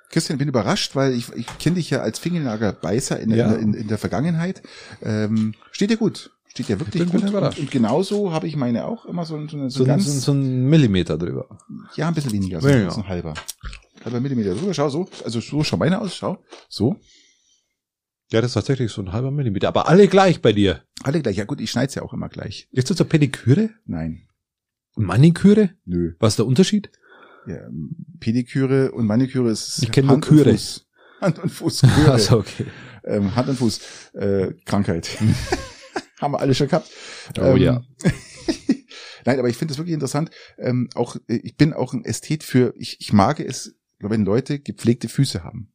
Speaker 2: Christian, ich bin überrascht, weil ich, ich kenne dich ja als Fingernagelbeißer in,
Speaker 1: Ja.
Speaker 2: in, in der Vergangenheit. Ähm, steht dir gut. Steht dir wirklich
Speaker 1: Ich bin
Speaker 2: gut.
Speaker 1: überrascht.
Speaker 2: Und, und genauso habe ich meine auch immer so, ein- so, so,
Speaker 1: So,
Speaker 2: ganz,
Speaker 1: so, ein- so ein Millimeter drüber.
Speaker 2: ja, ein bisschen weniger, so, so ein halber. Halber Millimeter drüber, schau so. Also so schau meine aus, schau. So.
Speaker 1: Ja, das ist tatsächlich so ein halber Millimeter. Aber alle gleich bei dir.
Speaker 2: Alle gleich. Ja gut, ich schneide ja auch immer gleich.
Speaker 1: Ist das so Pediküre?
Speaker 2: Nein.
Speaker 1: Und Maniküre?
Speaker 2: Nö.
Speaker 1: Was ist der Unterschied?
Speaker 2: Ja, Pediküre und Maniküre ist
Speaker 1: Ich kenn nur
Speaker 2: Hand und. Fuß. Hand und Fuß. Küre.
Speaker 1: Also okay.
Speaker 2: ähm, Hand und Fuß. Äh, Krankheit. Haben wir alle schon gehabt.
Speaker 1: Oh
Speaker 2: ähm,
Speaker 1: ja.
Speaker 2: Nein, aber ich finde es wirklich interessant. Ähm, auch äh, ich bin auch ein Ästhet für. Ich, ich mag es, wenn Leute gepflegte Füße haben.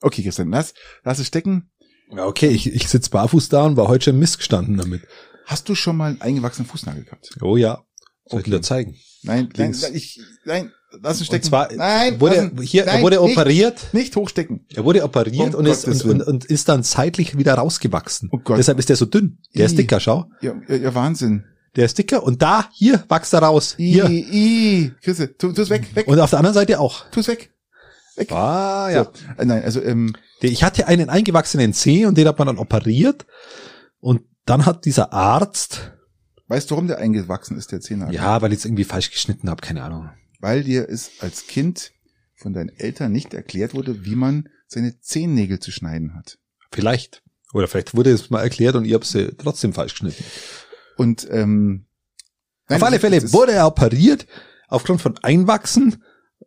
Speaker 2: Okay, Christian, lass, lass es stecken.
Speaker 1: Ja, okay, ich, ich sitz barfuß da und war heute schon missgestanden damit.
Speaker 2: Hast du schon mal einen eingewachsenen Fußnagel gehabt?
Speaker 1: Oh ja. Soll ich
Speaker 2: Okay.
Speaker 1: dir zeigen?
Speaker 2: Nein, nein,
Speaker 1: Links.
Speaker 2: nein, ich, nein, lass es stecken.
Speaker 1: Und zwar
Speaker 2: nein,
Speaker 1: wurde,
Speaker 2: lassen.
Speaker 1: hier,
Speaker 2: nein,
Speaker 1: er wurde
Speaker 2: nicht,
Speaker 1: operiert.
Speaker 2: Nicht hochstecken.
Speaker 1: Er wurde operiert
Speaker 2: Um
Speaker 1: und, ist, und, und, und ist dann zeitlich wieder rausgewachsen.
Speaker 2: Oh Gott.
Speaker 1: Deshalb ist der so dünn. Der ist
Speaker 2: Ih.
Speaker 1: dicker, schau.
Speaker 2: Ja, ja, ja Wahnsinn.
Speaker 1: Der ist dicker und da, hier, wächst er raus.
Speaker 2: I,
Speaker 1: Hier.
Speaker 2: I, Chrisse, tu, tu's weg, weg,
Speaker 1: Und auf der anderen Seite auch.
Speaker 2: tu's weg. Weg.
Speaker 1: Ah, ja.
Speaker 2: So, äh, nein, also, ähm,
Speaker 1: Ich hatte einen eingewachsenen Zeh und den hat man dann operiert. Und dann hat dieser Arzt,
Speaker 2: weißt du, warum der eingewachsen ist, der Zehennagel?
Speaker 1: ja, weil ich es irgendwie falsch geschnitten habe, keine Ahnung.
Speaker 2: Weil dir es als Kind von deinen Eltern nicht erklärt wurde, wie man seine Zehennägel zu schneiden hat.
Speaker 1: Vielleicht. Oder vielleicht wurde es mal erklärt und ihr habt sie trotzdem falsch geschnitten.
Speaker 2: Und, ähm, nein,
Speaker 1: auf alle Fälle wurde er operiert aufgrund von Einwachsen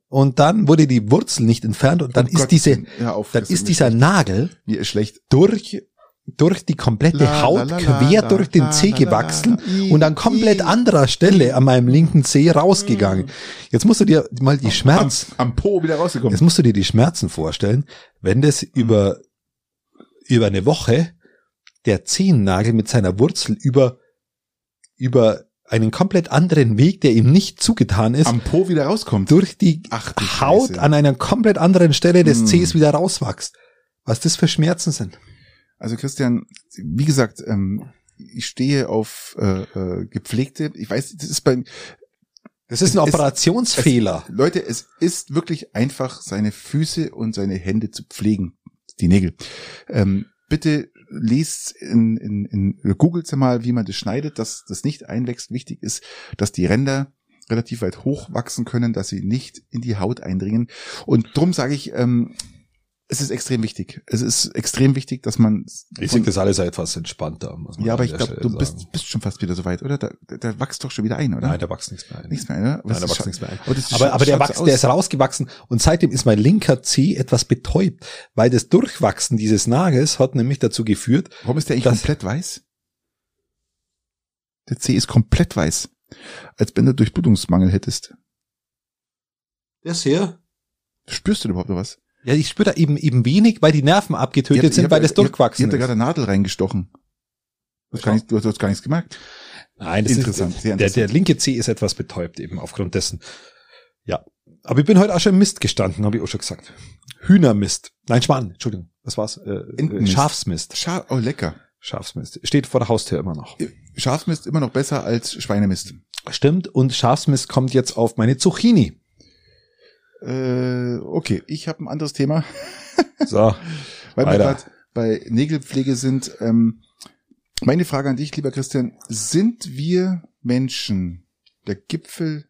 Speaker 1: und dann wurde die Wurzel nicht entfernt und dann
Speaker 2: Oh
Speaker 1: ist
Speaker 2: Gott,
Speaker 1: diese,
Speaker 2: auf,
Speaker 1: dann ist dieser. Nagel
Speaker 2: Mir ist schlecht.
Speaker 1: durch durch die komplette
Speaker 2: La,
Speaker 1: Haut
Speaker 2: la, la,
Speaker 1: quer durch den Zeh gewachsen und an komplett anderer Stelle an meinem linken Zeh rausgegangen. Jetzt musst du dir mal die Schmerz,
Speaker 2: Am, am Po wieder rausgekommen.
Speaker 1: jetzt musst du dir die Schmerzen vorstellen, wenn das über über eine Woche der Zehennagel mit seiner Wurzel über über einen komplett anderen Weg, der ihm nicht zugetan ist,
Speaker 2: Am Po wieder rauskommt.
Speaker 1: durch die
Speaker 2: Ach,
Speaker 1: Haut
Speaker 2: Scheiße.
Speaker 1: an einer komplett anderen Stelle des
Speaker 2: Mm.
Speaker 1: Zehs wieder rauswächst. Was das für Schmerzen sind.
Speaker 2: Also Christian, wie gesagt, ähm, ich stehe auf äh, äh, gepflegte. Ich weiß, das ist bei
Speaker 1: Das ist ein
Speaker 2: Es ist-
Speaker 1: Operationsfehler.
Speaker 2: Leute, es ist wirklich einfach, seine Füße und seine Hände zu pflegen, die Nägel. Ähm, bitte lest in, in, in googelt mal, wie man das schneidet, dass das nicht einwächst. Wichtig ist, dass die Ränder relativ weit hoch wachsen können, dass sie nicht in die Haut eindringen. Und drum sage ich, ähm, es ist extrem wichtig. Es ist extrem wichtig, dass man
Speaker 1: Ich sehe das alles etwas entspannter. muss man
Speaker 2: ja, aber ich glaube, du bist, bist schon fast wieder soweit, oder? Da, da, da wächst doch schon wieder ein, oder?
Speaker 1: Nein, da wächst nichts mehr ein.
Speaker 2: nichts mehr, oder?
Speaker 1: Nein, da wächst nichts mehr ein.
Speaker 2: Aber,
Speaker 1: Aber, aber der,
Speaker 2: so
Speaker 1: wächst, der ist rausgewachsen und seitdem ist mein linker Zeh etwas betäubt, weil das Durchwachsen dieses Nagels hat nämlich dazu geführt,
Speaker 2: Warum ist der eigentlich komplett weiß? Der C ist komplett weiß. Als wenn du Durchblutungsmangel hättest.
Speaker 1: das hier,
Speaker 2: Spürst du überhaupt noch was?
Speaker 1: Ja, ich spüre da eben eben wenig, weil die Nerven abgetötet
Speaker 2: habt-
Speaker 1: sind, weil das durchgewachsen
Speaker 2: Ihr habt da gerade eine Nadel reingestochen. Du hast, gar nicht, du hast, gar nichts gemerkt.
Speaker 1: Nein, das
Speaker 2: Interessant,
Speaker 1: ist,
Speaker 2: sehr
Speaker 1: der,
Speaker 2: interessant.
Speaker 1: der linke Zeh ist etwas betäubt eben aufgrund dessen. Ja. Aber ich bin heute auch schon im Mist gestanden, habe ich auch schon gesagt. Hühnermist. Nein, Schwan, Entschuldigung. Das war's. Äh, äh,
Speaker 2: Entenmist.
Speaker 1: Schafsmist.
Speaker 2: Scha oh, lecker.
Speaker 1: Schafsmist. Steht vor der Haustür immer noch.
Speaker 2: Schafsmist immer noch besser als Schweinemist.
Speaker 1: Stimmt. Und Schafsmist kommt jetzt auf meine Zucchini.
Speaker 2: Äh, okay, ich habe ein anderes Thema.
Speaker 1: So.
Speaker 2: Weil wir gerade bei Nägelpflege sind. Ähm, meine Frage an dich, lieber Christian, sind wir Menschen der Gipfel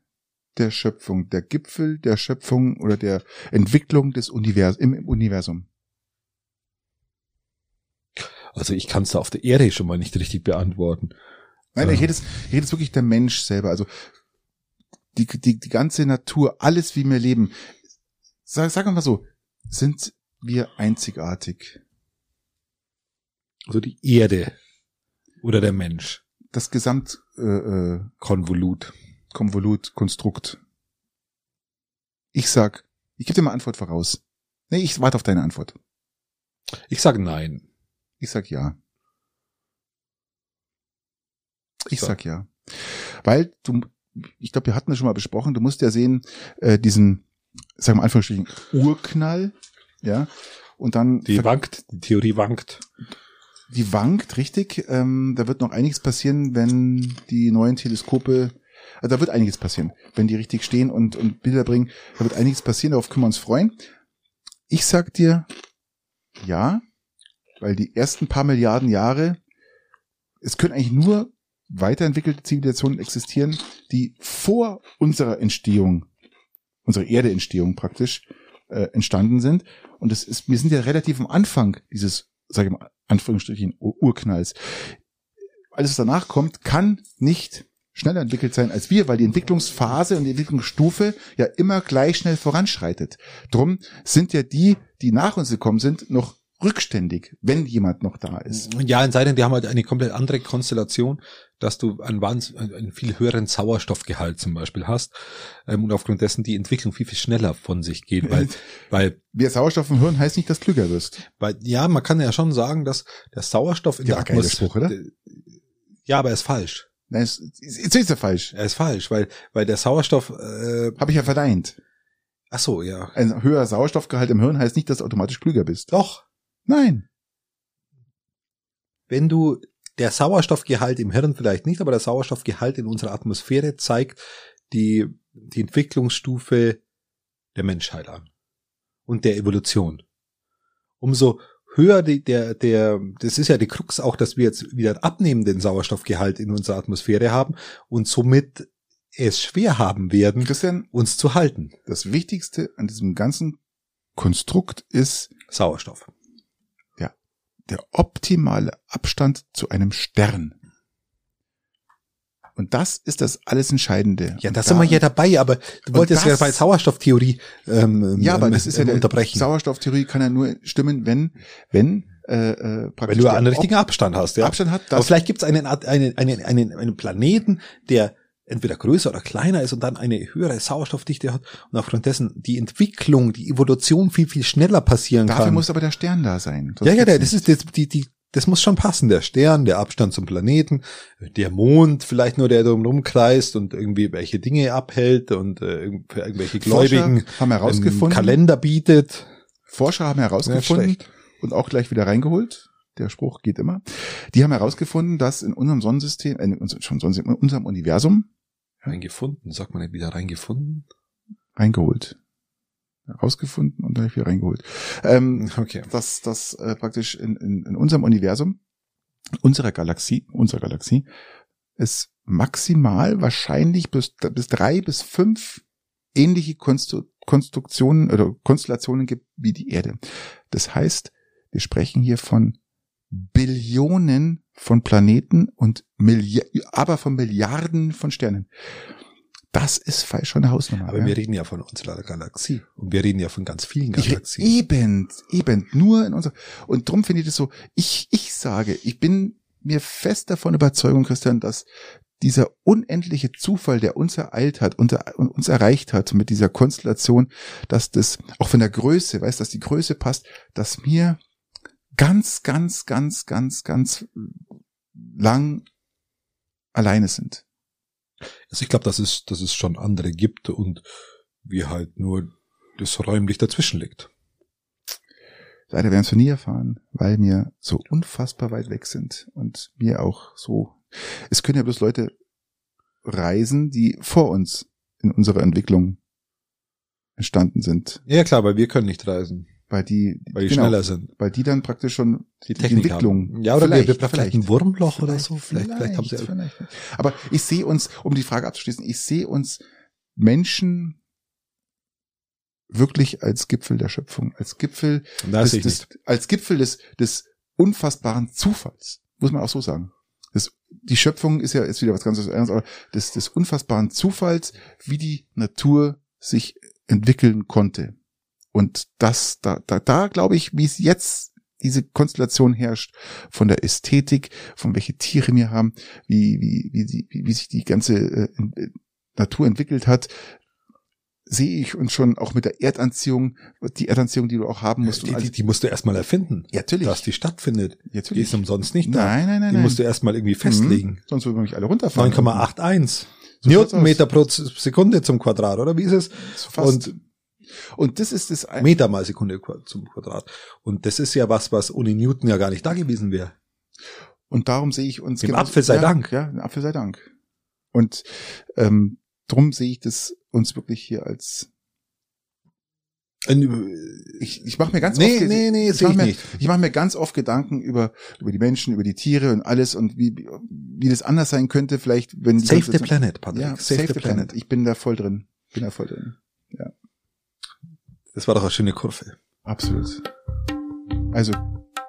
Speaker 2: der Schöpfung, der Gipfel der Schöpfung oder der Entwicklung des Univers im, Universum?
Speaker 1: Also ich kann es da auf der Erde schon mal nicht richtig beantworten.
Speaker 2: Nein, ich rede es, ich rede es wirklich der Mensch selber. Also die, die, die ganze Natur, alles wie wir leben. Sag, wir mal so, sind wir einzigartig?
Speaker 1: Also die Erde oder der Mensch.
Speaker 2: Das Gesamt äh, äh,
Speaker 1: Konvolut.
Speaker 2: Konvolut, Konstrukt. Ich sag, ich gebe dir mal Antwort voraus. Nee, ich warte auf deine Antwort.
Speaker 1: Ich sage nein.
Speaker 2: Ich sag ja. Ich
Speaker 1: So.
Speaker 2: sag ja. Weil du, ich glaube, wir hatten das schon mal besprochen, du musst ja sehen, äh, diesen, sagen wir mal Anführungsstrichen, Urknall, ja, und dann
Speaker 1: Die wankt, die Theorie wankt.
Speaker 2: die wankt, richtig. Ähm, da wird noch einiges passieren, wenn die neuen Teleskope Also da wird einiges passieren. Wenn die richtig stehen und, und Bilder bringen, da wird einiges passieren, darauf können wir uns freuen. Ich sag dir, ja, weil die ersten paar Milliarden Jahre, es können eigentlich nur weiterentwickelte Zivilisationen existieren, die vor unserer Entstehung, unserer Erdeentstehung praktisch, äh, entstanden sind. Und es ist, wir sind ja relativ am Anfang dieses, sage ich mal, Anführungsstrichen, Ur- Urknalls. Alles, was danach kommt, kann nicht schneller entwickelt sein als wir, weil die Entwicklungsphase und die Entwicklungsstufe ja immer gleich schnell voranschreitet. Drum sind ja die, die nach uns gekommen sind, noch rückständig, wenn jemand noch da ist.
Speaker 1: Ja, in sei denn, die haben halt eine komplett andere Konstellation, dass du einen, einen viel höheren Sauerstoffgehalt zum Beispiel hast ähm, und aufgrund dessen die Entwicklung viel, viel schneller von sich geht, weil, weil,
Speaker 2: Wer Sauerstoff im Hirn heißt nicht, dass du klüger wirst.
Speaker 1: weil, ja, man kann ja schon sagen, dass der Sauerstoff in
Speaker 2: Ja,
Speaker 1: der Atmosphäre,
Speaker 2: Spruch, oder?
Speaker 1: ja, aber er ist falsch.
Speaker 2: Nein, es ist, ist ja falsch.
Speaker 1: Er ist falsch, weil, weil der Sauerstoff, äh,
Speaker 2: Habe ich ja verneint.
Speaker 1: ach so, ja,
Speaker 2: Ein höherer Sauerstoffgehalt im Hirn heißt nicht, dass du automatisch klüger bist.
Speaker 1: doch,
Speaker 2: Nein.
Speaker 1: wenn du der Sauerstoffgehalt im Hirn vielleicht nicht, aber der Sauerstoffgehalt in unserer Atmosphäre zeigt die, die Entwicklungsstufe der Menschheit an und der Evolution. Umso höher die, der, der, das ist ja die Krux auch, dass wir jetzt wieder abnehmenden Sauerstoffgehalt in unserer Atmosphäre haben und somit es schwer haben werden,
Speaker 2: Christian,
Speaker 1: uns zu halten.
Speaker 2: das Wichtigste an diesem ganzen Konstrukt ist
Speaker 1: Sauerstoff.
Speaker 2: Der optimale Abstand zu einem Stern. Und das ist das alles Entscheidende.
Speaker 1: Ja, da sind wir ja dabei, aber du wolltest ja
Speaker 2: das-
Speaker 1: bei Sauerstofftheorie ähm,
Speaker 2: Ja, aber
Speaker 1: ähm,
Speaker 2: das ist ja
Speaker 1: ähm,
Speaker 2: der
Speaker 1: unterbrechen.
Speaker 2: Sauerstofftheorie kann ja nur stimmen, wenn, wenn, äh, äh, praktisch
Speaker 1: du einen richtigen Abstand hast, ja.
Speaker 2: Abstand hat,
Speaker 1: Aber vielleicht gibt es einen, einen, einen, einen, einen Planeten, der entweder größer oder kleiner ist und dann eine höhere Sauerstoffdichte hat und aufgrund dessen die Entwicklung, die Evolution viel, viel schneller passieren
Speaker 2: dafür
Speaker 1: kann.
Speaker 2: muss aber der Stern da sein. Sonst
Speaker 1: ja, ja, der, das ist das, die, die, das muss schon passen. Der Stern, der Abstand zum Planeten, der Mond vielleicht nur, der drumherum kreist und irgendwie welche Dinge abhält und äh, für irgendwelche Gläubigen
Speaker 2: Forscher haben herausgefunden,
Speaker 1: einen Kalender bietet.
Speaker 2: Forscher haben herausgefunden und auch gleich wieder reingeholt. Der Spruch geht immer. Die haben herausgefunden, dass in unserem Sonnensystem, äh, in unserem, schon Sonnensystem, in unserem Universum
Speaker 1: Reingefunden, sagt man nicht wieder reingefunden?
Speaker 2: reingeholt. Herausgefunden und dann wieder reingeholt. Ähm,
Speaker 1: Okay.
Speaker 2: dass das äh, praktisch in, in, in unserem Universum, unserer Galaxie, unserer Galaxie, es maximal wahrscheinlich bis, bis drei bis fünf ähnliche Konstru Konstruktionen oder Konstellationen gibt wie die Erde. Das heißt, wir sprechen hier von Billionen von Planeten und Milli aber von Milliarden von Sternen. Das ist falsch schon eine Hausnummer.
Speaker 1: Aber
Speaker 2: ja.
Speaker 1: wir reden ja von unserer Galaxie. Und wir reden ja von ganz vielen
Speaker 2: Ich,
Speaker 1: Galaxien.
Speaker 2: eben, eben, nur in unserer, und drum finde ich das so, ich, ich sage, ich bin mir fest davon überzeugt, Christian, dass dieser unendliche Zufall, der uns ereilt hat, unser, uns erreicht hat mit dieser Konstellation, dass das auch von der Größe, weißt, dass die Größe passt, dass wir ganz, ganz, ganz, ganz, ganz lang alleine sind.
Speaker 1: Also ich glaube, dass es, dass es schon andere gibt und wir halt nur das räumlich dazwischen liegt.
Speaker 2: Leider werden wir es nie erfahren, weil wir so unfassbar weit weg sind und wir auch so. Es können ja bloß Leute reisen, die vor uns in unserer Entwicklung entstanden sind,
Speaker 1: Ja klar, weil wir können nicht reisen,
Speaker 2: weil die,
Speaker 1: weil die
Speaker 2: genau,
Speaker 1: schneller sind.
Speaker 2: weil die dann praktisch schon
Speaker 1: Die
Speaker 2: die Entwicklung.
Speaker 1: haben. Ja, oder
Speaker 2: Vielleicht,
Speaker 1: wir vielleicht, ein
Speaker 2: vielleicht.
Speaker 1: Wurmloch oder so. Vielleicht, vielleicht, haben sie
Speaker 2: vielleicht. Aber ich sehe uns, um die Frage abzuschließen, ich sehe uns Menschen wirklich als Gipfel der Schöpfung, als Gipfel des, des, als Gipfel des, des unfassbaren Zufalls, muss man auch so sagen. Das, die Schöpfung ist ja ist wieder was ganz anderes, aber des, des unfassbaren Zufalls, wie die Natur sich entwickeln konnte. Und das, da, da, da glaube ich, wie es jetzt diese Konstellation herrscht, von der Ästhetik, von welche Tiere wir haben, wie, wie, wie, die, wie, sich die ganze äh, äh, Natur entwickelt hat, sehe ich uns schon auch mit der Erdanziehung, die Erdanziehung, die du auch haben musst.
Speaker 1: Die, die, die musst du erstmal erfinden,
Speaker 2: ja, natürlich.
Speaker 1: dass die stattfindet. Die
Speaker 2: natürlich.
Speaker 1: ist umsonst nicht da.
Speaker 2: Nein, nein, nein.
Speaker 1: Die
Speaker 2: nein.
Speaker 1: musst du erstmal irgendwie festlegen.
Speaker 2: Mhm. Sonst würden wir mich alle runterfahren.
Speaker 1: 9,81
Speaker 2: So
Speaker 1: Newtonmeter pro Sekunde zum Quadrat, oder wie ist es?
Speaker 2: Fast.
Speaker 1: Und
Speaker 2: Und das ist das ein
Speaker 1: Meter mal Sekunde zum Quadrat. Und das ist ja was, was ohne Newton ja gar nicht da gewesen wäre.
Speaker 2: und darum sehe ich uns
Speaker 1: Dem Apfel sei
Speaker 2: ja,
Speaker 1: Dank.
Speaker 2: Ja, dem Apfel sei Dank. Und ähm, drum sehe ich das uns wirklich hier als ich, ich mache mir ganz
Speaker 1: nee,
Speaker 2: oft
Speaker 1: nee, nee,
Speaker 2: ich mach
Speaker 1: ich
Speaker 2: mir,
Speaker 1: nicht.
Speaker 2: ich mache mir ganz oft Gedanken über über die Menschen, über die Tiere und alles und wie wie das anders sein könnte, vielleicht wenn die
Speaker 1: Save the Planet, Patrick.
Speaker 2: Ja, save, the, planet. Ich bin da voll drin. Bin da voll drin.
Speaker 1: Das war doch eine schöne Kurve.
Speaker 2: Absolut. Also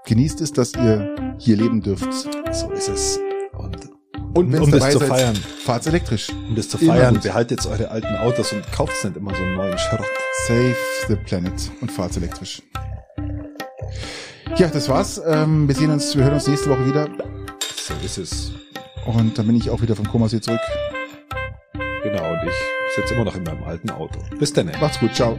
Speaker 2: genießt es, dass ihr hier leben dürft.
Speaker 1: So ist es. Und,
Speaker 2: Und wenn
Speaker 1: um
Speaker 2: dabei
Speaker 1: zu
Speaker 2: seid,
Speaker 1: feiern,
Speaker 2: fahrt's elektrisch.
Speaker 1: um das zu
Speaker 2: Immer
Speaker 1: feiern,
Speaker 2: gut.
Speaker 1: behaltet eure alten Autos und kauft nicht immer so einen neuen Schrott.
Speaker 2: Save the planet und fahrt's elektrisch. Ja, das war's. Ähm, wir sehen uns, wir hören uns nächste Woche wieder.
Speaker 1: So ist es.
Speaker 2: Und dann bin ich auch wieder vom Komasee zurück.
Speaker 1: Genau, und ich sitze immer noch in meinem alten Auto. Bis dann.
Speaker 2: Macht's gut, ciao.